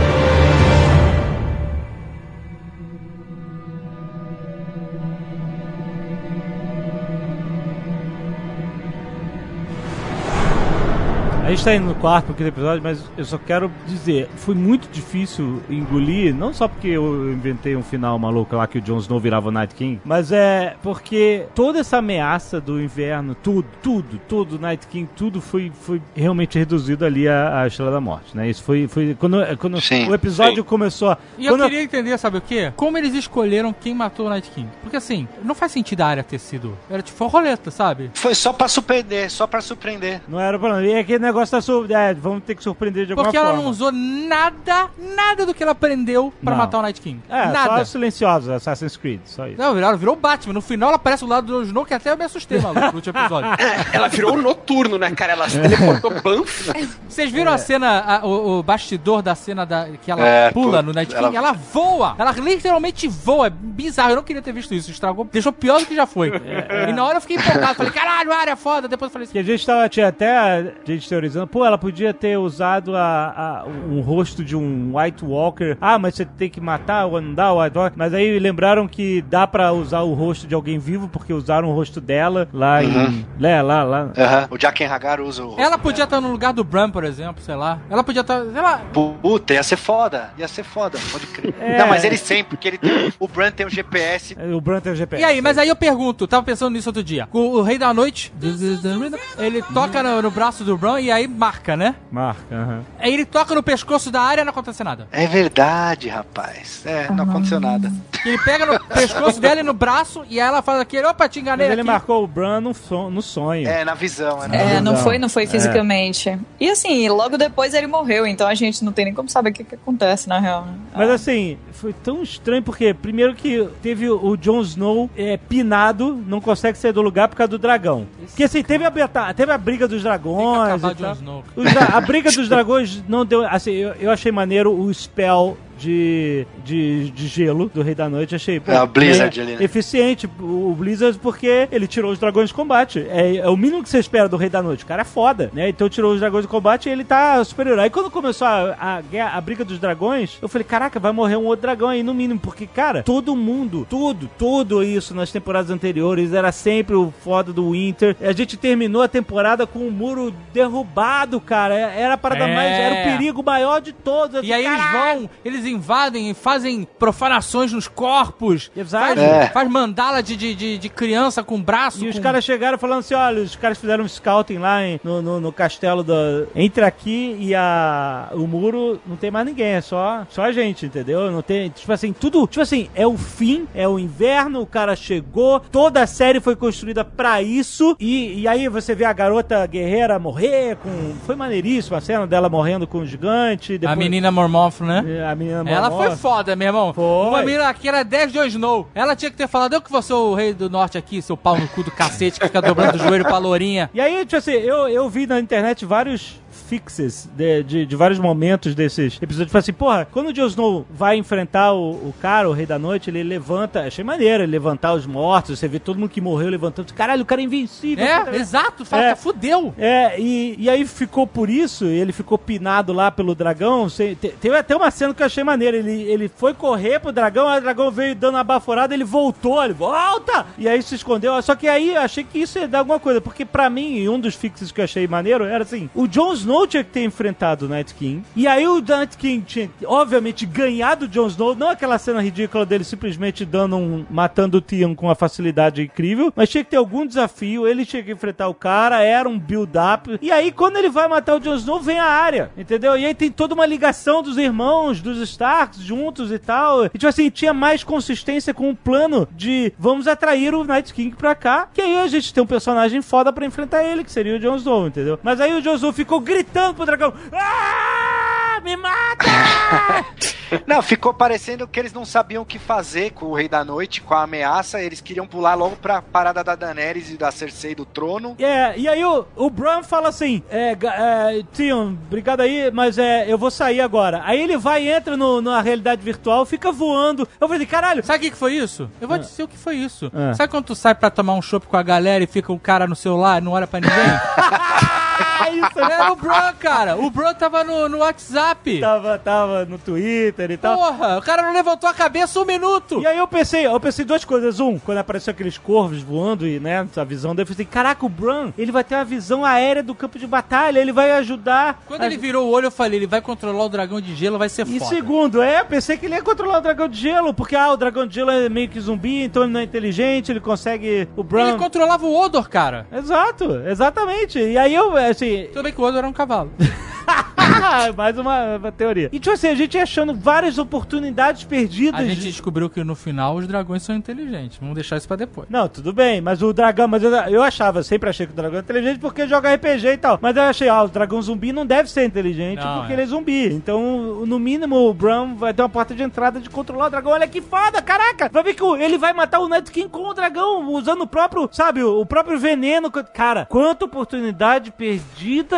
Gente tá indo no quarto, no quinto episódio, mas eu só quero dizer, foi muito difícil engolir, não só porque eu inventei um final maluco lá que o Jon Snow virava o Night King, mas é porque toda essa ameaça do inverno, tudo, tudo, tudo, Night King, tudo foi, foi realmente reduzido ali à, à Estrela da Morte, né? Isso foi, foi quando, quando Sim, o episódio sim. começou, E eu queria entender, sabe o quê? Como eles escolheram quem matou o Night King. Porque assim, não faz sentido a área ter sido. Era tipo uma roleta, sabe? Foi só pra surpreender, só pra surpreender. não era pra e aquele negócio da sur... é, vamos ter que surpreender de alguma Porque ela forma. não usou nada, nada do que ela aprendeu pra Não. matar o Night King. É, nada. só silenciosos, Assassin's Creed, só isso. Não, virou, virou o Batman. No final ela aparece do lado do Snow, que até eu me assustei, maluco, no último episódio. [laughs] Ela virou um noturno, né, cara? Ela se teleportou banff. Vocês viram a cena, a- o, o bastidor da cena da, que ela É, pula pô, no Night ela- King? Ela... voa! Ela literalmente voa. É bizarro. Eu não queria ter visto isso. Estragou, deixou pior do que já foi. E na hora eu fiquei empolgado. Falei, caralho, a área é foda. Depois eu falei assim, Que a gente tava, tinha até a gente teorizando, pô, ela podia ter usado a, a- um rosto de um White Walker. Ah, mas você tem que matar ou não dá o White Walker. Mas aí lembraram que dá pra usar o rosto de alguém vivo, porque usaram o rosto dela lá em. Né, lá, lá. Aham. O Jaqen Hagar usa o. Ela podia estar no lugar do Bran, por exemplo, sei lá. Ela podia estar, sei lá. Puta, ia ser foda. Ia ser foda, pode crer. [laughs] É. Não, mas ele sempre, porque ele tem. O Bran tem o GPS. O Bran tem o GPS. E aí, mas aí eu pergunto, tava pensando nisso outro dia. O, o Rei da Noite, ele toca no, no braço do Bran e aí marca, né? Marca, aham. Aí ele toca no pescoço da área e não acontece nada. É verdade, rapaz. É, não aconteceu nada. Ele pega no pescoço [laughs] dela e no braço e aí ela faz aquele, opa, te enganei Mas ele aqui. marcou o Bran no, son- no sonho. É, na visão, é na É, não Não. foi, não foi fisicamente. E assim, logo depois ele morreu, então a gente não tem nem como saber o que, que acontece, na real. né? Mas assim, foi tão estranho porque, primeiro que teve o Jon Snow é, pinado, não consegue sair do lugar por causa do dragão. Porque assim, teve a, teve a briga dos dragões acabar e Jon Snow. Os a briga dos dragões não deu. Assim, eu, eu achei maneiro o spell de, de, de gelo do Rei da Noite. Achei pô, É, a Blizzard ali, né? eficiente o Blizzard porque ele tirou os dragões de combate. É, é o mínimo que você espera do Rei da Noite. O cara é foda, né? Então tirou os dragões de combate e ele tá superior. Aí quando começou a, a, guerra- a briga dos dragões, eu falei, caraca, vai morrer um outro dragão aí no mínimo. Porque, cara, todo mundo, tudo, tudo isso nas temporadas anteriores era sempre o foda do Winter. A gente terminou a temporada com o muro derrubado, cara. Era a parada É. mais. Era o perigo maior de todos. E aí eles vão, eles invadem e fazem profanações nos corpos. Exato. Faz, É. faz mandala de, de, de, de criança com braço. E os com- caras chegaram falando assim: olha, os caras fizeram um scouting lá em- no, no, no castelo do. Entre aqui e a, o muro, não tem mais ninguém, é só, só a gente, entendeu? Não tem. Tipo assim, tudo. Tipo assim, é o fim, é o inverno, o cara chegou, toda a série foi construída pra isso. E, e aí você vê a garota guerreira morrer com. Foi maneiríssima a cena dela morrendo com o gigante. A depois- menina Mormófilo, né? É, A menina Ela foi foda, meu irmão. Foi. Uma menina aqui era 10 de Snow. Ela tinha que ter falado, eu que vou ser o rei do norte aqui, seu pau no cu do cacete, que fica dobrando o joelho pra lourinha. E aí, tipo assim, eu, eu vi na internet vários fixes de, de, de vários momentos desses episódios. Tipo assim, porra, quando o Jon Snow vai enfrentar o, o cara, o Rei da Noite, ele levanta. Achei maneiro ele levantar os mortos. Você vê todo mundo que morreu levantando. Caralho, o cara é invencível. É, exato. Fala, É. fudeu. É, e, e aí ficou por isso, ele ficou pinado lá pelo dragão. Sem- te- teve até uma cena que eu achei maneira. Ele, ele foi correr pro dragão, aí o dragão veio dando uma baforada, ele voltou, ele volta! E aí se escondeu. Só que aí eu achei que isso ia dar alguma coisa, porque pra mim, um dos fixes que eu achei maneiro era assim: o Jon Snow tinha que ter enfrentado o Night King, e aí o Night King tinha, obviamente, ganhado o Jon Snow, não aquela cena ridícula dele simplesmente dando um. matando o Theon com uma facilidade incrível, mas tinha que ter algum desafio, ele tinha que enfrentar o cara, era um build-up. E aí, quando ele vai matar o Jon Snow, vem a área, entendeu? E aí tem toda uma ligação dos irmãos, dos Starks juntos e tal. E tipo assim, tinha mais consistência com o plano de vamos atrair o Night King pra cá, que aí a gente tem um personagem foda pra enfrentar ele, que seria o Jon Snow, entendeu? Mas aí o Jon Snow ficou gritando pro dragão: Ah! Me mata! [laughs] Não, ficou parecendo que eles não sabiam o que fazer com o Rei da Noite, com a ameaça. Eles queriam pular logo pra parada da Daenerys e da Cersei do trono. É, e aí o, o Bran fala assim: é, é, Theon, obrigado aí, mas é, eu vou sair agora. Aí ele vai, entra no, na realidade virtual, fica voando. Eu falei, caralho, Sabe o que, que foi isso? Eu vou dizer o que foi isso. Ah. Sabe quando tu sai pra tomar um chopp com a galera e fica o cara no celular e não olha pra ninguém? [laughs] ah, isso Era o Bro, cara. O Bro tava no, no WhatsApp. tava, tava no Twitter e tal. Porra, o cara não levantou a cabeça um minuto. E aí eu pensei, eu pensei duas coisas. Um, quando apareceu aqueles corvos voando e, né, a visão dele, eu pensei, caraca, o Bran, ele vai ter uma visão aérea do campo de batalha, ele vai ajudar. Quando a- ele virou o olho, eu falei, ele vai controlar o dragão de gelo, vai ser E foda. segundo, é, pensei que ele ia controlar o dragão de gelo, porque ah, o dragão de gelo é meio que zumbi, então ele não é inteligente, ele consegue. O Bran. Ele controlava o Odor, cara. Exato, exatamente. E aí eu, assim. Tudo bem que o Odor era um cavalo. [laughs] mais uma, uma teoria. E tipo assim, a gente ia achando várias oportunidades perdidas. A gente de- descobriu que no final os dragões são inteligentes. Vamos deixar isso pra depois. Não, tudo bem, mas o dragão, mas eu, eu achava, sempre achei que o dragão é inteligente porque joga RPG e tal. Mas eu achei, ah, o dragão zumbi não deve ser inteligente Não, porque é. ele é zumbi. Então, no mínimo, o Bran vai ter uma porta de entrada de controlar o dragão. Olha que foda, caraca! Vai ver que ele vai matar o Night King com o dragão, usando o próprio, sabe, o próprio veneno. Cara, quanta oportunidade perdida,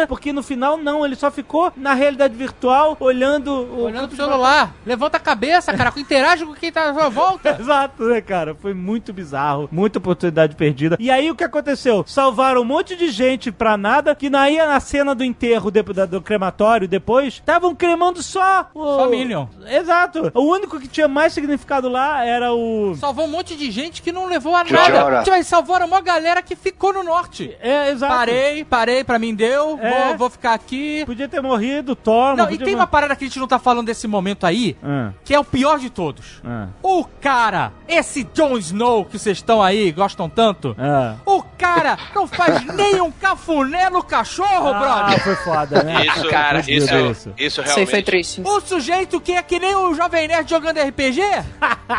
porque no final não, ele só ficou na realidade virtual olhando o. Olhando pro celular. Levanta a cabeça, cara. [laughs] Interage com quem tá à sua volta. [laughs] Exato, né, cara? Foi muito bizarro, muita oportunidade perdida. E aí o que aconteceu? Salvaram um monte de gente pra nada, que na ia na cena do enterro de- da- do crematório depois, estavam cremando só o... Só Minion. Exato. O único que tinha mais significado lá era o... Salvou um monte de gente que não levou a nada. Eles salvaram uma galera que ficou no norte. É, exato. Parei, parei, pra mim deu. É. Vou, vou ficar aqui. Podia ter morrido, Thor, Não, e tem uma parada que a gente não tá falando desse momento aí, Ah, que é o pior de todos. ah, O cara, esse Jon Snow que vocês estão aí, gostam tanto, ah. o cara não faz [laughs] nem um cafuné no cachorro, Ah, brother. foi foda, né? Isso, cara, isso, isso. isso, Isso realmente. foi triste. O sujeito que é que nem o Jovem Nerd jogando RPG?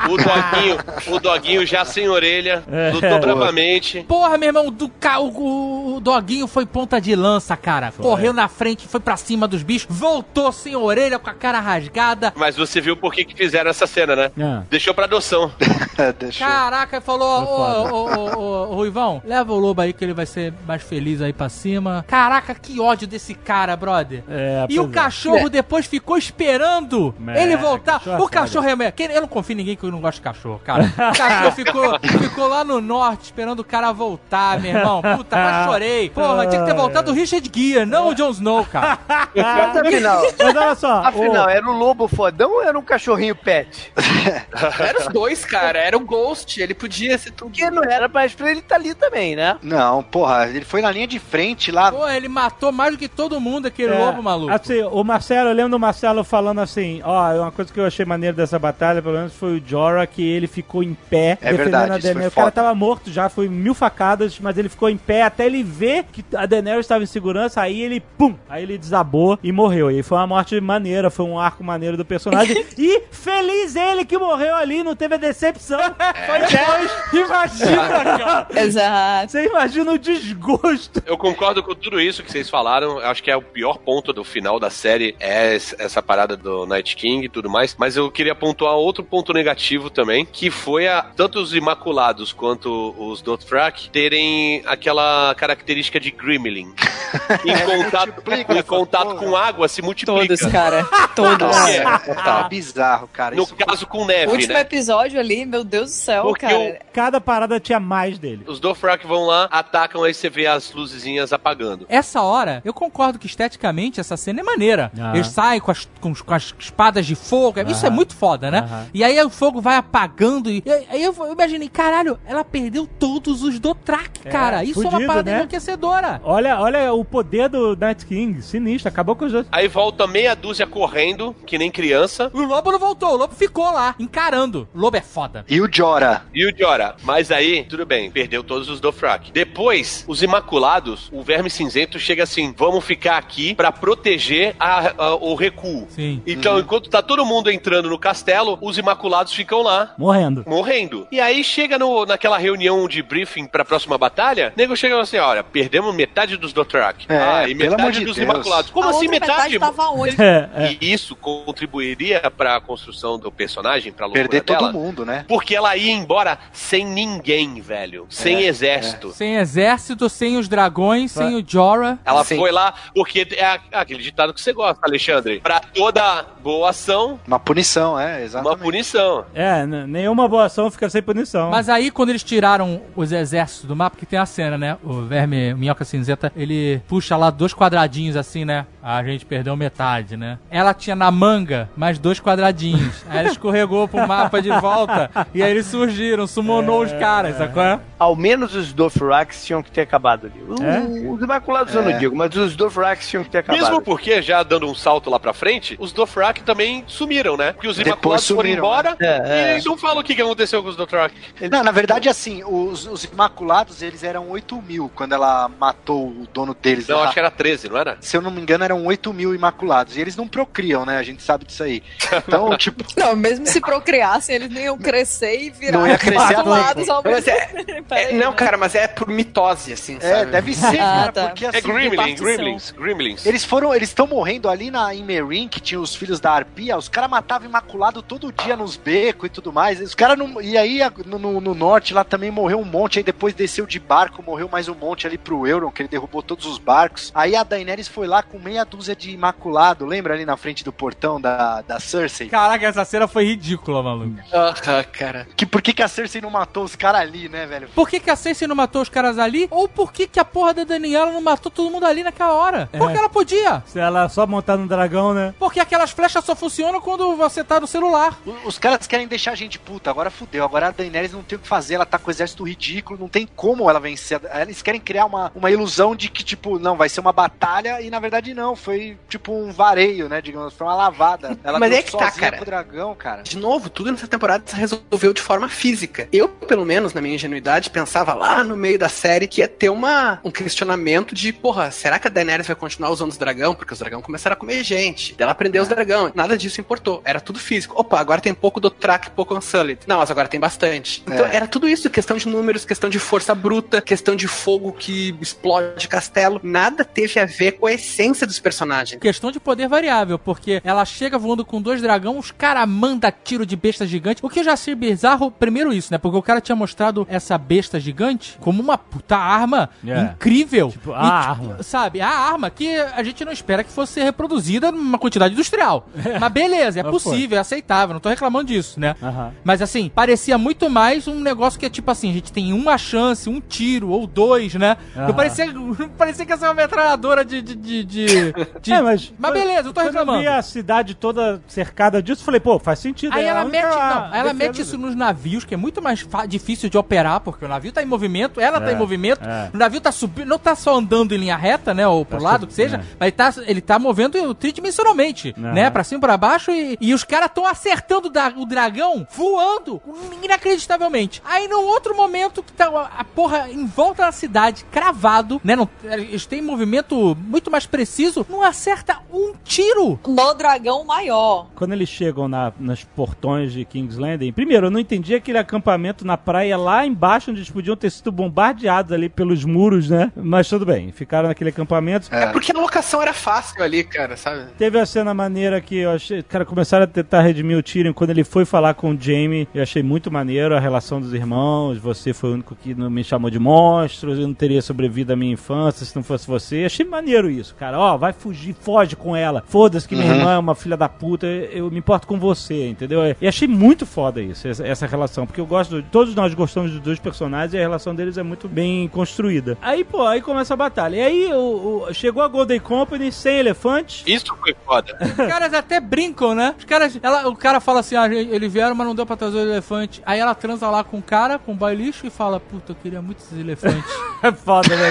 O doguinho, o doguinho já sem orelha, É. lutou bravamente. Porra, meu irmão, do ca... o, o doguinho foi ponta de lança, cara. Correu na frente, foi pra cima dos bichos, voltou sem orelha, com a cara rasgada. Mas você viu por que, que fizeram essa cena, né? Ah. Deixou pra adoção. [laughs] Deixou. Caraca, falou, Foi ô, ô, ô, ô, ô, Ruivão, leva o lobo aí que ele vai ser mais feliz aí pra cima. Caraca, que ódio desse cara, brother. É, E o é. cachorro depois ficou esperando É, ele voltar. cachorro é o cachorro é. quem- Eu não confio em ninguém que eu não gosto de cachorro, cara. O cachorro [laughs] ficou, ficou lá no norte esperando o cara voltar, meu irmão. Puta, quase chorei. Porra, tinha que ter voltado o Richard Gere, não o Jon Snow, cara. [laughs] Mas afinal, Mas olha só. afinal, o- era um lobo fodão ou era um cachorrinho pet? [laughs] Era os dois, cara. Era o Ghost. Ele podia ser tudo. Porque não era mais pra ele estar ali também, né? Não, porra, ele foi na linha de frente lá. Pô, ele matou mais do que todo mundo, aquele É, lobo maluco. Assim, o Marcelo, eu lembro do Marcelo falando assim, ó, uma coisa que eu achei maneiro dessa batalha, pelo menos, foi o Jorah, que ele ficou em pé, É verdade, a isso foi Daenerys. O cara tava morto já, foi mil facadas, mas ele ficou em pé até ele ver que a Daenerys estava em segurança, aí ele, pum, aí ele desabou e morreu. E foi uma morte maneira, foi um arco maneiro do personagem. [laughs] e feliz ele que morreu ali, não teve a decepção. Foi depois. Imagina, cara. Exato. Você imagina o desgosto. Eu concordo com tudo isso que vocês falaram. Acho que é o pior ponto do final da série é es- essa parada do Night King e tudo mais. Mas eu queria pontuar outro ponto negativo também, que foi a tanto os Imaculados quanto os Dothraki terem aquela característica de Gremlin. [laughs] em contato, Multiplica, em contato com água se multiplica. Todos, cara. [laughs] Todos. É. É bizarro, cara. No Isso caso com O neve, último né? episódio ali, meu Deus do céu, Porque cara. Cada parada tinha mais dele. Os Dothraki vão lá, atacam, aí você vê as luzezinhas apagando. Essa hora, eu concordo que esteticamente essa cena é maneira. Ah. Eles saem com as, com, com as espadas de fogo. Isso é Aham. muito foda, né? Aham. E aí o fogo vai apagando. E, aí eu, eu imaginei, caralho, ela perdeu todos os Dothraki, É, cara. Isso é fudido, uma parada né? enlouquecedora. Olha, olha o poder do Night King, sinistro, acabou com os dois. Aí volta meia dúzia correndo, que nem criança. O lobo não voltou, o lobo ficou lá, encarando. O lobo é foda. E o Jora? E o Jora. Mas aí, tudo bem, perdeu todos os Dothraki. Depois, os Imaculados, o Verme Cinzento chega assim, vamos ficar aqui pra proteger a- a- o recuo. Sim. Então, enquanto tá todo mundo entrando no castelo, os Imaculados ficam lá. Morrendo. Morrendo. E aí chega no- naquela reunião de briefing pra próxima batalha, o nego chega assim: olha, perdemos metade dos Dothraki. É, ah, e pelo metade amor de dos Deus. Imaculados. Como a assim metade metade? [laughs] É, é. E isso contribuiria pra construção do personagem, pra loucura Perder todo dela? mundo, né? Porque ela ia embora sem ninguém, velho. Sem É, exército. Sem exército, sem os dragões, sem o Jorah. Ela Sim. foi lá porque é a- aquele ditado que você gosta, Alexandre. Pra toda boa ação, Uma punição, é, uma exatamente. punição. É, nenhuma boa ação fica sem punição. Mas aí, quando eles tiraram os exércitos do mapa, que tem a cena, né? O verme, o minhoca cinzenta, ele puxa lá dois quadradinhos assim, né? A gente perdeu metade, né? Ela tinha na manga mais dois quadradinhos. aí ela escorregou pro mapa de volta e aí eles surgiram, summonou os caras, sacou? é? Ao menos os Dothraki tinham que ter acabado ali. Os, É? os Imaculados eu não digo, mas os Dothraki tinham que ter acabado. Mesmo porque, já dando um salto lá pra frente, os Dothraki também sumiram, né? Porque os Depois Imaculados foram sumiram, embora É, é. e não falam o que que aconteceu com os Dothraki. Não, na verdade, assim, os, os Imaculados, eles eram 8 mil quando ela matou o dono deles. Não, lá. acho que era 13, não era? Se eu não me engano, eram 8 mil Imaculados. E eles não procriam, né? A gente sabe disso aí. Então, [laughs] tipo, Não, mesmo se procriassem, eles não iam crescer e virar Não ia crescer a lados ao mesmo é- tempo. É, não, né? cara, mas é por mitose, assim, é, sabe? deve ser, [laughs] Ah, cara, tá. porque assim. É Gremlin, repartição. Gremlins, Gremlins. Eles foram, eles estão morrendo ali na em Meereen, que tinha os filhos da Arpia, os caras matavam Imaculado todo dia nos becos e tudo mais. Os caras não. E aí no, no- no norte lá também morreu um monte, aí depois desceu de barco, morreu mais um monte ali pro Euron, que ele derrubou todos os barcos. Aí a Daenerys foi lá com meia dúzia de Imaculado, lembra ali na frente do portão da, da Cersei? Caraca, essa cena foi ridícula, maluco. Ah, cara. Que por que, que a Cersei não matou os caras ali, né, velho? Por que, que a Cersei não matou os caras ali? Ou por que, que a porra da Daniela não matou todo mundo ali naquela hora? Porque ela podia. Se ela só montar no dragão, né? Porque aquelas flechas só funcionam quando você tá no celular. O- Os caras querem deixar a gente puta, agora fudeu. Agora a Daenerys não tem o que fazer, ela tá com o exército ridículo, não tem como ela vencer. Eles querem criar uma, uma ilusão de que, tipo, não, vai ser uma batalha, e na verdade não, foi tipo um vareio, né, digamos, foi uma lavada. Ela Mas é que tá, cara. pro dragão, cara. De novo, tudo nessa temporada se resolveu de forma física. Eu, pelo menos, na minha ingenuidade, pensava lá no meio da série que ia ter uma, um questionamento de, porra, será que a Daenerys vai continuar usando os dragão? Porque os dragão começaram a comer gente. Ela prendeu os dragão. Nada disso importou. Era tudo físico. Opa, agora tem pouco do track, pouco Unsullied. Não, mas agora tem bastante. Então É. era tudo isso, questão de números, questão de força bruta, questão de fogo que explode castelo. Nada teve a ver com a essência dos personagens. Questão de poder variável, porque ela chega voando com dois dragões, os caras mandam tiro de besta gigante. O que eu já achei bizarro, primeiro isso, né? Porque o cara tinha mostrado essa besta gigante como uma puta arma É. incrível. Tipo, a arma. Sabe, a arma que a gente não espera que fosse reproduzida numa quantidade industrial. [laughs] Mas beleza, é Mas possível, é aceitável, não tô reclamando disso, né? Mas assim, parecia muito mais um negócio que é tipo assim, a gente tem uma chance, um tiro ou dois, né? Não parecia, não [laughs] parecia que ia ser uma metralhadora de, de, de, de, de- É, mas, Mas beleza, eu tô reclamando. Eu vi a cidade toda cercada disso, falei, pô, faz sentido. Aí é ela mete, não, aí ela mete isso nos navios, que é muito mais difícil de operar, porque o navio tá em movimento, ela tá É, em movimento, é. o navio tá subindo, não tá só andando em linha reta, né, ou pro Tá lado, que seja, é. mas ele tá, ele tá movendo tridimensionalmente, né, pra cima pra baixo, e, e os caras tão acertando o da- o dragão, voando, inacreditavelmente. Aí, num outro momento, que tá a, a porra em volta da cidade, cravado, né, não, eles têm movimento muito mais preciso, não acerta um tiro. No dragão maior. Quando eles chegam na, nos portões de King's Landing, primeiro, eu não entendi aquele acampamento na praia lá embaixo, onde eles podiam ter sido bombardeados ali pelos muros, né? Mas tudo bem, ficaram naquele acampamento. É porque a locação era fácil ali, cara, sabe? Teve a cena maneira que eu achei. Cara, começaram a tentar redimir o Tyrion quando ele foi falar com o Jaime. Eu achei muito maneiro a relação dos irmãos. Você foi o único que não me chamou de monstros. Eu não teria sobrevivido à minha infância se não fosse você. Achei maneiro isso, cara. Ó, vai fugir, foge com ela. Foda-se que minha Uhum. irmã é uma filha da puta. Eu me importo com você, entendeu? E achei muito foda isso, essa, essa relação. Porque eu gosto. Todos nós gostamos dos dois personagens e a relação deles é muito bem construída. Aí, pô, aí começa a batalha. E aí o, o- chegou a Golden Company sem elefante. Isso foi foda. Os caras até brincam, né? Os caras, ela, o cara fala assim: ah, eles vieram, mas não deu pra trazer o elefante. Aí ela transa lá com o cara, com o boy lixo, e fala: Puta, eu queria muito esses elefantes. [laughs] É foda, né?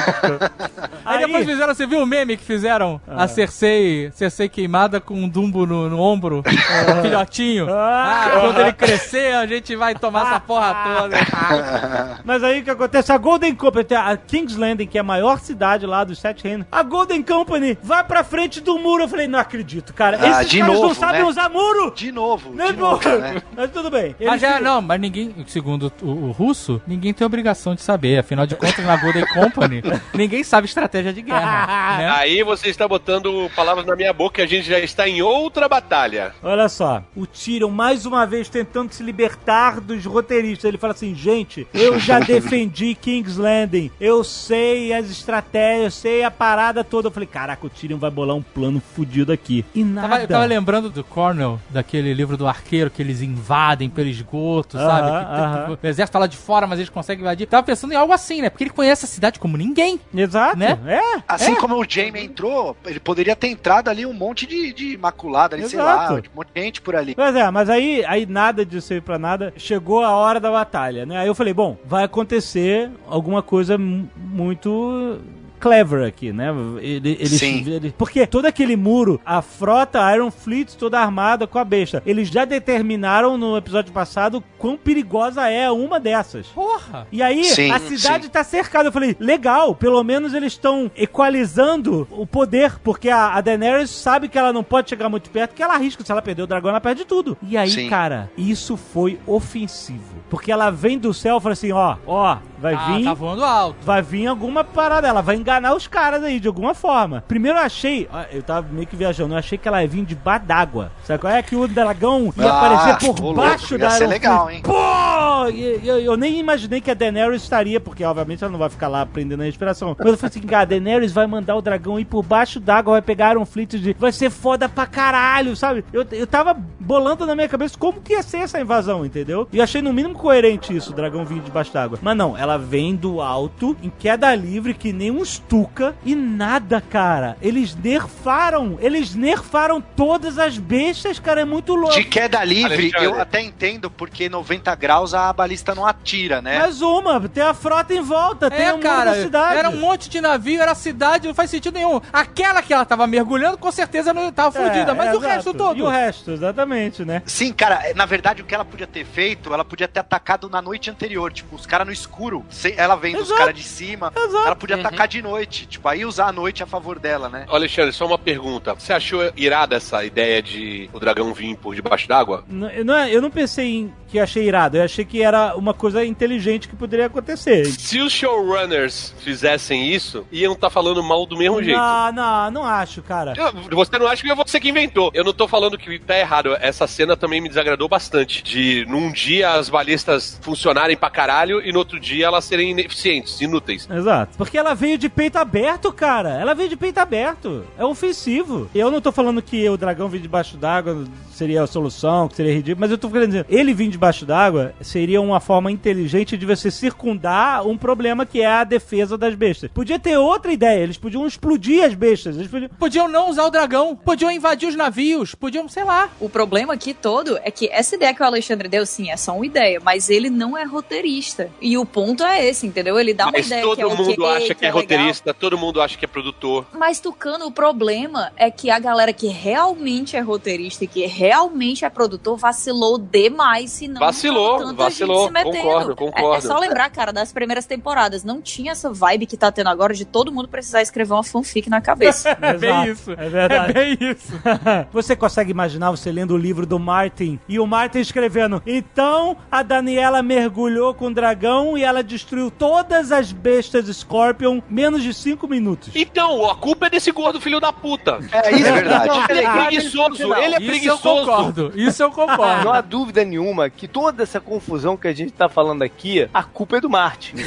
[laughs] Aí, depois fizeram, você viu o meme que fizeram? A Cersei, Cersei queimada com um dumbo no, no ombro, [laughs] um filhotinho. Ah, quando ele crescer, a gente vai tomar essa porra toda. [laughs] Mas aí o que acontece? A Golden Company, a King's Landing, que é a maior cidade lá dos Sete Reinos, a Golden Company vai pra frente do muro. Eu falei, não acredito, cara. Ah, Esses de caras não novo, sabem né? usar muro! De novo, Né, de novo, né? [laughs] Mas tudo bem. Mas já, que- não, mas ninguém, segundo o, o russo, ninguém tem obrigação de saber. Afinal de contas, na Golden Company, ninguém sabe estratégia de guerra. [laughs] né? Aí você está botando palavras na minha boca e a gente já está em outra batalha. Olha só, o Tyrion mais uma vez tentando se libertar dos roteiristas. Ele fala assim: gente, eu já [laughs] defendi King's Landing, eu sei as estratégias, eu sei a parada toda. Eu falei: caraca, o Tyrion vai bolar um plano fudido aqui. E nada. Tava, eu tava lembrando do Cornell, daquele livro do arqueiro que eles invadem pelo esgoto, Aham, sabe? Que, aham. O exército tá lá de fora, mas eles conseguem invadir. Tava pensando em algo assim, né? Porque ele conhece a cidade como ninguém. Exato, Né? É. Assim como o Jamie entrou, ele poderia ter entrado ali um monte de, de maculada ali, sei lá, um monte de gente por ali. Pois é, mas aí, aí nada disso aí pra nada. Chegou a hora da batalha, né? Aí eu falei, bom, vai acontecer alguma coisa mu- muito clever aqui, né? Ele, eles, Sim. eles- porque todo aquele muro, a frota Iron Fleet toda armada com a besta, eles já determinaram no episódio passado quão perigosa é uma dessas. Porra! E aí, Sim, a cidade sim. tá cercada. Eu falei, legal, pelo menos eles estão equalizando o poder, porque a, a Daenerys sabe que ela não pode chegar muito perto, que ela arrisca. Se ela perder o dragão, ela perde tudo. E aí, Sim. cara, isso foi ofensivo. Porque ela vem do céu e fala assim: ó, ó, vai Ah, vir. tá voando alto. Vai vir alguma parada, ela vai enganar os caras aí de alguma forma. Primeiro eu achei, eu tava meio que viajando, eu achei que ela ia vir debaixo d'água. Sabe qual é? Que o dragão ia Ah, aparecer por louco, baixo ia da ser Iron legal, hein? Pô! E- Eu, eu nem imaginei que a Daenerys estaria, porque obviamente ela não vai ficar lá prendendo a respiração. Mas eu falei assim, cara, a Daenerys vai mandar o dragão ir por baixo d'água, vai pegar um fleet de. Vai ser foda pra caralho, sabe? Eu, eu tava bolando na minha cabeça como que ia ser essa invasão, entendeu? E achei no mínimo coerente isso, o dragão vir debaixo d'água. Mas não, ela vem do alto, em queda livre, que nem um stuka, e nada, cara. Eles nerfaram, eles nerfaram todas as bestas, cara, é muito louco. De queda livre, Alexandre. eu até entendo, porque 90 graus a balista não atira, né? Mais uma, tem a frota em volta, tem É, o muro cara, da cidade. era um monte de navio, era a cidade, não faz sentido nenhum. Aquela que ela tava mergulhando, com certeza não tava É, fodida, mas é, o exato. resto todo. E o resto, exatamente, né? Sim, cara, na verdade o que ela podia ter feito, ela podia ter atacado na noite anterior, tipo, os caras no escuro, sem, ela vendo os Exato. caras de cima, Exato. ela podia atacar de noite, tipo, aí usar a noite a favor dela, né? Ô, Alexandre, só uma pergunta. Você achou irada essa ideia de o dragão vir por debaixo d'água? Não, eu não, eu não pensei em que achei irado, eu achei que era uma coisa inteligente que poderia acontecer. Se os showrunners fizessem isso, iam estar falando mal do mesmo jeito. Não, não, não acho, cara. Eu- Você não acha que é você que inventou. Eu não tô falando que tá errado. Essa cena também me desagradou bastante. De num dia as balistas funcionarem pra caralho e no outro dia elas serem ineficientes, inúteis. Exato. Porque ela veio de peito aberto, cara. Ela veio de peito aberto. É ofensivo. Eu não tô falando que o dragão vir debaixo d'água seria a solução, que seria ridículo, mas eu tô querendo dizer, ele vir debaixo d'água seria uma forma inteligente de você circundar um problema que é a defesa das bestas. Podia ter outra ideia, eles podiam explodir as bestas. Eles podiam... Podiam não usar o dragão, podiam invadir os navios, podiam, sei lá. O problema aqui todo é que essa ideia que o Alexandre deu, sim, é só uma ideia, mas ele não é roteirista. E o ponto é esse, entendeu? Ele dá uma Mas ideia todo que é mundo ok, acha que é legal. roteirista, todo mundo acha que é produtor. Mas, Tucano, o problema é que a galera que realmente é roteirista e que realmente é produtor vacilou demais, senão Vacilou, não vacilou, gente se metendo. concordo, É- concordo. É, só lembrar, cara, das primeiras temporadas. Não tinha essa vibe que tá tendo agora de todo mundo precisar escrever uma fanfic na cabeça. [laughs] É bem isso. É verdade. É bem isso. [laughs] você consegue imaginar você lendo o livro do Martin e o Martin escrevendo: Então a Daniela mergulhou com o dragão e ela destruiu todas as bestas Scorpion menos de 5 minutos. Então, a culpa é desse gordo filho da puta. É, isso é verdade. Ele é preguiçoso, ele é Isso eu preguiçoso. concordo. Isso eu concordo. Não há dúvida nenhuma que toda essa confusão que a gente tá falando aqui, a culpa é do Martin. [laughs]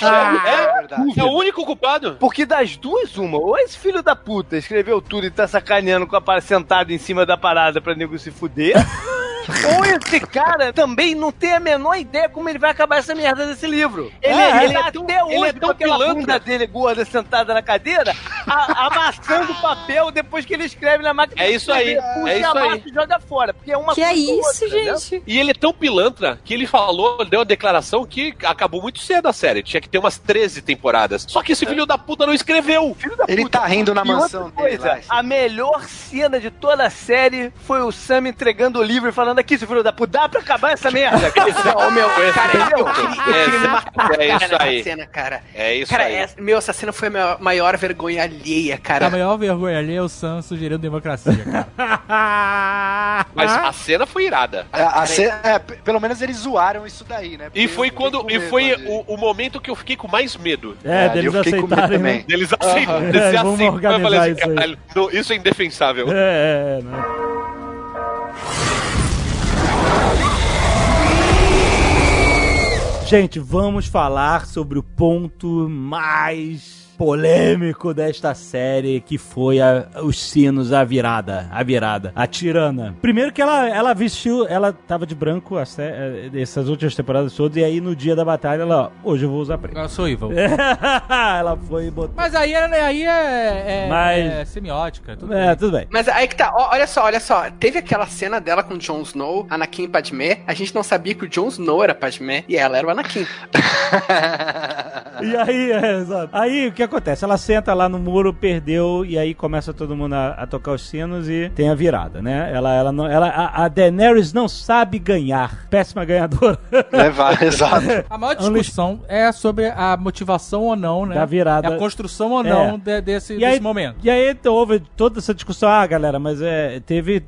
É verdade. É o único culpado. Porque das duas, uma, ou esse filho da puta escreveu tudo e tá sacaneando com a parada sentado em cima da parada pra nego se fuder. [laughs] ou esse cara também não tem a menor ideia como ele vai acabar essa merda desse livro. Ele, É, ele ele tá é tão- até hoje ele é tão pilantra. dele gorda sentada na cadeira, a- [laughs] amassando papel depois que ele escreve na máquina. É isso aí. Puxa, é isso aí. e joga fora. Porque é uma que é isso, outra, gente? E ele é tão pilantra que ele falou, deu uma declaração que acabou muito cedo a série. Tinha que ter umas 13 temporadas. Só que esse filho da puta não escreveu. Filho da Ele puta. tá rindo na E mansão dele. coisa, lá. a melhor cena de toda a série foi o Sam entregando o livro e falando aqui, seu filho da puta, dá pra acabar essa merda. [laughs] Ô, meu, cara, eu, eu me é cara, isso nessa aí. cena, cara. É isso Cara, aí. essa- meu, essa cena foi a maior, maior vergonha alheia, cara. A maior vergonha ali é o Sam sugerindo democracia, cara. [laughs] Mas a cena foi irada. A- a ce- é, pelo menos eles zoaram isso daí, né? E Porque foi eu quando. E foi o, o momento que eu fiquei com mais medo. É, É, deles eu fiquei com medo aceitarem. também. né? Deles. É, Eles vamos aceitam. Eu falei assim, isso caralho, isso é indefensável. É, é, é, né? Gente, vamos falar sobre o ponto mais polêmico desta série, que foi a- os sinos, a virada, a virada, a tirana. Primeiro que ela, ela vestiu, ela tava de branco a sé- eh, essas últimas temporadas todas, e aí no dia da batalha ela, hoje eu vou usar preto. Agora eu sou evil. [laughs] ela foi e botou. Mas aí, é- aí é, é, Mas- é semiótica. Tudo É, tudo bem. Mas aí que tá, ó, olha só, olha só. Teve aquela cena dela com o Jon Snow, Anakin e Padmé. A gente não sabia que o Jon Snow era Padmé e ela era o Anakin. [laughs] E aí, é, exato. Aí o que acontece? Ela senta lá no muro, perdeu, e aí começa todo mundo a, a tocar os sinos e tem a virada, né? Ela, ela não, ela, a, a Daenerys não sabe ganhar. Péssima ganhadora. É, vai, [laughs] exato. A maior discussão é sobre a motivação ou não, né? Da virada. É a construção ou não É. de- desse, E desse aí, momento. E aí então, houve toda essa discussão, ah, galera, mas é, teve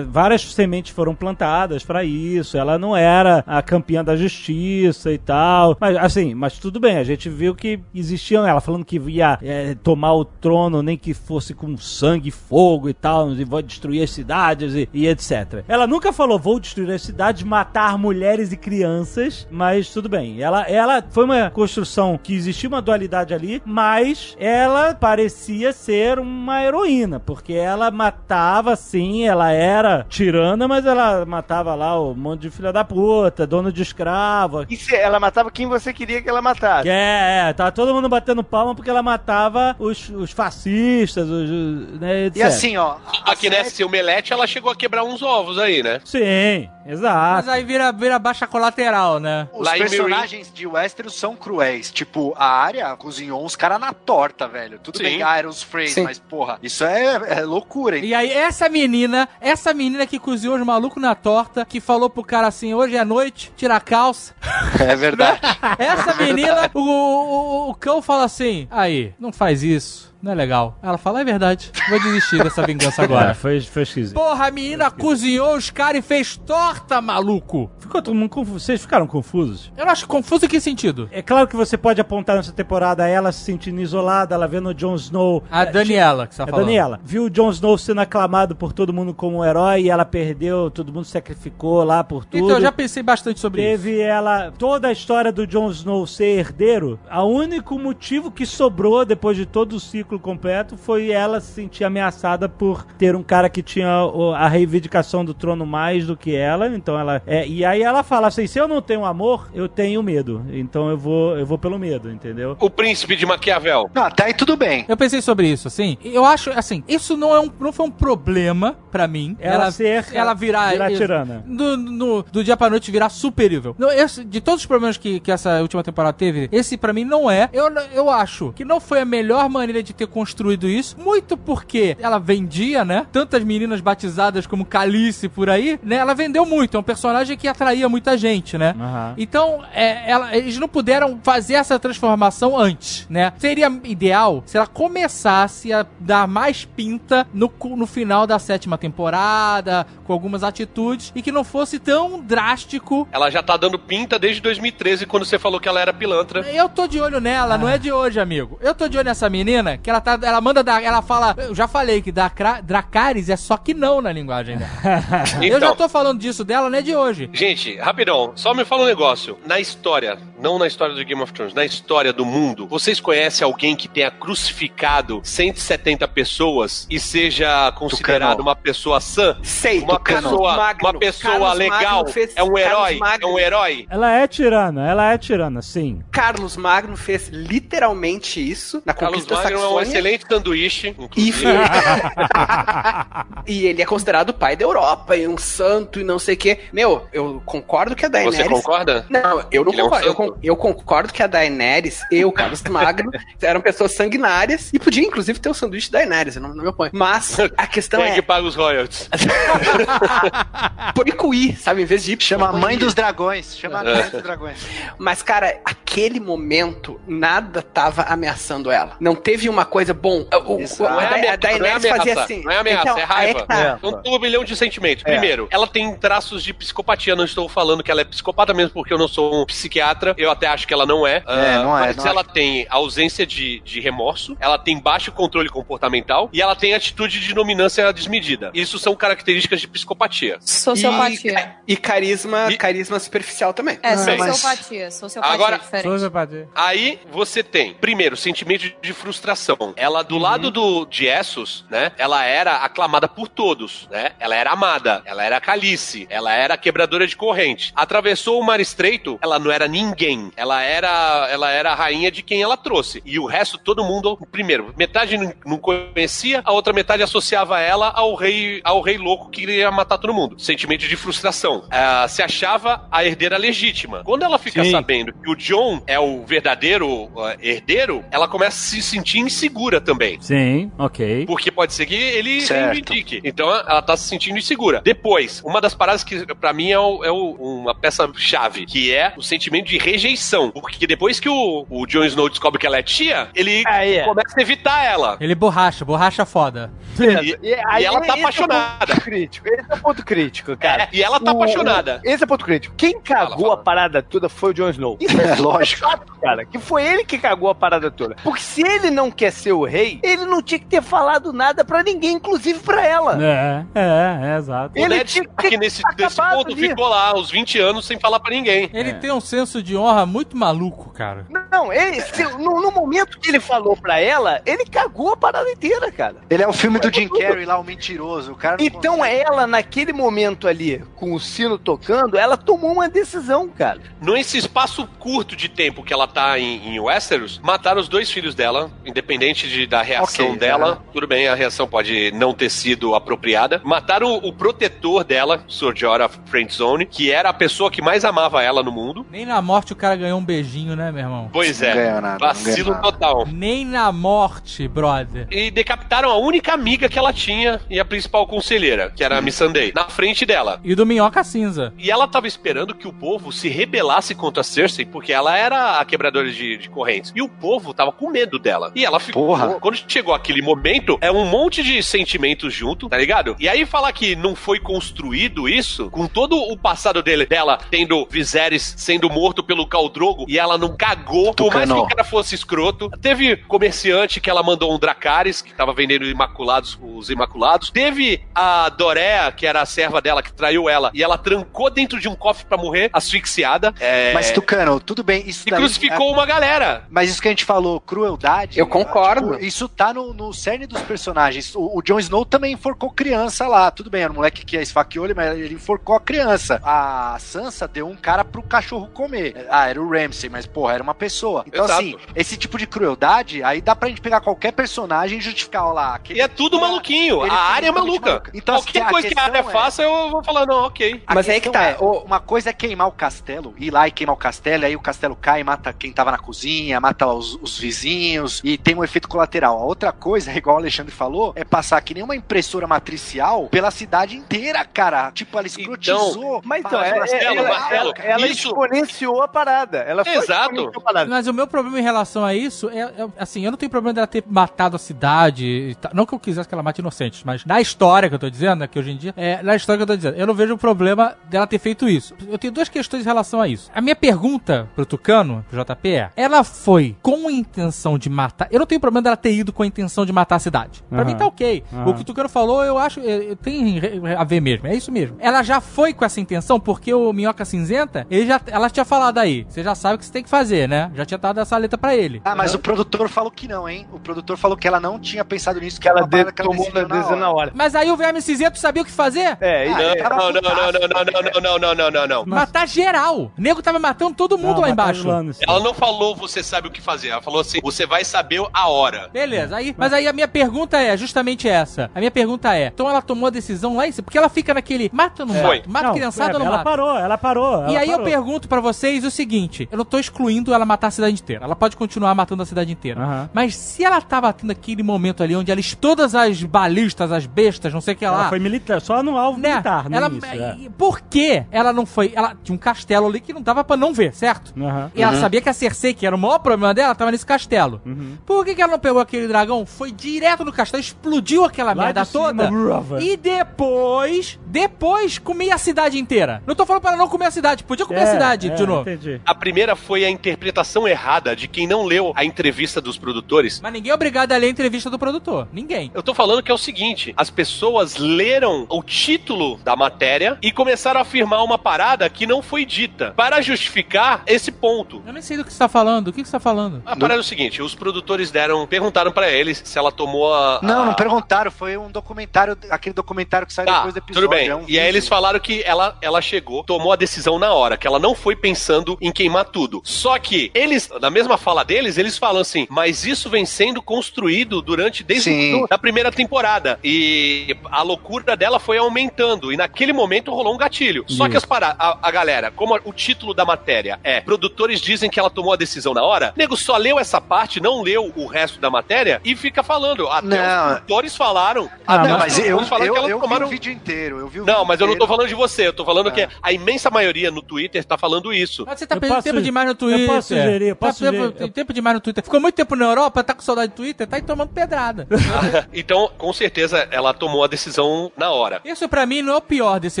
várias sementes foram plantadas pra isso. Ela não era a campeã da justiça e tal. Mas assim, mas tudo bem, a gente viu que existiam ela falando que ia é, tomar o trono, nem que fosse com sangue fogo e tal, e vou destruir as cidades e, e etc. Ela nunca falou vou destruir as cidades, matar mulheres e crianças, mas tudo bem. Ela, ela foi uma construção que existia uma dualidade ali, mas ela parecia ser uma heroína, porque ela matava sim, ela era tirana, mas ela matava lá o monte de filha da puta, dono de escravo. E se ela matava quem você queria que ela matasse. É, é, tá todo mundo batendo palma porque ela matava os, os fascistas, os, né, etc. E assim, ó. a Aqui nessa série- seu Omelete, ela chegou a quebrar uns ovos aí, né? Sim, exato. Mas aí vira, vira baixa colateral, né? Os Lá personagens de Westeros são cruéis. Tipo, a área cozinhou uns caras na torta, velho. Tudo Sim. bem, ah, eram os Freys, Sim. mas porra, isso é, é loucura, hein? E aí, essa menina, essa menina que cozinhou os malucos na torta, que falou pro cara assim, hoje é noite, tira a calça. [laughs] É verdade. [laughs] Essa menina, o, o, o cão fala assim, aí, não faz isso. Não é legal. Ela fala, é verdade, vou desistir dessa vingança É, agora. foi, foi esquisito. Porra, a menina cozinhou os caras e fez torta, maluco! Ficou todo mundo confuso. Vocês ficaram confusos? Eu acho confuso em que sentido? É claro que você pode apontar nessa temporada ela se sentindo isolada, ela vendo o Jon Snow. A É, Daniela, que você tá É falando. Daniela. Viu o Jon Snow sendo aclamado por todo mundo como um herói e ela perdeu, todo mundo sacrificou lá por tudo. Então, eu já pensei bastante sobre isso. Teve ela. Toda a história do Jon Snow ser herdeiro, o único motivo que sobrou depois de todo o ciclo completo foi ela se sentir ameaçada por ter um cara que tinha a reivindicação do trono mais do que ela. Então ela. É, e aí ela fala assim: se eu não tenho amor, eu tenho medo. Então eu vou, eu vou pelo medo, entendeu? O príncipe de Maquiavel. Não, até aí tudo bem. Eu pensei sobre isso, assim. Eu acho, assim, isso não, é um, não foi um problema pra mim. Ela ser- ela virar, virar isso, tirana. Do, no- do dia pra noite virar super evil. Não, esse- de todos os problemas que, que essa última temporada teve, esse pra mim não é. Eu, eu acho que não foi a melhor maneira de ter construído isso. Muito porque ela vendia, né? Tantas meninas batizadas como Calice por aí, né? Ela vendeu muito. É um personagem que atraía muita gente, né? Aham. Então, é, ela- eles não puderam fazer essa transformação antes, né? Seria ideal se ela começasse a dar mais pinta no, no final da sétima temporada, com algumas atitudes, e que não fosse tão drástico. Ela já tá dando pinta desde 2013, quando você falou que ela era pilantra. Eu tô de olho nela, não é de hoje, amigo. Eu tô de olho nessa menina, que ela tá. Ela manda dar. Ela fala. Eu já falei que Dacra, Dracarys é só que não na linguagem dela. [laughs] eu já Então, tô falando disso dela, não é de hoje. Gente, rapidão, só me fala um negócio. Na história, não na história do Game of Thrones, na história do mundo, vocês conhecem alguém que tenha crucificado 170 pessoas e seja considerado Tucano. uma pessoa sã? Sei, Uma Tucano. pessoa, Magno. uma pessoa Carlos legal? Fez- é um herói? É um herói? Ela é tirana, ela é tirana, sim. Carlos Magno fez literalmente isso na Carlos conquista da Magno é um excelente sanduíche. E, inclusive. [laughs] e ele é considerado o pai da Europa e um santo e não sei o quê. Meu, eu concordo que a Daenerys... Você concorda? Não, eu não Ele é um concordo. eu, con- eu concordo que a Daenerys e o Carlos [laughs] Magno eram pessoas sanguinárias e podia, inclusive, ter o sanduíche da Daenerys, eu não, não me oponho. Mas a questão Quem é é, que paga os royalties? [laughs] põe cuí, sabe? Em vez de Chama a mãe dos dragões. Chama a É. mãe dos dragões. Mas, cara, aquele momento, nada tava ameaçando ela. Não teve uma coisa, bom, o, o. Não é a, Da- a ameaça, não é Daenerys ameaça, fazia assim. não é ameaça, Então, é aí raiva. que tá. Um turbilhão de sentimentos. Primeiro, ela tem traços de psicopatia. Não estou falando que ela é psicopata mesmo, porque eu não sou um psiquiatra. Eu até acho que ela não é. Ah, não é, Mas não ela acho. tem ausência de, de remorso, ela tem baixo controle comportamental e ela tem atitude de dominância desmedida. Isso são características de psicopatia. Sociopatia. E carisma, E- carisma superficial também. É, Bem. sociopatia. Sociopatia Agora- é diferente. Sociopatia. Aí você tem, primeiro, sentimento de frustração. Ela, Uhum. do lado do de Essos, né? Ela era aclamada por todos, né? Ela era amada, ela era calice, ela era quebradora de corrente. Atravessou o mar estreito, ela não era ninguém. Ela era, ela era a rainha de quem ela trouxe. E o resto, todo mundo, primeiro, metade não, conhecia, a outra metade associava ela ao rei, ao rei louco que queria matar todo mundo. Sentimento de frustração. Ah, se achava a herdeira legítima. Quando ela fica Sim. sabendo que o John é o verdadeiro ah, herdeiro, ela começa a se sentir insegura também. Sim, ok. Porque pode ser que ele Certo. reivindique. Então ela tá se sentindo insegura. Depois, uma das paradas que pra mim é, o- é o- uma peça-chave, que é o sentimento de rejeição. Porque depois que o, o Jon Snow descobre que ela é tia, ele Aí é. começa a evitar ela. Ele borracha, borracha foda. E, E, aí, e ela tá esse é o apaixonada. ponto crítico. Esse é o ponto crítico, cara. É, e ela tá O- apaixonada. esse é o ponto crítico. Quem cagou Fala, fala. a parada toda foi o Jon Snow. [laughs] Isso É, lógico. fato, cara. Que foi ele que cagou a parada toda. Porque se ele não quer ser o rei, ele não tinha que ter falado nada pra ninguém, inclusive pra ela. É, é, é, exato. O Ele Ned tinha que nesse, nesse ponto ali. ficou lá uns 20 anos sem falar pra ninguém. Ele É. tem um senso de honra muito maluco, cara. Não, ele, se- no, no momento que ele falou pra ela, ele cagou a parada inteira, cara. Ele é o filme do Jim Carrey lá, o mentiroso. O cara Então consegue. ela, naquele momento ali, com o sino tocando, ela tomou uma decisão, cara. Nesse espaço curto de tempo que ela tá em, em Westeros, mataram os dois filhos dela, independente de, da reação Ok, dela. Tudo bem, a reação pode não ter sido apropriada. Mataram o, o protetor dela, Sir Jorah Friendzone, que era a pessoa que mais amava ela no mundo. Nem na morte o cara ganhou um beijinho, né, meu irmão? Pois Não é, ganhou nada, não vacilo ganhou total. Nem na morte, brother. E decapitaram a única amiga que ela tinha e a principal conselheira, que era a Missandei, na frente dela. E do Minhoca Cinza. E ela tava esperando que o povo se rebelasse contra a Cersei, porque ela era a quebradora de, de correntes. E o povo tava com medo dela. E ela ficou. Porra. Quando chegou aquele momento, é um monte de sentimentos junto, tá ligado? E aí falar que não foi construído isso, com todo o passado dele, dela tendo Viserys sendo morto pelo Caldrogo e ela não cagou, por mais que o cara fosse escroto. Teve comerciante que ela mandou um Dracarys, que tava vendendo imaculados, os imaculados. Teve a Dorea, que era a serva dela, que traiu ela, e ela trancou dentro de um cofre pra morrer, asfixiada. É... Mas, Tucano, tudo bem. Isso E daí- crucificou uma galera. Mas isso que a gente falou, crueldade. Eu concordo. Tipo, isso tá no, no cerne dos personagens. O, o Jon Snow também enforcou criança lá. Tudo bem, era um moleque que esfaqueou ele, mas ele enforcou a criança. A Sansa deu um cara pro cachorro comer. Ah, era o Ramsay, mas porra, era uma pessoa. Então, Exato. assim, esse tipo de crueldade, aí dá pra gente pegar qualquer personagem e justificar, ó lá. E é tudo maluquinho. ele A área é maluca. maluca. Então, Qualquer assim, a coisa que a área é- faça, eu vou falar, não, ok. A Mas aí que tá, é, o- uma coisa é queimar o castelo, ir lá e queimar o castelo, aí o castelo cai, mata quem tava na cozinha, mata os, os vizinhos e tem um efeito colateral. A outra coisa, [laughs] igual o Alexandre falou, é passar que nem uma impressora matricial pela cidade inteira, cara. Tipo, ela escrotizou. Mas então, Mas é- Marcelo, ela, Marcelo, ela, ela isso- exponenciou a parada. Ela foi Exato. a parada. Mas o meu problema em relação a isso é, é, assim, eu não tenho problema dela ter matado a cidade. e tal. Não que eu quisesse que ela mate inocentes, mas na história que eu tô dizendo, né, que hoje em dia, é, na história que eu tô dizendo, eu não vejo o problema dela ter feito isso. Eu tenho duas questões em relação a isso. A minha pergunta pro Tucano, pro JP, é: ela foi com a intenção de matar. Eu não tenho problema dela ter ido com a intenção de matar a cidade. Pra Aham. mim tá ok. Aham. O que o Tucano falou, eu acho, é, é, tem a ver mesmo. É isso mesmo. Ela já foi com essa intenção, porque o Minhoca Cinzenta, ele já, ela tinha falado aí. Você já sabe o que você tem que fazer, né? Já tinha dado essa letra pra ele. Ah, mas o produtor falou que não, hein? O produtor falou que ela não tinha pensado nisso, que, Que ela era uma parada de, tomou na na hora. Mas aí o Verme Cinzento sabia o que fazer? É, Ah, tava Não, não, não, não, não, não, não, não, não, não, não, não. Matar geral. O nego tava matando todo mundo Não, lá embaixo. Ela não falou você sabe o que fazer. Ela falou assim, você vai saber a hora. Beleza, aí, mas aí a minha pergunta é justamente essa. A minha pergunta é: então ela tomou a decisão lá em cima? Porque ela fica naquele mata ou não Foi. mata? Mata Não, criançada é, ou não ela mata? parou, ela parou. E ela aí eu parou. pergunto pra vocês o seguinte: eu não tô excluindo ela matar a cidade inteira. Ela pode continuar matando a cidade inteira. Aham. Mas se ela tava tendo aquele momento ali onde ela todas as balistas, as bestas, não sei o que lá. Ela foi militar, só no alvo né? militar, no ela, início, é. e Por que ela não foi? Ela tinha um castelo ali que não dava pra não ver, certo? Aham. E ela sabia que a Cersei, que era o maior problema dela, tava nesse castelo. Uhum. Por que, que ela não pegou aquele dragão? Foi direto no castelo, explodiu aquela Lá merda cima, toda. brava. E depois, depois comia a cidade inteira. Não tô falando pra ela não comer a cidade, podia comer a É, cidade é, de novo. Entendi. A primeira foi a interpretação errada de quem não leu a entrevista dos produtores. Mas ninguém é obrigado a ler a entrevista do produtor. Ninguém. Eu tô falando que é o seguinte: as pessoas leram o título da matéria e começaram a afirmar uma parada que não foi dita para justificar esse ponto. Eu nem sei do que você tá falando. O que, que você tá falando? A parada é o seguinte: os produtores deram, perguntaram pra eles se ela tomou a. Não, a- não perguntaram. Foi um documentário, aquele documentário que saiu Tá, depois do episódio. tudo bem. é um e aí eles falaram que ela, ela chegou, tomou a decisão na hora, que ela não foi pensando em queimar tudo. Só que eles, na mesma fala deles, eles falam assim, mas isso vem sendo construído durante desde a primeira temporada. E a loucura dela foi aumentando. E naquele momento rolou um gatilho. Só que as para a, a galera, como o título da matéria é produtores dizem que ela tomou a decisão na hora, nego só leu essa parte, não leu o resto da matéria e fica falando. Até Não. os produtores falaram. Ah, até Não, mas eu, falaram eu, que elas eu vi tomaram o vídeo inteiro. Eu vi o não, mas eu não tô falando de você, eu tô falando Ah. que a imensa maioria no Twitter tá falando isso. Mas você tá Eu perdendo posso- tempo demais no eu Twitter. posso sugerir, eu posso tá tempo, sugerir. tem tempo demais no Twitter. Ficou muito tempo na Europa, tá com saudade do Twitter, tá aí tomando pedrada. [laughs] então, com certeza, ela tomou a decisão na hora. Isso pra mim não é o pior desse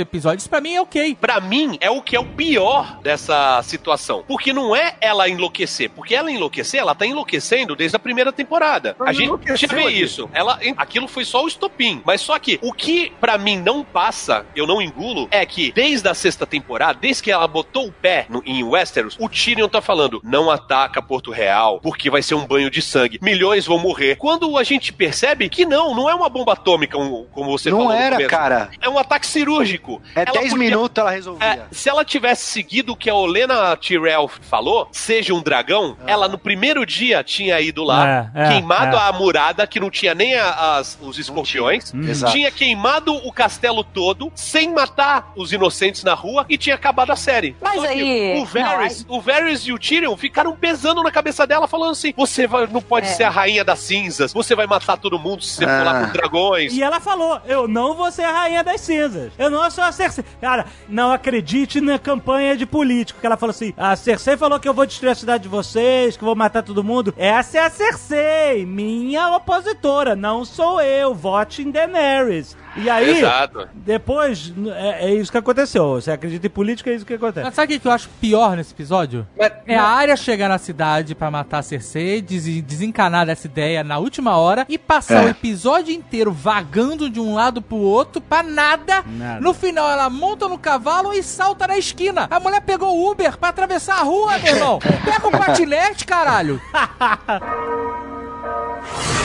episódio. Isso pra mim é ok. Pra mim, é o que é o pior dessa situação. Porque não é ela enlouquecer. Porque ela enlouquecer, ela tá enlouquecendo desde a primeira temporada. Ela a gente já vê isso. Ela, aquilo foi só o estopim. Mas só que o que pra mim não passa, eu não engulo, é que desde a sexta temporada, desde que ela botou o pé no- em Westeros, o Tyrion tá falando: não ataca Porto Real, porque vai ser um banho de sangue. Milhões vão morrer. Quando a gente percebe que não, não é uma bomba atômica, como você Não falou. no era, cara. É um ataque cirúrgico. É Ela 10 podia- minutos ela resolvia. é, se ela tivesse seguido o que a Olena Tyrell falou, seja um dragão, ela no primeiro dia tinha ido lá, É, é, queimado é. a murada, que não tinha nem a- as- os escorpiões, Hum. Exato. tinha queimado o castelo todo, sem matar os inocentes na rua, e tinha acabado a série. Mas aí- O Varys, o Varys e o Tyrion ficaram pesando na cabeça dela, falando assim: você vai- não pode É. ser a rainha das cinzas, você vai matar todo mundo se você for lá Ah. com dragões. E ela falou: Eu não vou ser a rainha das cinzas. Eu não sou a Cersei. Cara, não acredite na campanha de político. Que ela falou assim: a Cersei falou que eu vou destruir a cidade de vocês, que eu vou matar todo mundo. Essa é a Cersei, minha opositora, não sou eu. Vote em Daenerys. E aí, Exato. depois, é, é isso que aconteceu. Você acredita em política, é isso que acontece. Mas sabe o que eu acho pior nesse episódio? Mas- É a área chegar na cidade pra matar a Cersei, des- desencanar dessa ideia na última hora e passar É. o episódio inteiro vagando de um lado pro outro pra nada. Nada. No final ela monta no cavalo e salta na esquina. A mulher pegou o Uber pra atravessar a rua, meu irmão. [laughs] Pega o patinete, caralho. [laughs]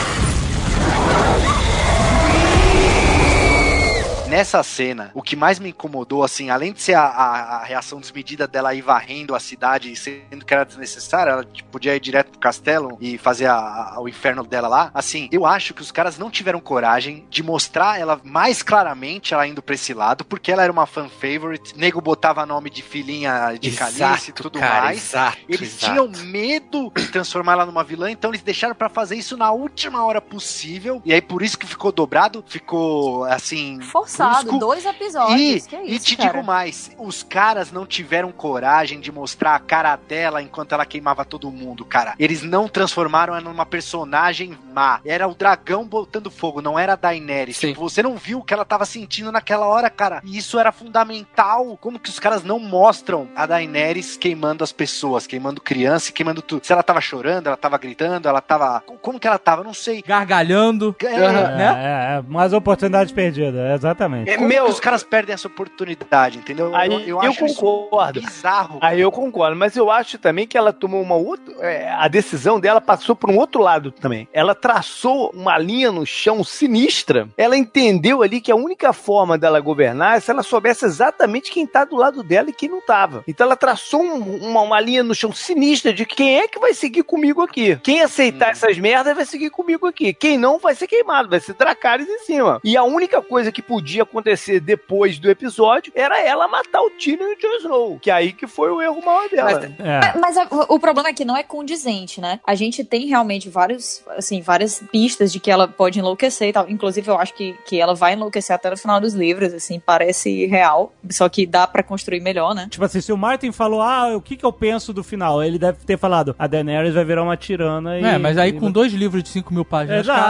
Nessa cena, o que mais me incomodou, assim, além de ser a, a- a reação desmedida dela ir varrendo a cidade, sendo que era desnecessária, ela tipo, podia ir direto pro castelo e fazer a- a- o inferno dela lá. Assim, eu acho que os caras não tiveram coragem de mostrar ela mais claramente, ela indo pra esse lado, porque ela era uma fan favorite. Nego botava nome de filhinha de Calice e tudo cara, mais. Exato, Eles exato. tinham medo de transformar ela numa vilã, então eles deixaram pra fazer isso na última hora possível. E aí por isso que ficou dobrado, ficou assim. Forçado, brusco. dois episódios. E, que é e isso, te cara? digo mais, os caras não tiveram coragem de mostrar a cara dela enquanto ela queimava todo mundo, cara. Eles não transformaram ela numa personagem má. Era o dragão botando fogo, não era a Daenerys. Sim. Tipo, você não viu o que ela tava sentindo naquela hora, cara. E isso era fundamental. Como que os caras não mostram a Daenerys queimando as pessoas, queimando criança e queimando tudo? Se ela tava chorando, ela tava gritando, ela tava. Como que ela tava? Não sei. Gargalhando. É, né? É, é, mais oportunidade perdida, exatamente. É, Como meu, que os caras perdem essa oportunidade, entendeu? Aí eu, acho isso concordo. bizarro. Aí eu concordo, mas eu acho também que ela tomou uma outra. é, a decisão dela passou por um outro lado também. Ela traçou uma linha no chão sinistra. Ela entendeu ali que a única forma dela governar é se ela soubesse exatamente quem tá do lado dela e quem não tava. Então ela traçou um- uma, uma linha no chão sinistra de quem é que vai seguir comigo aqui. Quem aceitar essas merdas vai seguir comigo aqui. Quem não vai ser queimado, vai ser Dracarys em cima. E a única coisa que podia acontecer depois do episódio era ela matar o Tyrion e o Jon Snow. Que aí que foi o erro maior dela. Mas- É. Mas a- o problema é que não é condizente, né? A gente tem realmente vários, assim, várias pistas de que ela pode enlouquecer e tal. Inclusive, eu acho que, que ela vai enlouquecer até no final dos livros, assim, parece real. Só que dá pra construir melhor, né? Tipo assim, se o Martin falou, ah, o que que eu penso do final? Ele deve ter falado, a Daenerys vai virar uma tirana e... É, mas aí com dois livros de 5 mil páginas cada.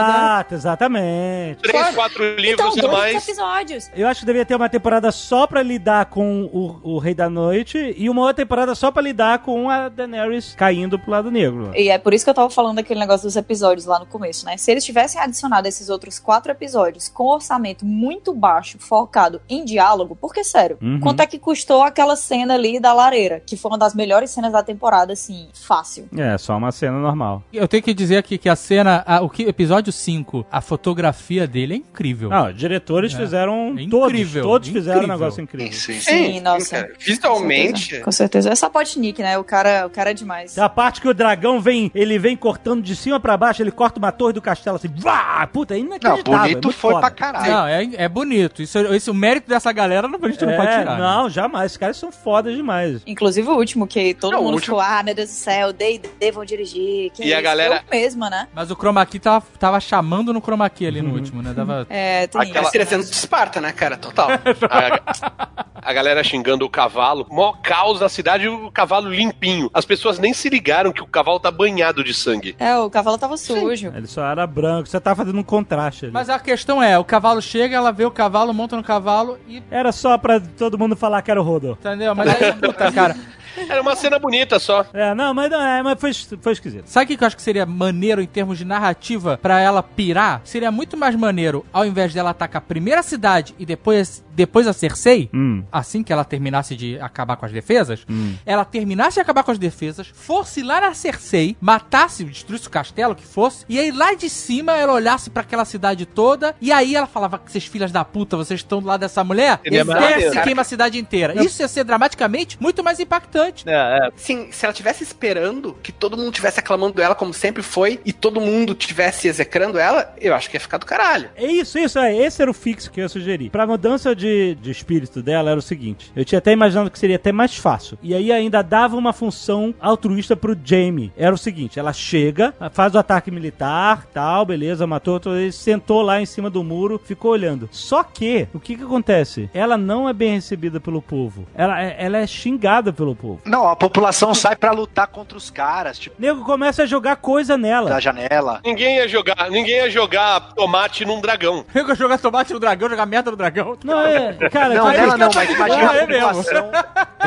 Exato, exatamente. Três, quatro Então, livros e dois mais. episódios. Eu acho que deveria ter uma temporada só pra lidar com o, o Rei da Noite e uma outra temporada só pra lidar com a Daenerys caindo pro lado negro. E é por isso que eu tava falando daquele negócio dos episódios lá no começo, né? Se eles tivessem adicionado esses outros quatro episódios com orçamento muito baixo, focado em diálogo, porque, sério, Uhum. quanto é que custou aquela cena ali da lareira? Que foi uma das melhores cenas da temporada, assim, fácil. É, só uma cena normal. Eu tenho que dizer aqui que a cena, a- o que, episódio 5, a fotografia dele é incrível. Não, os diretores É. fizeram É todos, incrível, todos fizeram um incrível. negócio incrível. Sim, sim. Sim, nossa. cara, Com Visualmente. certeza. Com certeza. É Sapotnik, né? O cara, o cara é demais. A parte que o dragão vem, ele vem cortando de cima pra baixo, ele corta uma torre do castelo assim, vá! Puta, é Não, inacreditável. é bonito muito foi foda. pra caralho. Não, é, é bonito. Isso, esse, o mérito dessa galera não, a gente não É, pode tirar. né? Não, jamais. Esses caras são fodas demais. Inclusive o último, que todo Não, mundo último- ficou, ah, meu Deus do céu, D&D vão dirigir. Que E a isso? galera- Eu mesma, né? Mas o chroma key tava, tava chamando no chroma key ali no último, né? Dava... É, tem Aquela isso. 300 de Esparta, né, cara? Total. [laughs] A, a galera xingando o cavalo. Mó caos na cidade e o cavalo limpinho. As pessoas nem se ligaram que o cavalo tá banhado de sangue. É, o cavalo tava sujo. Ele só era branco, você tá fazendo um contraste ali. Mas a questão é, o cavalo chega, ela vê o cavalo, monta no cavalo e... Era só pra todo mundo falar que era o Rodor. Entendeu? Mas aí, [laughs] puta, cara... Era uma cena bonita só. É, não, mas, não, é, mas foi, foi esquisito. Sabe o que que eu acho que seria maneiro em termos de narrativa pra ela pirar? Seria muito mais maneiro, ao invés dela atacar a primeira cidade e depois, depois a Cersei, Hum. assim que ela terminasse de acabar com as defesas, ela terminasse de acabar com as defesas, fosse lá na Cersei, matasse, destruísse o castelo, que fosse, e aí lá de cima ela olhasse pra aquela cidade toda, e aí ela falava que vocês filhas da puta, vocês estão do lado dessa mulher, e e cara. queima a cidade inteira. Isso ia ser dramaticamente muito mais impactante. É, é. Sim, se ela tivesse esperando que todo mundo tivesse aclamando ela como sempre foi e todo mundo tivesse execrando ela, eu acho que ia ficar do caralho. É isso, isso, é. Esse era o fixo que eu sugeri. Pra mudança de, de espírito dela era o seguinte: eu tinha até imaginado que seria até mais fácil. E aí ainda dava uma função altruísta pro Jamie. Era o seguinte: ela chega, faz o ataque militar, tal, beleza, matou, ele sentou lá em cima do muro, ficou olhando. Só que, o que que acontece? Ela não é bem recebida pelo povo. Ela, é- ela é xingada pelo povo. Não, a população sai pra lutar contra os caras, tipo, O nego começa a jogar coisa nela. da janela. Ninguém ia jogar, ninguém ia jogar tomate num dragão. Eu vou jogar tomate no dragão, jogar merda no dragão. Não, é, cara, Não, nela não, mas imagina é a população.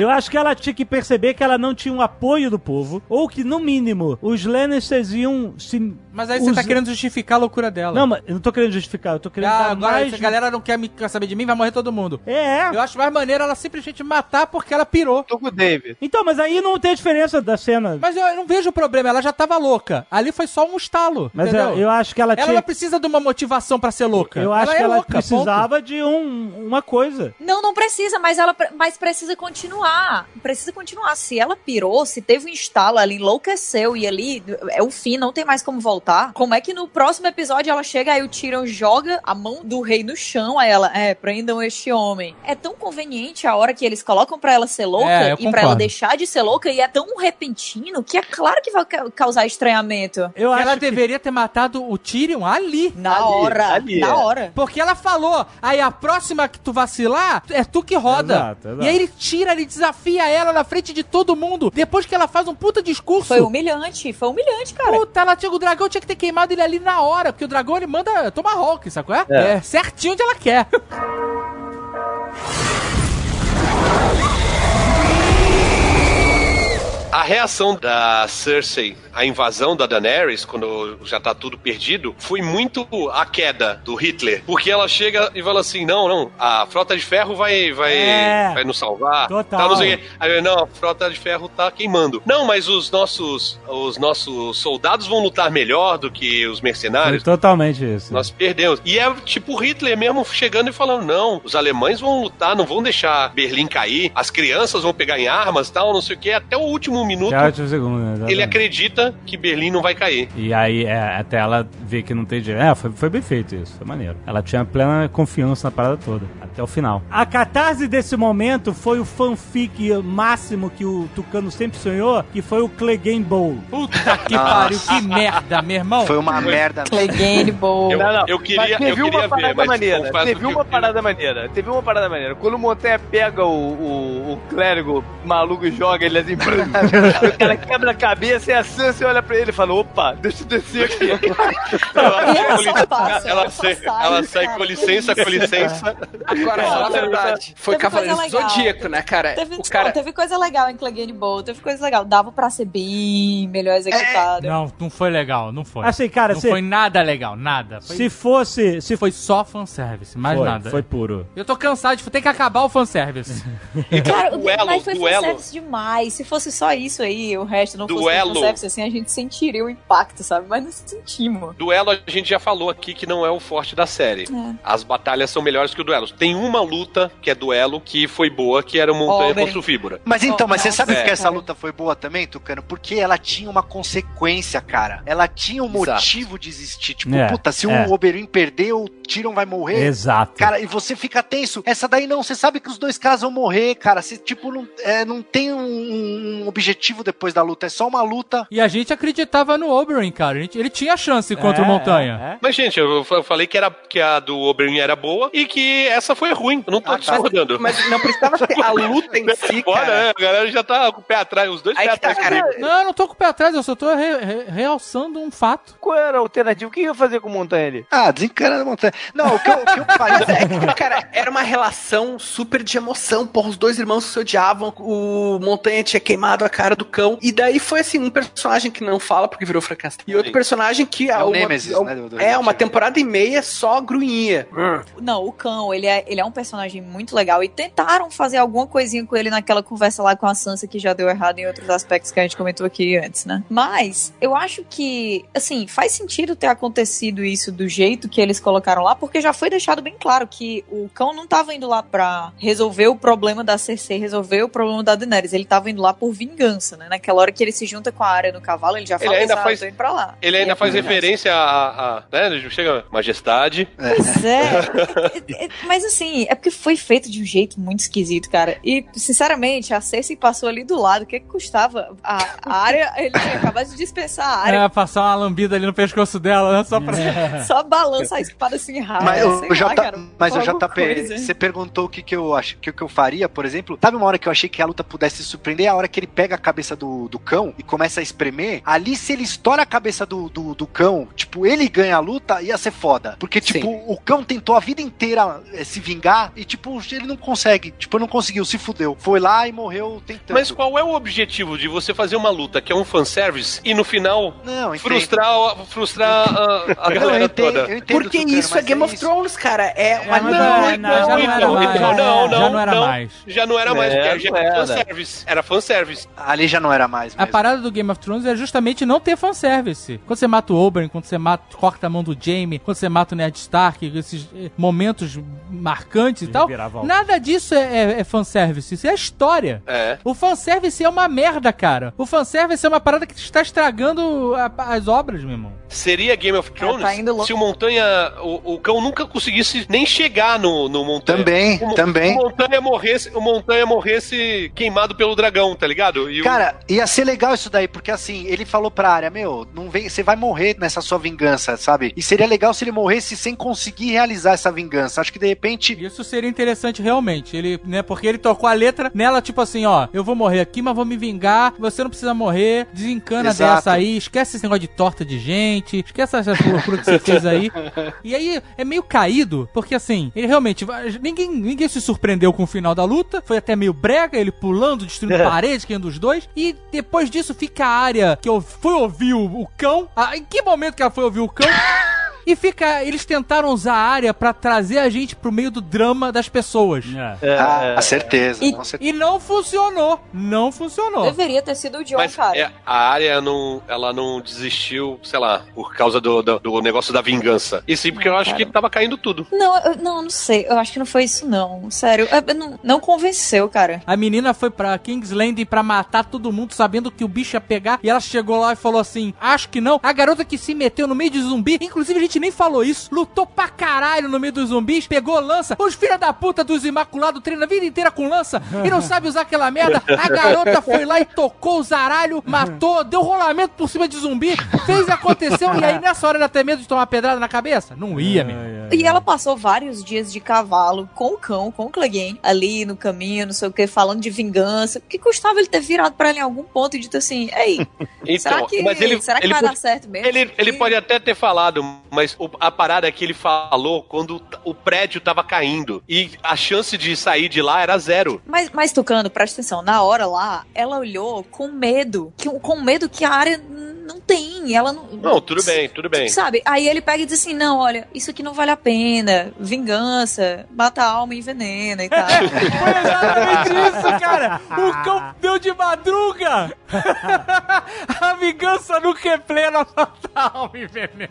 eu acho que ela tinha que perceber que ela não tinha um apoio do povo, ou que, no mínimo, os Lannisters iam se... Mas aí você tá Usa- querendo justificar a loucura dela. Não, mas eu não tô querendo justificar, eu tô querendo Ah, dar agora mais... se a galera não quer, me, quer saber de mim, vai morrer todo mundo. É, Eu acho mais maneiro ela simplesmente matar porque ela pirou. Tô com o David. então, mas aí não tem diferença da cena. Mas eu, eu não vejo o problema, ela já tava louca. Ali foi só um estalo. Mas entendeu? eu, eu acho que ela Ela tinha... não precisa de uma motivação pra ser louca. Eu acho é que ela louca, precisava de um, uma coisa. Não, não precisa, mas ela mas precisa continuar. Precisa continuar. Se ela pirou, se teve um estalo, ela enlouqueceu e ali é o fim, não tem mais como voltar. Como é que no próximo episódio ela chega aí o Tyrion joga a mão do rei no chão, aí ela, é, prendam este homem. É tão conveniente a hora que eles colocam pra ela ser louca É, e pra concordo. ela deixar de ser louca e é tão repentino que é claro que vai ca- causar estranhamento. Eu ela que... deveria ter matado o Tyrion ali. Na Ali, hora, ali, na é. hora. Porque ela falou, aí a próxima que tu vacilar, é tu que roda. Exato, exato. E aí ele tira, ele desafia ela na frente de todo mundo. Depois que ela faz um puta discurso. Foi humilhante, foi humilhante, cara. Puta, ela tinha, o dragão tinha que ter queimado ele ali na hora, porque o dragão ele manda tomar rock, sacou? É? é certinho onde ela quer. A reação da Cersei à invasão da Daenerys, quando já tá tudo perdido, foi muito a queda do Hitler. Porque ela chega e fala assim: não, não, a frota de ferro vai, vai, É. vai nos salvar. Total. Tá, não. Aí, não, a frota de ferro tá queimando. Não, mas os nossos, os nossos soldados vão lutar melhor do que os Foi mercenários. totalmente isso. Nós perdemos. E é tipo o Hitler mesmo chegando e falando: não, os alemães vão lutar, não vão deixar Berlim cair, as crianças vão pegar em armas tal, não sei o que. Até o último minuto, último segundo, né? ele Exatamente. Que Berlim não vai cair. E aí, é, até ela ver que não tem jeito. É, foi, foi bem feito isso, foi maneiro. Ela tinha plena confiança na parada toda, até o final. A catarse desse momento foi o fanfic máximo que o Tucano sempre sonhou, que foi o Clegane Bowl. Puta que Nossa. pariu, que merda, meu irmão. Foi uma merda. Clegane Bowl. Eu, Não, não. eu queria, Mas eu teve queria uma ver, parada mas maneira. Teve uma eu- parada maneira. Teve uma parada maneira. Quando o Montanha pega o, o, o clérigo maluco e joga ele assim, [laughs] o cara quebra a cabeça e a Sansa olha pra ele e fala: opa, deixa eu descer aqui. [laughs] Ela com licença- passa, ela, ela sai, só sai, ela sai cara, com licença, com licença. Agora, fala a verdade. Foi legal. Zodíaco, né, cara? Teve, o cara... não, teve coisa legal em Clegane Bowl, teve coisa legal. Dava pra ser bem melhor executado. Não, não foi legal, não foi. Assim, cara, não se, foi nada legal, nada. Foi, se fosse. Se foi só fanservice, mais foi, nada. Foi puro. Eu tô cansado de ter que acabar o fanservice. [laughs] Cara, Duelo, mas foi duelo. fanservice demais. Se fosse só isso aí, o resto não Duelo. fosse fanservice, assim, a gente sentiria o impacto, sabe? Mas não sentimos. Duelo a gente já falou aqui que não é o forte da série. É. As batalhas são melhores que o duelo. Tem uma luta que é duelo que foi boa, que era o Montanha Oberyn. contra o Fíbora. Mas então, mas você sabe por que é. essa luta foi boa também, Tucano? Porque ela tinha uma consequência, cara. Ela tinha um Exato. motivo de existir. Tipo, É, puta, se é. o Oberyn perder, o Tyrion vai morrer. Exato. Cara, e você fica tenso. Essa daí não, você sabe que os dois caras vão morrer, cara. Você, tipo, não, é, não tem um, um objetivo depois da luta. É só uma luta. E a gente acreditava no Oberyn, cara. A gente- ele tinha chance contra o É, Montanha. é, é. Mas, gente, eu fa- falei que, era, que a do Oberyn era boa e que essa foi ruim. Eu não tô Ah, tá. discordando. Mas não precisava ter a luta em si, Bora, cara. né? A galera já tá com o pé atrás, os dois Aí pés tá, atrás. cara. Não, eu não tô com o pé atrás, eu só tô re- re- realçando um fato. Qual era a alternativa? O que ia fazer com o Montanha ali? Ah, desencana da montanha. Não, o que eu, o que eu faria. É que, cara, era uma relação super de emoção. Porra, os dois irmãos se odiavam. O Montanha tinha queimado a cara do cão. E daí foi assim: um personagem que não fala porque virou fracasso. E outro personagem que. É o uma- Nemesis, né, do- do é, uma temporada e meia só gruinha. Não, o cão, ele é, ele é um personagem muito legal. E tentaram fazer alguma coisinha com ele naquela conversa lá com a Sansa que já deu errado em outros aspectos que a gente comentou aqui antes, né? Mas eu acho que, assim, faz sentido ter acontecido isso do jeito que eles colocaram lá, porque já foi deixado bem claro que o cão não tava indo lá pra resolver o problema da Cersei, resolver o problema da Daenerys. Ele tava indo lá por vingança, né? Naquela hora que ele se junta com a área no cavalo, ele já Ele fala ainda "Ah, faz- tô indo pra lá. Ele ainda é faz verdade. referência a, a né, chega, majestade. Pois é. É, [laughs] é, Mas assim, é porque foi feito de um jeito muito esquisito, cara. E, sinceramente, a Cersei passou ali do lado. O que, que custava? A, a área, ele tinha acabado de dispensar a área. É, passar uma lambida ali no pescoço dela, né? Só pra. [laughs] Só balança a espada assim rápido. Mas, sei o, lá, J, cara, mas o JP, você perguntou o que, que eu acho que, que eu faria, por exemplo. Sabe uma hora que eu achei que a luta pudesse surpreender? A hora que ele pega a cabeça do, do cão e começa a espremer. Ali, se ele estoura a cabeça do, do, do cão, tipo, ele ganha a luta, ia ser foda. Porque, tipo, o cão tentou a vida inteira eh, se vingar e, tipo, ele não consegue. Tipo, não conseguiu, se fudeu. Foi lá e morreu tentando. Mas qual é o objetivo de você fazer uma luta que é um fanservice e no final Não, frustrar, frustrar a, a [laughs] Não, galera eu entendo, toda? eu entendo, Porque isso é Game of isso. Thrones, cara. É uma É, mas não, é, não, já não era então, mais. então, não, não, Já não era não. mais. Já não era mais, É, porque já não era era. fanservice. Era fanservice. Ali já não era mais. A mesmo. parada do Game of Thrones é justamente não ter fanservice. Quando você mata o Oberyn, quando você mata, corta a mão do Jaime, quando você mata o Ned Stark, esses eh, momentos marcantes e tal, nada disso é, é, é fanservice. Isso é história. É. O fanservice é uma merda, cara. O fanservice é uma parada que está estragando a- as obras, meu irmão. Seria Game of Thrones tá indo louco. se o Montanha. O, o cão nunca conseguisse nem chegar no, no Montanha. Também, o, também. O Montanha morresse, o Montanha morresse queimado pelo dragão, tá ligado? E o- Cara, ia ser legal isso daí, porque assim, ele falou pra área, meu, não vem, você vai morrer nessa sua vingança, sabe? E seria legal se ele morresse sem conseguir realizar essa vingança. Acho que de repente. Isso seria interessante realmente. Ele, né, porque ele tocou a letra nela, tipo assim, ó, eu vou morrer aqui, mas vou me vingar, você não precisa morrer, desencana Exato. dessa aí, esquece esse negócio de torta de gente, esquece essa loucura [laughs] que você fez aí. E aí é meio caído, porque assim, ele realmente, ninguém, ninguém se surpreendeu com o final da luta, foi até meio brega, ele pulando, destruindo paredes, quem dos dois, e depois disso fica a área que eu fui ouvir o, o cão, ah, em que momento que ela foi ouvir o cão? [laughs] E fica. Eles tentaram usar a área pra trazer a gente pro meio do drama das pessoas. É. É, Ah, é. certeza, E- com certeza. E não funcionou. Não funcionou. Deveria ter sido o John, Mas cara. é, a área não, ela não desistiu, sei lá, por causa do, do, do negócio da vingança. E sim, porque eu acho que tava caindo tudo. Não, eu, não, não sei. Eu acho que não foi isso, não. Sério. Eu- eu não, não convenceu, cara. A menina foi pra Kingsland pra matar todo mundo, sabendo que o bicho ia pegar. E ela chegou lá e falou assim: Acho que não. A garota que se meteu no meio de zumbi, inclusive a gente nem falou isso, lutou pra caralho no meio dos zumbis, pegou lança. Os filha da puta dos Imaculados treinam a vida inteira com lança e não sabe usar aquela merda. A garota foi lá e tocou o zaralho, matou, deu rolamento por cima de zumbi, fez e aconteceu. E aí nessa hora ela tem medo de tomar pedrada na cabeça? Não ia, meu. E ela passou vários dias de cavalo com o cão, com o Clegane, ali no caminho, não sei o que, falando de vingança. O que custava ele ter virado pra ela em algum ponto e dito assim: Ei, Então, será que, mas ele, será que ele vai pode- dar certo mesmo? Ele, ele E- pode até ter falado, mas o- a parada é que ele falou quando o prédio tava caindo e a chance de sair de lá era zero. Mas, mas Tucano, presta atenção, na hora lá, ela olhou com medo, que, com medo que a área não tem, ela não... Não, tudo bem, tudo bem. Sabe? Aí ele pega e diz assim: não, olha, isso aqui não vale a pena. Vingança, mata a alma e envenena e tal. [laughs] Foi exatamente isso, cara! O cão deu de madruga! [laughs] A vingança nunca é plena, mata a alma e veneno.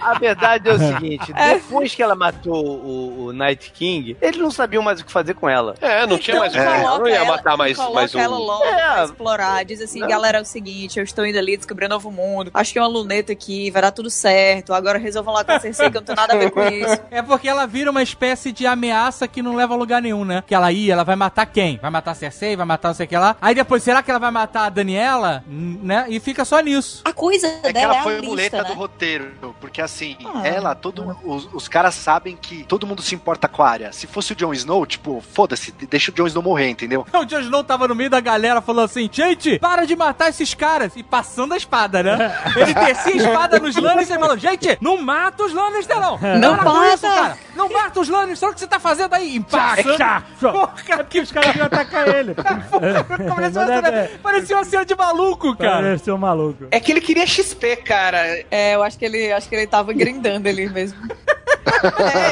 A verdade é o seguinte: [laughs] depois que ela matou o, o Night King, eles não sabiam mais o que fazer com ela. É, não tinha mais o que Então coloca Não ia ela- matar mais, coloca mais um. ela logo É. pra explorar. Diz assim, galera, é o seguinte, eu estou indo ali descobrir um novo mundo. Acho que é uma luneta aqui, vai dar tudo certo. Agora resolvam lá com a Cersei que eu não tenho nada a ver com isso. [laughs] É porque ela vira uma espécie de ameaça que não leva a lugar nenhum, né? Que ela ia, ela vai matar quem? Vai matar a Cersei, vai matar não sei o que lá. Aí depois, será que ela vai matar a Daniela? Né? E fica só nisso. A coisa É que dela ela é foi a a lista, muleta né? do roteiro, porque assim, Ah. ela, todo, os, os caras sabem que todo mundo se importa com a área. Se fosse o Jon Snow, tipo, foda-se, deixa o Jon Snow morrer, entendeu? O Jon Snow tava no meio da galera, falou assim, gente, para de matar esses caras. E passando a espada, né? [laughs] Ele descia a espada nos Lannister e falou, gente, não mata os Lannister, não. Não Para mata. isso, cara. Não mata os Lannister, olha o que você tá fazendo aí. E passa. Porra, que os caras iam atacar ele. [laughs] Parecia uma, Mas cena, é- parecia uma cena de maluco, cara. Pareceu um maluco. É que ele queria XP, cara. É, eu acho que ele, acho que ele tava grindando ali mesmo.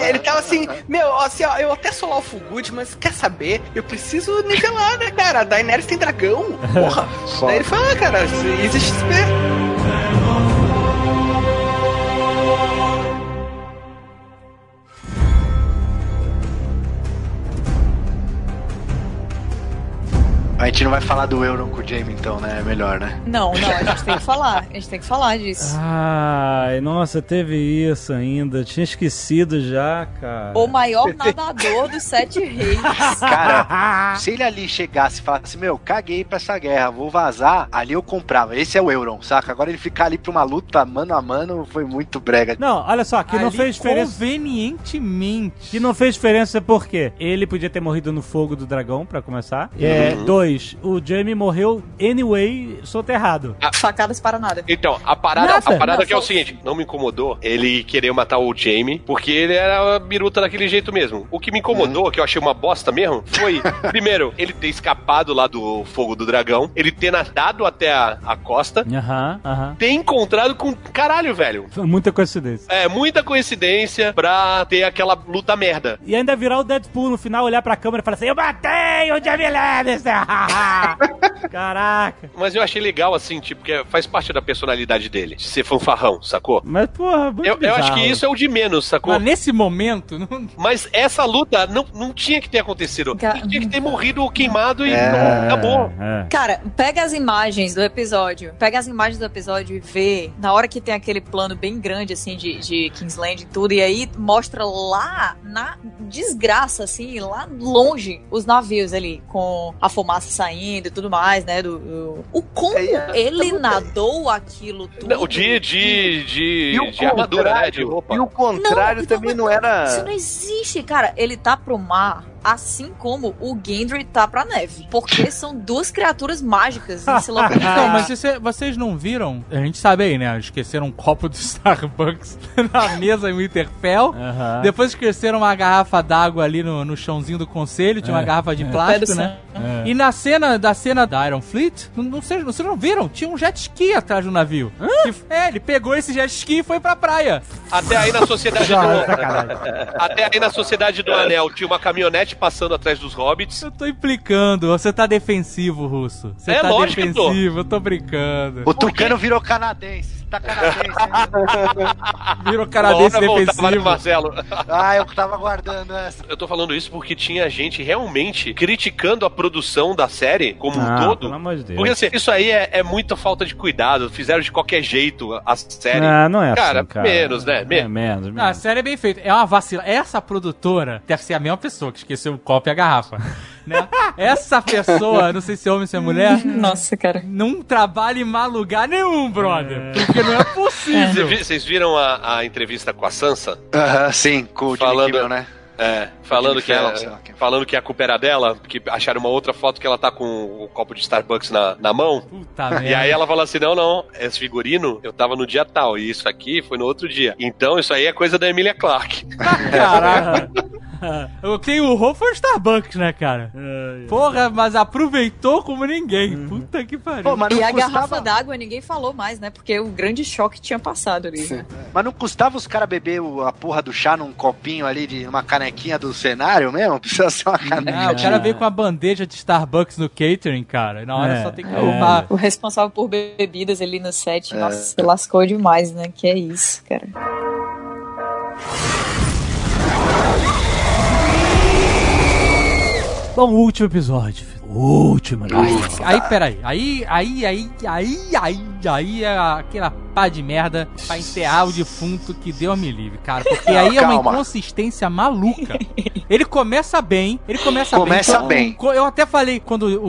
É, ele tava assim, meu, assim, ó, eu até sou o Fugut, mas quer saber? Eu preciso nivelar, né, cara? A Daenerys tem dragão. Porra. Daí ele fala, ah, cara, existe XP. A gente não vai falar do Euron com o Jamie, então, né? É melhor, né? Não, não, a gente tem que falar. A gente tem que falar disso. Ai, nossa, teve isso ainda. Tinha esquecido já, cara. O maior nadador dos sete reis. [laughs] Cara, se ele ali chegasse e falasse, meu, caguei pra essa guerra, vou vazar, ali eu comprava. Esse é o Euron, saca? Agora ele ficar ali pra uma luta mano a mano foi muito brega. Não, olha só, que não Ali, fez diferença. Convenientemente. Que não fez diferença por quê? Ele podia ter morrido no fogo do dragão, pra começar. É, dois, o Jamie morreu anyway soterrado. Facadas para nada. Então, a parada, Nada. a parada Não, que é o seguinte, não me incomodou ele querer matar o Jamie, porque ele era a biruta daquele jeito mesmo. O que me incomodou, que eu achei uma bosta mesmo, foi, [laughs] primeiro, ele ter escapado lá do fogo do dragão, ele ter nadado até a, a costa, Aham, aham. ter encontrado com... Caralho, velho. Foi muita coincidência. É, muita coincidência pra ter aquela luta merda. E ainda virar o Deadpool no final, olhar pra câmera e falar assim: Eu matei o Jamie Lannister! [laughs] [laughs] Caraca. Mas eu achei legal, assim, tipo, que faz parte da personalidade dele, de ser fanfarrão, sacou? Mas, porra, muito Eu, eu acho que isso é o de menos, sacou? Mas nesse momento, não, Mas essa luta não, não tinha que ter acontecido. Tinha que ter morrido queimado e É. não, acabou. É. Cara, pega as imagens do episódio. Pega as imagens do episódio e vê. Na hora que tem aquele plano bem grande, assim, de, de Kingsland e tudo. E aí mostra lá, na desgraça, assim, lá longe, os navios ali. Com a fumaça saindo e tudo mais, né? Do, do- O como É, ele nadou aquilo tudo. Não, de, de, de, o de armadura, né? De roupa. E o contrário então, também mas não era. Isso não existe, cara. Ele tá pro mar, assim como o Gendry tá pra neve. Porque são duas criaturas mágicas em se. Então, mas se- vocês não viram? A gente sabe aí, né? Esqueceram um copo do [laughs] Starbucks [laughs] na mesa em Winterfell. Depois esqueceram uma garrafa d'água ali no, no chãozinho do conselho, tinha uma É, garrafa de é. Plástico, né? É. E na cena da cena da Iron Fleet, não, não sei, vocês não viram? Tinha um jet ski atrás do navio. Que- é, ele pegou esse jet ski e foi pra praia. Até aí na sociedade do... sacanagem. Até aí na sociedade do Anel tinha uma caminhonete passando atrás dos hobbits. Eu tô implicando, você tá defensivo, Russo. Você É tá lógico que eu tô. defensivo, eu tô brincando. O Tucano virou canadense. Tá canadense. hein? [laughs] Virou canadense defensivo. Marcelo? ah, eu tava aguardando essa. Eu tô falando isso porque tinha gente realmente criticando a produção da série como um Ah, todo. pelo amor de Deus. Porque assim, isso aí é, é muita falta de cuidado. Fizeram de qualquer jeito a série. Não, não é cara, assim, cara. menos, né? É, Menos. menos, Não, a série é bem feita. É uma vacila. Essa produtora deve ser a mesma pessoa que esqueceu o copo e a garrafa. Né? Essa pessoa, não sei se é homem ou se é mulher, Nossa, cara. não trabalha em mau lugar nenhum, brother. Porque não é possível. Vocês viram a, a entrevista com a Sansa? Aham, sim, com o Jimmy Falando- Kimmel, né? É, falando que, é, quem. falando que a culpa era dela, que acharam uma outra foto que ela tá com o copo de Starbucks na, na mão. Puta merda. E aí ela falou assim: não, não, esse figurino eu tava no dia tal, e isso aqui foi no outro dia. Então isso aí é coisa da Emilia Clarke. [laughs] Caraca. [laughs] [laughs] O roubo foi o Starbucks, né, cara? Porra, mas aproveitou como ninguém. Puta que pariu. Pô, mas E a custava, garrafa d'água ninguém falou mais, né? Porque o grande choque tinha passado ali. mas não custava os caras beber o- a porra do chá num copinho ali, de uma canequinha do cenário mesmo? [laughs] Precisa ser uma caneca. Ah, o cara veio com a bandeja de Starbucks no catering, cara. Na hora É, só tem que é. colocar. O responsável por bebidas ali no set, nossa, se lascou demais, né? Que é isso, cara. Bom, o último episódio. O último. né? Aí, peraí. Aí, aí, aí, aí, aí, aí é aquela pá de merda pra enterrar o defunto que Deus me livre, cara. Porque aí é uma calma. inconsistência maluca. Ele começa bem, ele começa, Começa bem. bem. Co- Eu até falei quando o,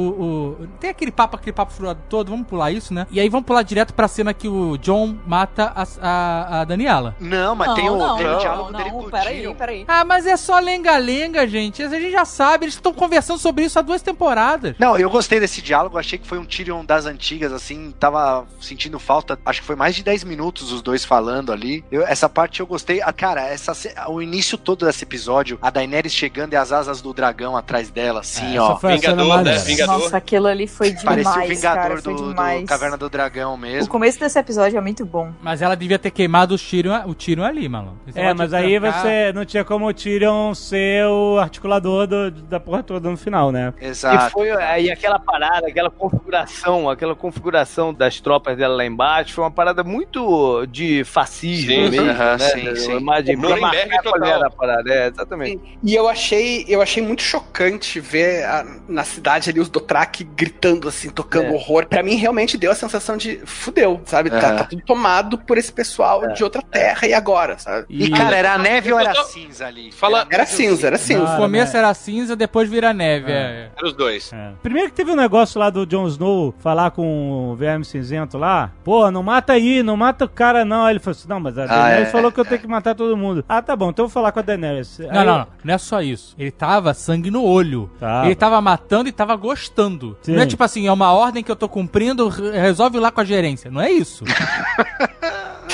o- Tem aquele papo, aquele papo furado todo, vamos pular isso, né? E aí vamos pular direto pra cena que o John mata a, a, a Daniela. Não, mas tem o, não, tem o não, diálogo não, dele com o peraí, peraí. Ah, mas é só lenga-lenga, gente. A gente já sabe, eles estão conversando sobre isso há duas temporadas. Não, eu gostei desse diálogo, achei que foi um Tyrion das antigas, assim, tava sentindo falta, acho que foi mais de 10 minutos os dois falando ali. Eu- essa parte eu gostei. Ah, cara, essa, o início todo desse episódio, a Daenerys chegando e as asas do dragão atrás dela, assim, Essa ó. Vingador, né? Vingador. Nossa, aquilo ali foi demais, Parecia o Vingador cara, do, do. Caverna do Dragão O mesmo. começo desse episódio é muito bom. Mas ela devia ter queimado o Tyrion, o Tyrion ali, mano. É, mas aí trancar- você não tinha como o Tyrion ser o articulador do- da porra toda no final, né? E Exato. Foi aí aquela parada, aquela configuração, aquela configuração das tropas dela lá embaixo, foi uma parada muito de fascismo Sim, mesmo, aham, né? sim, sim. Uma imagem O pra Nuremberg total. era a parada, é, exatamente. E eu achei, eu achei muito chocante ver a- na cidade ali os Dothraki gritando assim, tocando É. horror. Pra mim realmente deu a sensação de fudeu, sabe? Tá, Aham. tá tudo tomado por esse pessoal de outra terra e agora, sabe? E, cara, era neve ou era cinza ali? Fala- Era cinza, era No cinza. começo era cinza, depois vira neve. é. Era os dois. É. Primeiro que teve um negócio lá do Jon Snow falar com o Verme Cinzento lá. Pô, não mata aí, não mata o cara não. Aí ele falou assim, não, mas a Daenerys é, falou que eu tenho que matar todo mundo. Ah, tá bom, então eu vou falar com a Daenerys. Não, não, não. Não é só isso. Ele tava sangue no olho. Tava. Ele tava matando e tava gostando. Sim. Não é tipo assim, é uma ordem que eu tô cumprindo, re- resolve lá com a gerência. Não é isso. [laughs]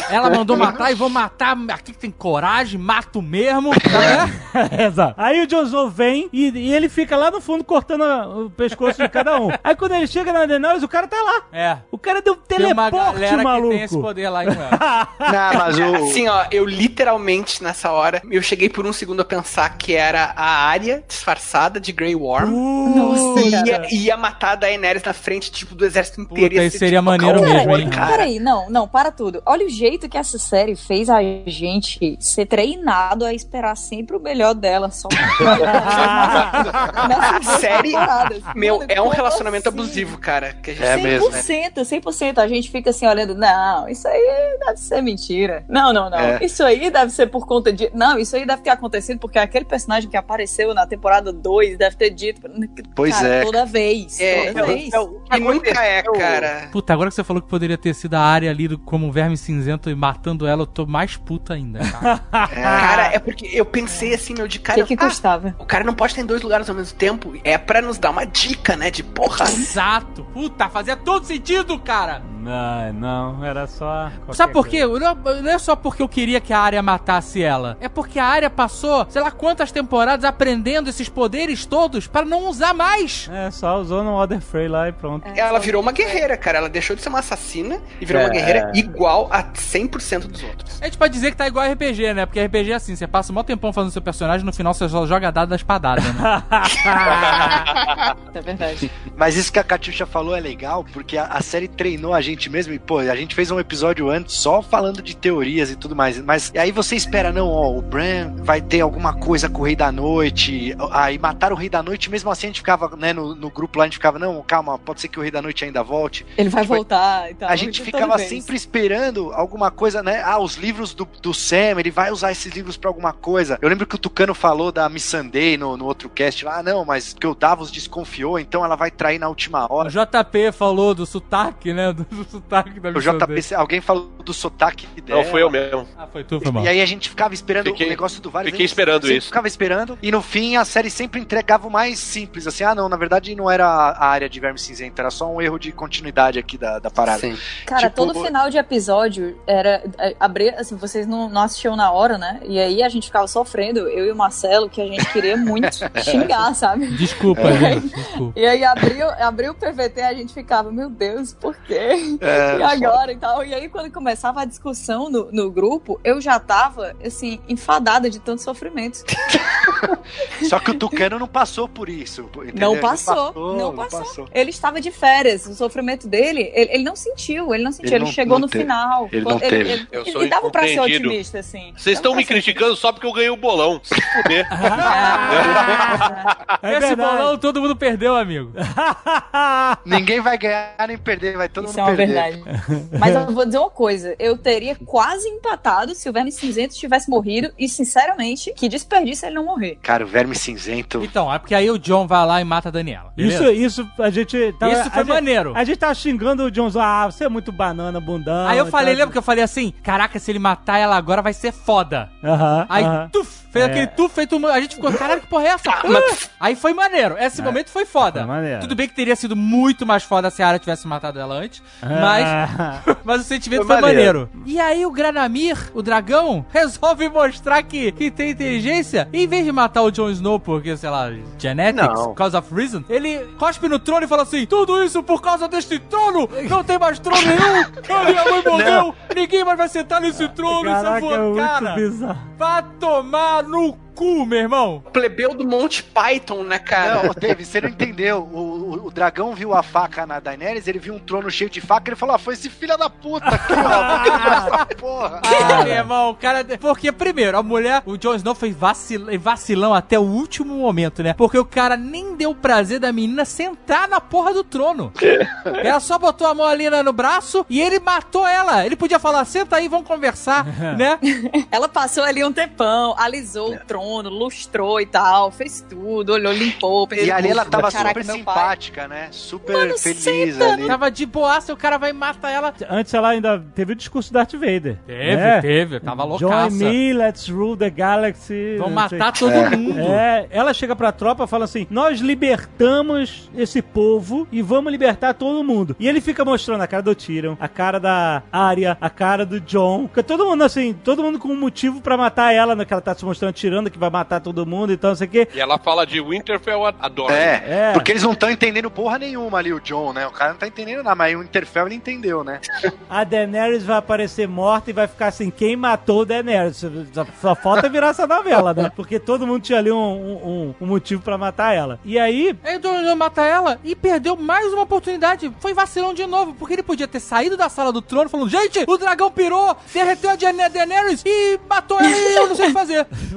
Ela mandou matar e vou matar. Aqui que tem coragem, mato mesmo. Tá? [laughs] Exato. Aí o Snow vem e, e ele fica lá no fundo cortando a- o pescoço de cada um. Aí quando ele chega na Daenerys, o cara tá lá. É. O cara deu um Tem uma teleporte, galera maluco. que tem esse poder lá em. [laughs] Não, mas o... Assim, ó, eu literalmente nessa hora, eu cheguei por um segundo a pensar que era a área disfarçada de Grey Worm. Nossa, e cara. ia, ia matar a Daenerys na frente, tipo, do exército inteiro. Puta, Ia isso ser, seria tipo, maneiro mesmo, hein? cara. Peraí, não, não, para tudo. Olha o jeito que essa série fez a gente ser treinado a esperar sempre o melhor dela. Só [laughs] Série. Meu, Mano, é um relacionamento assim? abusivo, cara. Que a gente... É mesmo, né? 100%, 100%. A gente fica assim olhando, não, isso aí deve ser mentira. Não, não, não. É. Isso aí deve ser por conta de. Não, isso aí deve ter acontecido porque aquele personagem que apareceu na temporada 2 deve ter dito. Pois Cara, é. Toda vez. É, toda vez. E nunca é, cara. Puta, agora que você falou que poderia ter sido a área ali do, como um verme cinzento e matando ela, eu tô mais puta ainda, cara. [laughs] Cara, é porque eu pensei assim, meu, de O cara. que, que ah, custava? o cara não pode estar em dois lugares ao mesmo tempo. É pra nos dar uma dica, né? De porra. Exato. Puta, fazia todo sentido, cara. Não, não, era só. Sabe por quê? Não, não é só porque eu queria que a área matasse ela. É porque a área passou, sei lá quantas temporadas aprendendo esses poderes todos pra não usar mais. É, só usou no Other Frey lá e pronto. Ela virou uma guerreira, cara. Ela deixou de ser uma assassina e virou uma É. guerreira igual a 100% dos outros. A gente pode dizer que tá igual RPG, né? Porque RPG é assim, você passa um maior tempão fazendo seu personagem, no final você só joga dado da espadada, né? [laughs] É verdade. Mas isso que a Catiuxa falou é legal, porque a, a série treinou a gente mesmo. E, pô, a gente fez um episódio antes só falando de teorias e tudo mais. Mas aí você espera, não, ó, o Bran vai ter alguma coisa com o Rei da Noite. Aí mataram o Rei da Noite, mesmo assim a gente ficava, né, no, no grupo lá, a gente ficava, não, calma, pode ser que o Rei da Noite ainda volte. Ele vai Tipo, voltar e tal. a gente toda ficava sempre esperando alguma coisa, né? Ah, os livros do, do Sam, ele vai usar esses livros pra alguma coisa. Eu lembro que o Tucano falou da Miss Sunday no, no outro cast lá, ah, não, mas que o Davos desconfiou, então ela vai trair na última O hora. JP falou do sotaque, né? Do, [laughs] do sotaque da O missão JP, alguém falou do sotaque dela. Não, foi eu mesmo. Ah, foi tu, foi mal. E aí a gente ficava esperando Fiquei- o negócio do Varys. fiquei esperando isso. Ficava esperando. E no fim a série sempre entregava o mais simples. Assim, ah, não, na verdade não era a área de verme cinzento, era só um erro de continuidade aqui da, da parada. Sim. Cara, Tipo, todo final de episódio era. é, Abrir, assim, vocês não, não assistiam na hora, né? E aí a gente ficava sofrendo, eu e o Marcelo, que a gente queria muito [laughs] xingar, sabe? Desculpa, É. gente. Desculpa. E aí abriu, abriu o PVT, a gente ficava, meu Deus, por quê? É, [laughs] e agora e tal. E aí, quando começava a discussão no, no grupo, eu já tava, assim, enfadada de tanto sofrimento. [laughs] Só que o Tucano não passou por isso. entendeu? Não Ele passou, não passou. Ele estava de férias, o sofrimento dele, ele, ele não sentiu, ele não sentiu, Ele ele, não- chegou não no teve. final. Ele não teve. Ele, Eu sou e dava pra ser otimista, assim. Vocês estão me criticando só porque eu ganhei o bolão. [laughs] Se fuder. Ah, [laughs] É Esse bolão todo mundo perdeu, amigo. [laughs] Ninguém vai ganhar nem perder, vai todo Isso mundo é perder. verdade. Mas eu vou dizer uma coisa: eu teria quase empatado se o Verme Cinzento tivesse morrido. E, sinceramente, que desperdício ele não morrer. Cara, o verme cinzento. Então, é porque aí o John vai lá e mata a Daniela. Isso, beleza? isso a gente. Tava, Isso foi a gente- maneiro. A gente tava xingando o Johnson. Ah, você é muito banana, bundão. Aí eu falei, lembra que eu falei assim? Caraca, se ele matar ela agora vai ser foda. Aham. Aí, aham. tuf, fez É. aquele tuf, feito. A gente ficou, caralho, que porra é essa? Aí foi maneiro. Esse momento foi foda. Foi maneiro. Tudo bem que teria sido muito mais foda se a Arya tivesse matado ela antes. Mas. Ah. [laughs] Mas o sentimento Foi foi maneiro. maneiro. E aí o Granamir, o dragão, [laughs] resolve mostrar que, que tem inteligência. E em vez de matar o Jon Snow porque, sei lá, genetics, Não. cause of reason, ele cospe no trono e fala assim: tudo isso por causa deste trono! Não tem mais trono nenhum! A minha mãe morreu! Ninguém mais vai sentar nesse trono! Caraca, isso é cara! bizarro. Vá tomar no cu, meu irmão. Plebeu do Monte Python, né, cara? Não, David, você não entendeu. O, o, o dragão viu a faca na Daenerys, ele viu um trono cheio de faca, ele falou: ah, foi esse filho da puta aqui, ó. Essa porra? Ah, meu irmão, o cara. Porque, primeiro, a mulher, o Jon Snow foi vacil... vacilão até o último momento, né? Porque o cara nem deu o prazer da menina sentar na porra do trono. ela só botou a mão ali na- no braço e ele matou ela. Ele podia falar: senta aí, vamos conversar, [laughs] né? Ela passou ali um tempão, alisou o trono, lustrou e tal, fez tudo, olhou, limpou. E ali ela tava Caraca, super simpática, né? Super Mano, feliz senta, ali. Tava de boaça, o cara vai e mata ela. Antes ela ainda teve o discurso do Darth Vader. Teve, né? teve, tava Join loucaça. me, let's rule the galaxy. Vão não sei. matar todo mundo. É, ela chega pra tropa e fala assim: Nós libertamos esse povo e vamos libertar todo mundo. E ele fica mostrando a cara do Tyrion, a cara da Arya, a cara do John. Fica todo mundo assim, todo mundo com um motivo pra matar ela, né? Que ela tá se mostrando tirando, que vai matar todo mundo e tal, não sei o quê. E ela fala de Winterfell adora. É, É. porque eles não estão entendendo porra nenhuma ali, o John, né? O cara não tá entendendo nada, mas o Interfell ele entendeu, né? [laughs] A Daenerys vai aparecer morta e vai ficar assim: quem matou o Daenerys? Só, falta virar essa novela, né? Porque todo mundo tinha ali um, um- um motivo pra matar ela. E aí, Aí o Jon Snow mata ela e perdeu mais uma oportunidade. Foi vacilão de novo, porque ele podia ter saído da sala do trono falando: Gente, o dragão pirou, derreteu a Daener- Daenerys e matou ela e eu não sei o que fazer. [laughs]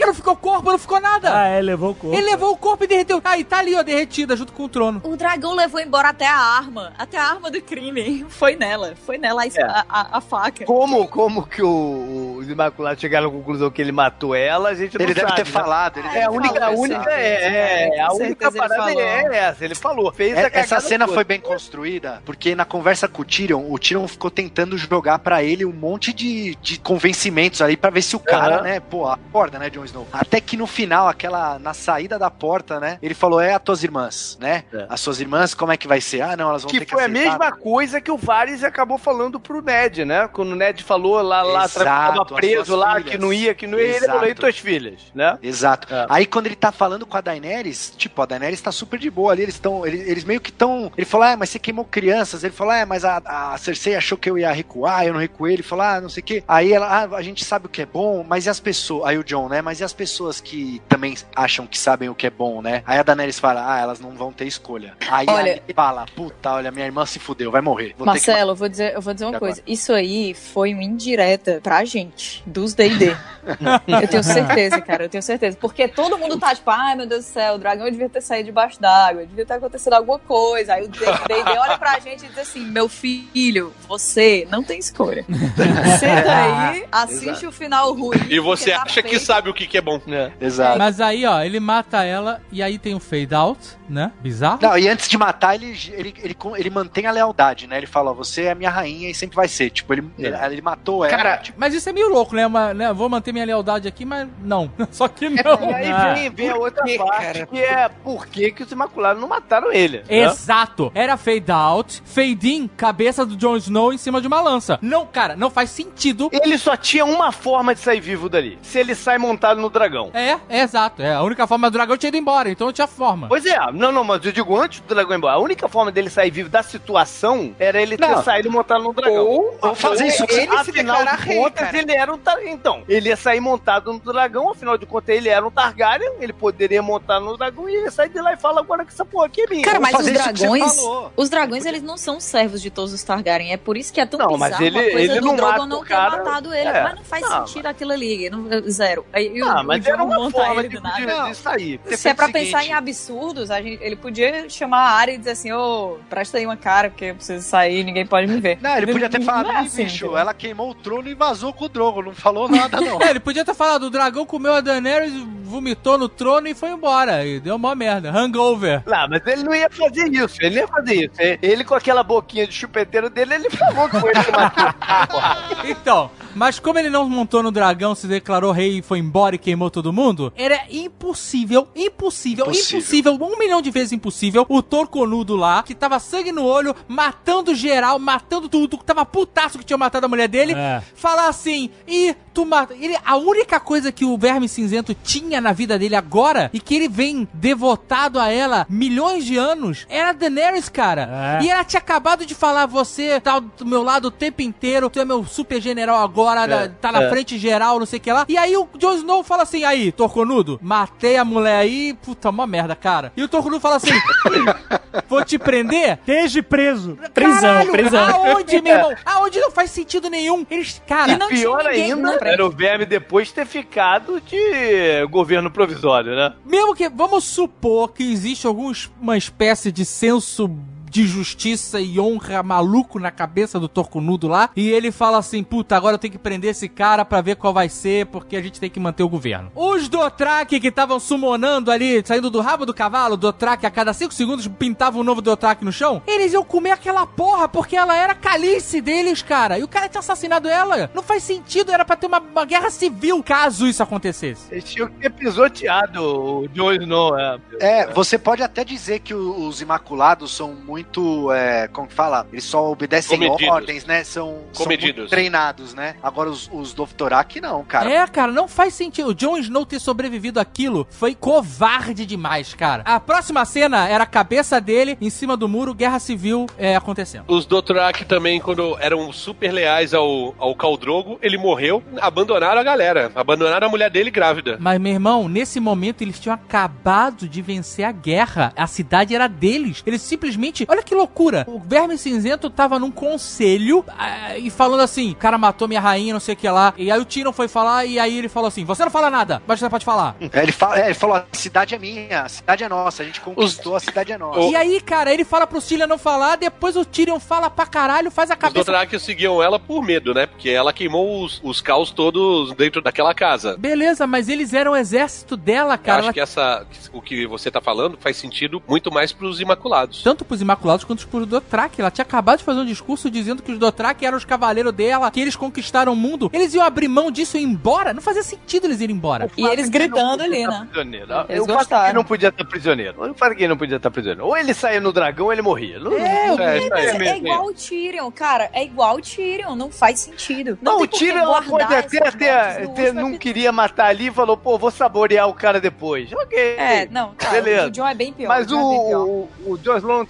Porque não ficou corpo, não ficou nada. ah, é, levou o corpo. Ele levou o corpo e derreteu. Aí tá ali, ó, derretida junto com o trono. O dragão levou embora até a arma, até a arma do crime. [laughs] Foi nela, foi nela a, É. a, a- a faca. Como, como que o, os Imaculados chegaram à conclusão que ele matou ela, a gente não Ele deve sabe, ter né? falado. Ele É, deve a ter única, a falado, única, é, é, a única ele parada é essa, ele falou. Fez É, Essa cena foi bem construída, porque na conversa com o Tyrion, o Tyrion ficou tentando jogar pra ele um monte de, de convencimentos ali pra ver se o cara, Aham. né, pô, acorda, né, Jon Snow. Até que no final, aquela, na saída da porta, né, ele falou, é as tuas irmãs, né? É. As suas irmãs, como é que vai ser? Ah, não, elas vão Que ter que foi a mesma coisa que o Varys acabou falando pro Ned, né? Quando o Ned falou lá, lá Exato, tava preso lá, filhas. que não ia, que não ia, ele Exato. falou, e tuas filhas, né? Exato. É. Aí quando ele tá falando com a Daenerys, tipo, a Daenerys tá super de boa ali, eles estão, eles, eles meio que estão, ele falou, ah, mas você queimou crianças, ele falou, ah, mas a, a Cersei achou que eu ia recuar, eu não recuei, ele falou, ah, não sei o quê. Aí ela, ah, a gente sabe o que é bom, mas e as pessoas, aí o John, né, mas e as pessoas que também acham que sabem o que é bom, né? Aí a Daenerys fala, ah, elas não vão ter escolha. Aí Olha- ele fala, puta, olha, minha irmã se fudeu, vai morrer. Vou ter que Marcelo, eu vou dizer, eu vou dizer uma agora? coisa. Isso aí foi uma indireta pra gente, dos D&D. [laughs] eu tenho certeza, cara, eu tenho certeza. Porque todo mundo tá tipo, ai meu Deus do céu, o dragão devia ter saído debaixo d'água, devia ter acontecido alguma coisa. Aí o D&D olha pra gente e diz assim, meu filho, você não tem escolha. Senta [laughs] aí, assiste o final ruim. E você tá acha que sabe o que, que é bom. Exato. Mas aí, ó, ele mata ela e aí tem o fade out, né? Bizarro. Não, e antes de matar, ele, ele, ele, ele mantém a lealdade, né? Ele fala, ó, você é minha rainha e sempre vai ser. Tipo, ele, ele, ele matou ela. Cara, tipo, mas isso é meio louco, né? Uma, né? Vou manter minha lealdade aqui, mas não. [laughs] Só que não. E aí Ah. vem, vem a outra quê, parte, cara? que é por que, que os Imaculados não mataram ele. né? Exato. Era fade out, fade in, cabeça do Jon Snow em cima de uma lança. Não, cara, não faz sentido. Ele só tinha uma forma de sair vivo dali. Se ele sai montado no dragão. É, é exato. É, a única forma do dragão tinha ido embora, então não tinha forma. Pois é, não, não, mas eu digo antes do dragão ir embora. A única forma dele sair vivo da situação era ele ter Não. saído montado no dragão. Ou- ou fazer isso, ele ele se afinal declarar de rei, contas, cara. ele era um tar... Então, ele ia sair montado no dragão, afinal de contas, ele era um Targaryen, ele poderia montar no dragão e ele sai de lá e fala agora que essa porra aqui é minha. Cara, mas os dragões, os dragões eles não são servos de todos os Targaryen. É por isso que é tão Não, mas ele- uma coisa ele do não Drogon não ter cara. matado ele. É. Mas não faz Não, sentido aquilo ali. não- zero. Aí, Ah, mas era Jon uma forma de, de, de sair. Se é pra Seguinte. pensar em absurdos, a gente, ele podia chamar a área e dizer assim, ô, presta aí uma cara, porque eu preciso sair, ninguém pode me ver. Não, ele podia ter falado, Não é "Ih, assim, bicho, ela queimou o trono e vazou com o Drogo, não falou nada, não. [laughs] É, ele podia ter falado, o dragão comeu a Daenerys, vomitou no trono e foi embora. E deu uma merda. Hangover. Não, mas ele não ia fazer isso, ele não ia fazer isso. Ele com aquela boquinha de chupeteiro dele, ele falou que foi ele que matou. Então, mas como ele não montou no dragão, se declarou rei e foi embora e queimou todo mundo, era impossível, impossível, Impossível. impossível, um milhão de vezes impossível, o Torconudo lá, que tava sangue no olho, matando geral, matando tudo, que tava putaço que tinha matado a mulher dele, É. falar assim, e tu mata. Ele, a única coisa que o Verme Cinzento tinha na vida dele agora, e que ele vem devotado a ela milhões de anos, era a Daenerys, cara. É. E ela tinha acabado de falar, você tá do meu lado o tempo inteiro, tu é meu super general agora. Agora, na- tá na é. frente geral, não sei o que lá. E aí o Jon Snow fala assim, aí, Torconudo, matei a mulher aí, puta, uma merda, cara. E o Torconudo fala assim, [laughs] vou te prender? Esteja preso. Prisão, Caralho, prisão. Aonde, meu [laughs] irmão? Aonde não faz sentido nenhum. Eles, cara... E não Pior tinha ninguém ainda frente. era o verme depois ter ficado de governo provisório, né? Mesmo que, vamos supor que existe alguma espécie de senso de justiça e honra maluco na cabeça do Torcunudo lá, e ele fala assim, puta, agora eu tenho que prender esse cara pra ver qual vai ser, porque a gente tem que manter o governo. Os Dothraki que estavam summonando ali, saindo do rabo do cavalo, Dothraki a cada 5 segundos pintavam um novo Dothraki no chão, eles iam comer aquela porra, porque ela era calice deles, cara, e o cara tinha assassinado ela. Não faz sentido, era pra ter uma, uma guerra civil, caso isso acontecesse. Eles tinham que ter pisoteado o Jon Snow, é. É, você pode até dizer que os Imaculados são muito, é, como que fala? Eles só obedecem Comedidos. ordens, né? São, são Comedidos. muito treinados, né? Agora os, os Dothraki não, cara. É, cara, não faz sentido. O Jon Snow ter sobrevivido àquilo foi covarde demais, cara. A próxima cena era a cabeça dele em cima do muro, guerra civil é, acontecendo. Os Dothraki também, quando eram super leais ao, ao Khal Drogo, ele morreu, abandonaram a galera. Abandonaram a mulher dele grávida. Mas, meu irmão, nesse momento eles tinham acabado de vencer a guerra. A cidade era deles. Eles simplesmente. Olha que loucura. O Verme Cinzento tava num conselho ah, e falando assim: o cara matou minha rainha, não sei o que lá. E aí o Tyrion foi falar e aí ele falou assim: você não fala nada, mas você pode falar. É, ele, fala, é, ele falou: a cidade é minha, a cidade é nossa, a gente conquistou, a cidade é nossa. E aí, cara, ele fala pro Tyrion não falar, depois o Tyrion fala pra caralho, faz a Os cabeça. Dothraki seguiam ela por medo, né? Porque ela queimou os, os caos todos dentro daquela casa. Beleza, mas eles eram o exército dela, Eu cara. acho Ela- que essa, o que você tá falando faz sentido muito mais pros Imaculados. Tanto pros Imaculados quanto pros Dothraki. Ela tinha acabado de fazer um discurso dizendo que os Dothraki eram os cavaleiros dela, que eles conquistaram o mundo. Eles iam abrir mão disso e ir embora? Não fazia sentido eles irem embora. E eles gritando ali, né? Prisioneiro. Eles o fato é que não podia estar prisioneiro. O é ele não podia estar prisioneiro. Ou ele saía no dragão ou ele morria. Não, É, não, o- É, Mas é mesmo. igual o Tyrion, cara. É igual o Tyrion. Não faz sentido. Não, tem o guardar pode até essas ter, não queria matar ali e falou, pô, vou saborear o cara depois. Ok. É, não, tá, Beleza. o John é bem pior. Mas o, o, é bem pior. o, o Jon Snow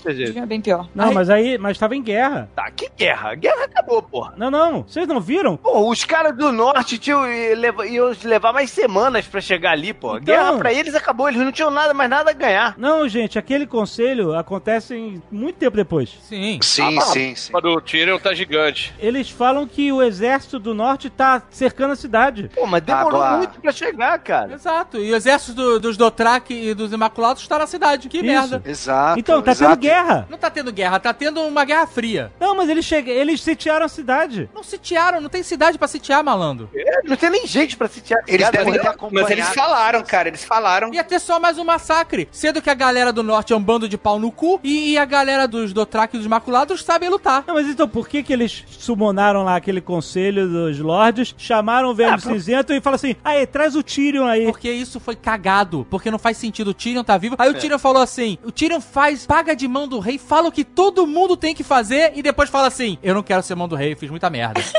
é bem pior. Não, mas aí, mas tava em guerra. Tá, que guerra? Guerra acabou, porra. Não, não, vocês não viram? Pô, os caras do norte tinham, iam levar mais semanas pra chegar ali, pô. Então- Guerra pra eles acabou, eles não tinham nada, mais nada a ganhar. Não, gente, aquele conselho acontece em muito tempo depois. Sim. Sim, Ah, sim, sim. Quando o Tyrion tá gigante. Eles falam que o exército do norte tá cercando a cidade. Pô, mas demorou Agora- muito pra chegar, cara. Exato. E o exército do- dos Dothraki e dos Imaculados tá na cidade. Que Isso. merda. Exato. então, tá exato. tendo guerra. Não tá tendo guerra, tá tendo uma guerra fria. Não, mas eles chegam, eles sitiaram a cidade. Não sitiaram, não tem cidade pra sitiar, malandro. É, não tem nem gente pra sitiar. Eles Cara, devem acompanhado. Mas eles falaram, cara, eles falaram. Ia ter só mais um massacre. Sendo que a galera do norte é um bando de pau no cu e, e a galera dos Dothraki e dos Imaculados sabem lutar. Não, mas então por que que eles summonaram lá aquele conselho dos lords, chamaram o Verme Ah, Cinzento e falaram assim, aí, traz o Tyrion aí. Porque isso foi cagado. Porque não faz sentido. O Tyrion tá vivo. Aí o Tyrion falou assim: o Tyrion faz, paga de mão do rei, fala o que todo mundo tem que fazer e depois fala assim: eu não quero ser mão do rei, fiz muita merda. [laughs]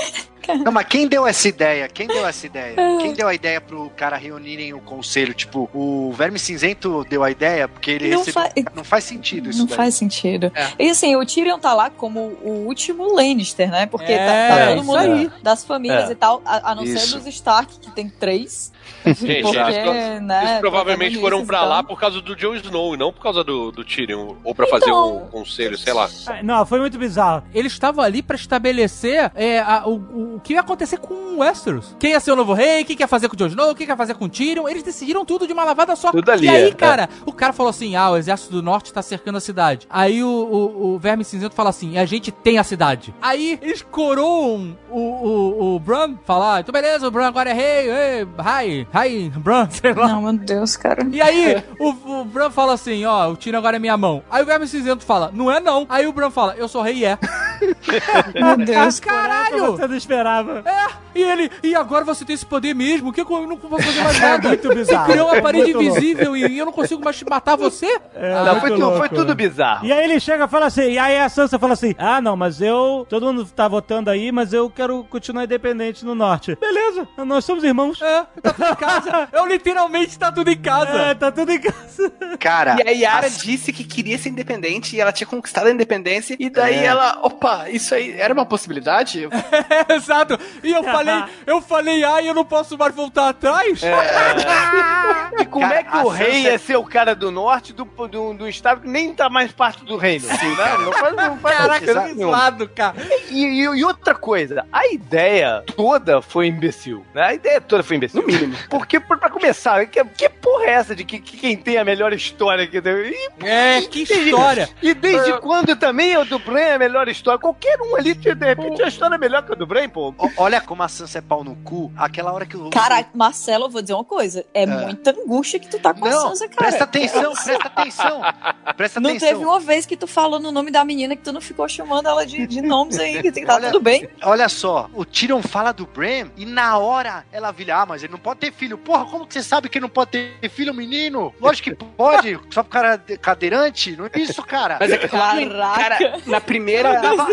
Não, mas quem deu essa ideia? Quem deu essa ideia? Quem deu a ideia pro cara reunirem o conselho? Tipo, o Verme Cinzento deu a ideia porque ele Não recebeu... fa- Não faz sentido isso Não daí. faz sentido. É. E assim, o Tyrion tá lá como o último Lannister, né? Porque É, tá, tá todo mundo aí. das famílias É. e tal, a, a não Isso. ser dos Stark, que tem três. Gente, Porque, eles, né, eles provavelmente foram protagonistas pra e tal. lá por causa do Jon Snow e não por causa do, do Tyrion. Ou pra fazer Então- um conselho, sei lá. Ah, Não, foi muito bizarro. Eles estavam ali pra estabelecer é, a- o, o- o que ia acontecer com o Westeros. Quem ia ser o novo rei, o que ia fazer com o Jon Snow, o que ia fazer com o Tyrion. Eles decidiram tudo de uma lavada só. Tudo ali, e aí, é. cara, o cara falou assim: ah, o exército do norte tá cercando a cidade. Aí o, o, o Verme Cinzento fala assim: a gente tem a cidade. Aí eles coroam o, o, o Bran, falar: então beleza, o Bran agora é rei, ei, hi, hi, Bran, [laughs] sei lá. Não, meu Deus, cara. E aí, o, o Bran fala assim, ó, o Tyrion agora é minha mão. Aí o Verme Cinzento fala, não é não. Aí o Bran fala, eu sou rei e é. [laughs] Meu Deus. Caralho! Você não esperava. É, e ele, e agora você tem esse poder mesmo, o que eu não posso fazer mais [laughs] nada? muito bizarro. Você criou uma É parede invisível e, e eu não consigo mais matar você? É, Não, muito foi, tu- foi tudo bizarro. E aí ele chega e fala assim, e aí a Sansa fala assim, ah não, mas eu, todo mundo tá votando aí, mas eu quero continuar independente no norte. Beleza, nós somos irmãos. É, tá em casa. Eu literalmente tá tudo em casa. É, tá tudo em casa. Cara, E a Yara as- disse que queria ser independente e ela tinha conquistado a independência. E daí É. ela, opa, isso aí era uma possibilidade? [laughs] É, exato. E eu falei, [laughs] eu falei, ai, eu não posso mais voltar atrás? [laughs] E como Cara, é que o a rei ia ser o cara do norte do, do, do estado que nem tá mais parte do reino? Né? Não faz, não faz Caraca, zoado, cara. E, e- e outra coisa, a ideia toda foi imbecil. Né? A ideia toda foi imbecil. No mínimo. Porque, pra começar, que, que porra é essa de que, que quem tem a melhor história que E, É, que história. e desde quando também o do Bran é a melhor história? Qualquer um ali, de repente, a história melhor que a do Bran, pô. O- Olha como a Sansa é pau no cu. Aquela hora que o. Cara, Marcelo, eu vou dizer uma coisa. É, muita angústia que tu tá com a Não, Sansa, cara. presta atenção, presta atenção. Presta Não atenção. teve uma vez que tu falou no nome da menina que tu não ficou chamando ela de, de nomes aí, que tá Olha- tudo bem. Olha só, o Tyrion fala do Bran e na hora ela vira, ah, mas ele não pode ter filho. Porra, como que você sabe que não pode ter filho, menino? Lógico que pode, só pro cara de- cadeirante. Não é isso, cara. Mas é claro, cara, na primeira. Tava-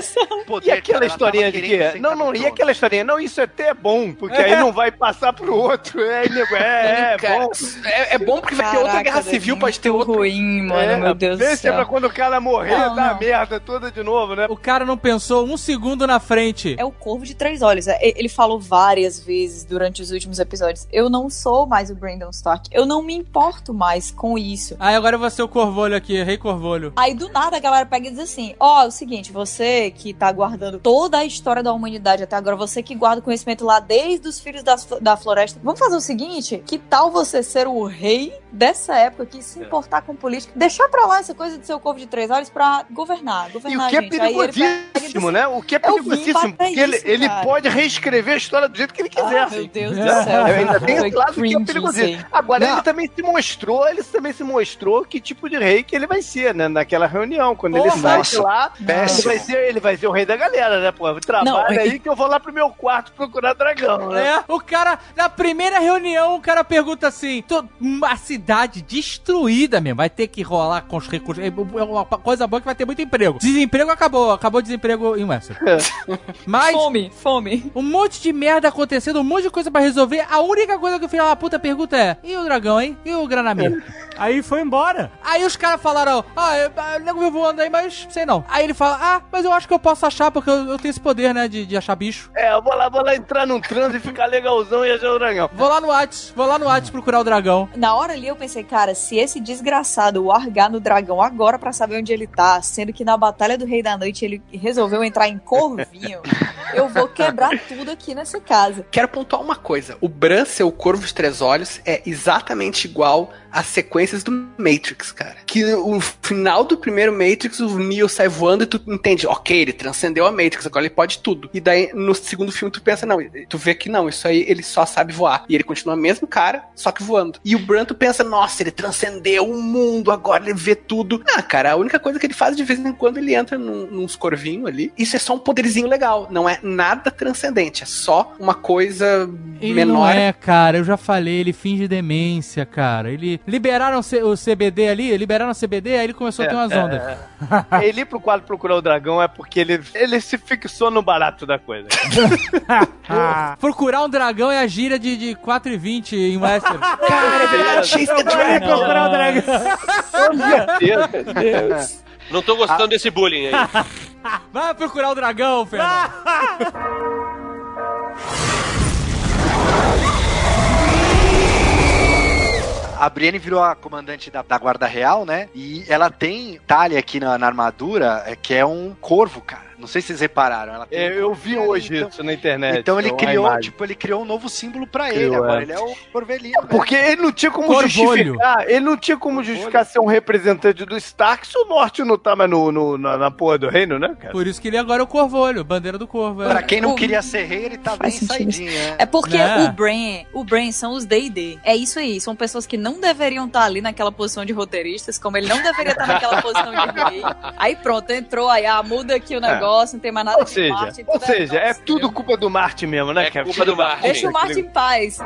E aquela historinha de que. Não, não, e aquela historinha, não, isso até é bom, porque aí não vai passar pro outro. É, é, é Cara, bom. é, é bom porque vai ter outra guerra civil, pode ter outro. ruim, mano, É, meu Deus do Deixa pra céu. quando o cara morrer, Não, dá não. merda toda de novo, né? O cara não pensou um segundo na frente. É o Corvo de Três Olhos. É, Ele falou várias vezes durante os últimos episódios. Eu não sou mais o Brandon Stark. Eu não me importo mais com isso. Aí agora eu vou ser o Corvolho aqui, Rei Corvolho. Aí do nada a galera pega e diz assim: Ó, é o seguinte, você que tá guardando toda a história da humanidade até agora, você que guarda o conhecimento lá desde os filhos das- da floresta, vamos fazer o seguinte: que tal você ser o rei dessa época que se importar com política, deixar pra lá essa coisa de ser o corvo de três olhos pra governar, E governar o que a é ele e perigosíssimo, né? O que é Eu perigosíssimo, porque ele, isso, ele cara. pode reescrever a história do jeito que ele quiser. Ah, meu Deus [laughs] do É, céu. ainda tem esse lado que é aí. Agora, Não. ele também se mostrou, ele também se mostrou que tipo de rei que ele vai ser, né? Naquela reunião. Quando ele Porra. sai de lá, ele vai, ser, ele vai ser o rei da galera, né, pô? Trabalha Não, aí que eu vou lá pro meu quarto procurar dragão, né? É, o cara, na primeira reunião, o cara pergunta assim: "Tô- uma cidade destruída mesmo, vai ter que rolar com os recursos. É uma coisa boa que vai ter muito emprego. Desemprego acabou, acabou o desemprego em Westeros. [laughs] Mas Fome, fome. um monte de merda acontecendo, um monte de coisa pra resolver. A única coisa que o filho da puta pergunta é: e o dragão, hein? E o Granamir? [laughs] Aí foi embora. Aí os caras falaram, ah, eu- ah, o nego viu voando aí, mas sei não. Aí ele fala, ah, mas eu acho que eu posso achar, porque eu, eu tenho esse poder, né, de, de achar bicho. É, eu vou lá, vou lá entrar num transe e ficar legalzão e achar o dragão. Vou lá no Whats, vou lá no Whats procurar o dragão. Na hora ali eu pensei, cara, se esse desgraçado largar no dragão agora pra saber onde ele tá, sendo que na Batalha do Rei da Noite ele resolveu entrar em Corvinho, [laughs] eu vou quebrar tudo aqui nessa casa. Quero pontuar uma coisa: o Bran ser o Corvo de Três Olhos é exatamente igual às sequências do Matrix, cara. Que o final do primeiro Matrix, o Neo sai voando e tu entende, ok, ele transcendeu a Matrix, agora ele pode tudo. E daí no segundo filme tu pensa, não, tu vê que não, isso aí ele só sabe voar. E ele continua o mesmo cara, só que voando. E o Bran tu pensa, nossa, ele transcendeu o mundo, agora ele vê tudo. Ah, cara, a única coisa que ele faz de vez em quando ele entra num, nos corvinhos ali. Isso é só um poderzinho legal, não é nada transcendente, é só uma coisa Ele menor. não é, cara, eu já falei, ele finge demência, cara. Ele liberaram o CBD ali, liberaram o CBD, aí ele começou a ter umas ondas. Ele ir pro quadro procurar o dragão é porque ele, ele se fixou no barato da coisa. [laughs] Procurar um dragão é a gíria de, de 4,20 em Westeros. [laughs] Cara, é verdade, Chase the Dragon. procurar o dragão. Não tô gostando desse bullying aí. [laughs] Vai procurar o dragão, Fernando. A Brienne virou a comandante da, da Guarda Real, né? E ela tem talha aqui na, na armadura, é, que é um corvo, cara. Não sei se vocês repararam. Ela tem É, eu vi hoje Então- isso na internet. Então ele uma criou, tipo, ele criou um novo símbolo pra Criou, ele. Agora é. ele é o corvelino. Porque ele não tinha como Corvolho. justificar. Ele não tinha como justificar ser um representante do Stark se o norte não tá mais no, no- na, na porra do reino, né, cara? Por isso que ele agora é o corvolho, bandeira do corvo. Pra É. quem não O- queria ser rei, ele tá bem Faz sentido. saidinho, né? É porque Né? o Brain, o Brain são os D&D. É isso aí, são pessoas que não deveriam estar ali naquela posição de roteiristas, como ele não deveria estar naquela posição de rei. Aí pronto, entrou, aí ah, muda aqui o negócio, não tem mais nada Ou de seja, Martin, ou tudo seja, é nosso, tudo culpa do Martin mesmo, né, É cara? culpa do Martin. Deixa o Martin em paz.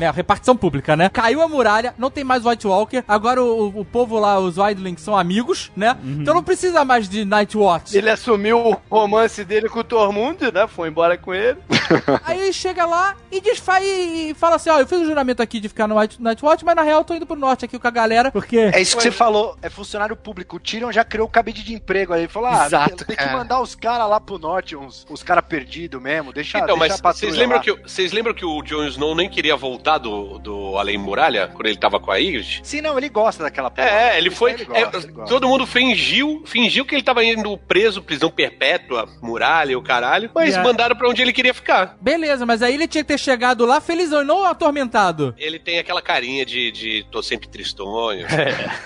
Né? Repartição pública, né? Caiu a muralha, não tem mais White Walker. Agora o, o povo lá, os Wildlings, são amigos, né? Então não precisa mais de Night Watch. Ele assumiu o romance dele com o Tormund, né? Foi embora com ele. [laughs] Aí ele chega lá e desfaz e fala assim: ó, eu fiz o juramento aqui de ficar no White, Night Watch, mas na real eu tô indo pro norte aqui com a galera. Por quê? É isso que você falou, é funcionário público. O Tyrion já criou o cabide de emprego aí. Ele falou: ah, Exato, tem, tem que cara. mandar os caras lá pro norte, uns, os caras perdidos mesmo. Deixa, Então, deixa mas a vocês lembram, lá. que, o- vocês lembram que o Jon Snow nem queria voltar do, do Além Muralha quando ele tava com a Ygritte? Sim, não, ele gosta daquela porra. É, ele foi. ele gosta, é, ele todo mundo fingiu, fingiu que ele tava indo preso, prisão perpétua, muralha, o caralho, mas Yeah. mandaram pra onde ele queria ficar. Beleza, mas aí ele tinha que ter chegado lá felizão e não atormentado. Ele tem aquela carinha de, de tô sempre tristonho. [laughs]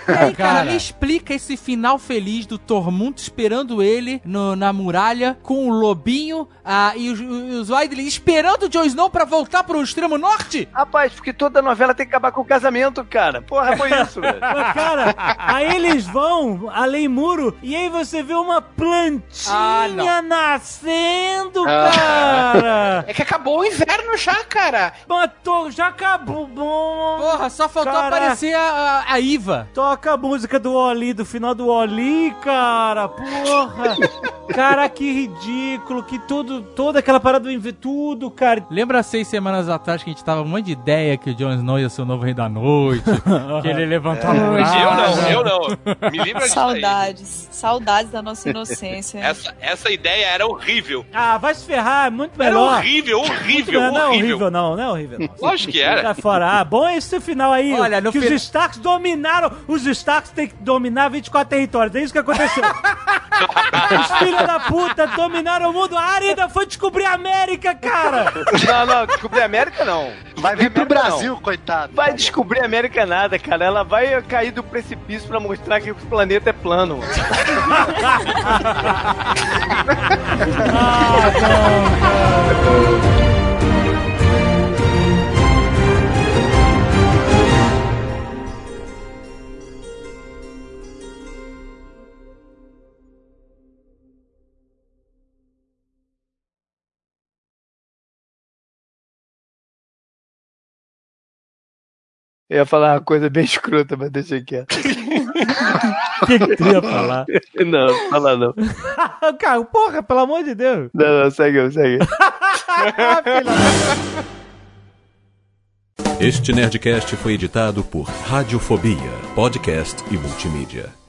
E aí, cara, Cara. me explica esse final feliz do Tormund esperando ele no- na muralha com o lobinho ah, e os, os Wildlings esperando o Jon Snow pra voltar pro extremo norte? Rapaz, porque toda novela tem que acabar com o casamento, cara. Porra, foi isso, velho. [laughs] Mas, cara, aí eles vão além muro e aí você vê uma plantinha Ah, nascendo, cara. É que acabou o inverno já, cara. Matou, já acabou. Bom. Porra, só faltou Cara. aparecer a, a Iva. Toca a música do Oli, do final do Oli, cara. Porra. cara, que ridículo. Que tudo, toda aquela parada do inverno, tudo, cara. Lembra seis semanas atrás que a gente tava um monte de ideia que o Jon Snow ia ser o novo rei da noite? [laughs] que ele levantou a Mas muralha. eu não, eu não. Me livra disso aí. Saudades. Saudades da nossa inocência. Essa, essa ideia era horrível. Ah, vai se ferrar, é muito Era melhor. horrível, horrível, não, não é horrível. horrível, não, não é horrível. Não. Lógico que era. Sai fora. Ah, bom é esse final aí. Olha, no que fi- os Starks dominaram. Os Starks têm que dominar 24 territórios. É isso que aconteceu. [laughs] os filhos da puta dominaram o mundo. A Arya ainda foi descobrir a América, cara. Não, não, descobrir a América não. Vai vir pro América, não. Brasil, coitado. Vai Tá descobrir a América nada, cara. Ela vai cair do precipício pra mostrar que o planeta é plano. [laughs] Eu ia falar uma coisa bem [laughs] escrota, mas deixa quieto. O [laughs] que, que tu ia falar? [laughs] Não, fala não. cara, porra, pelo amor de Deus. Não, não, segue, segue. Este Nerdcast foi editado por Radiofobia, podcast e multimídia.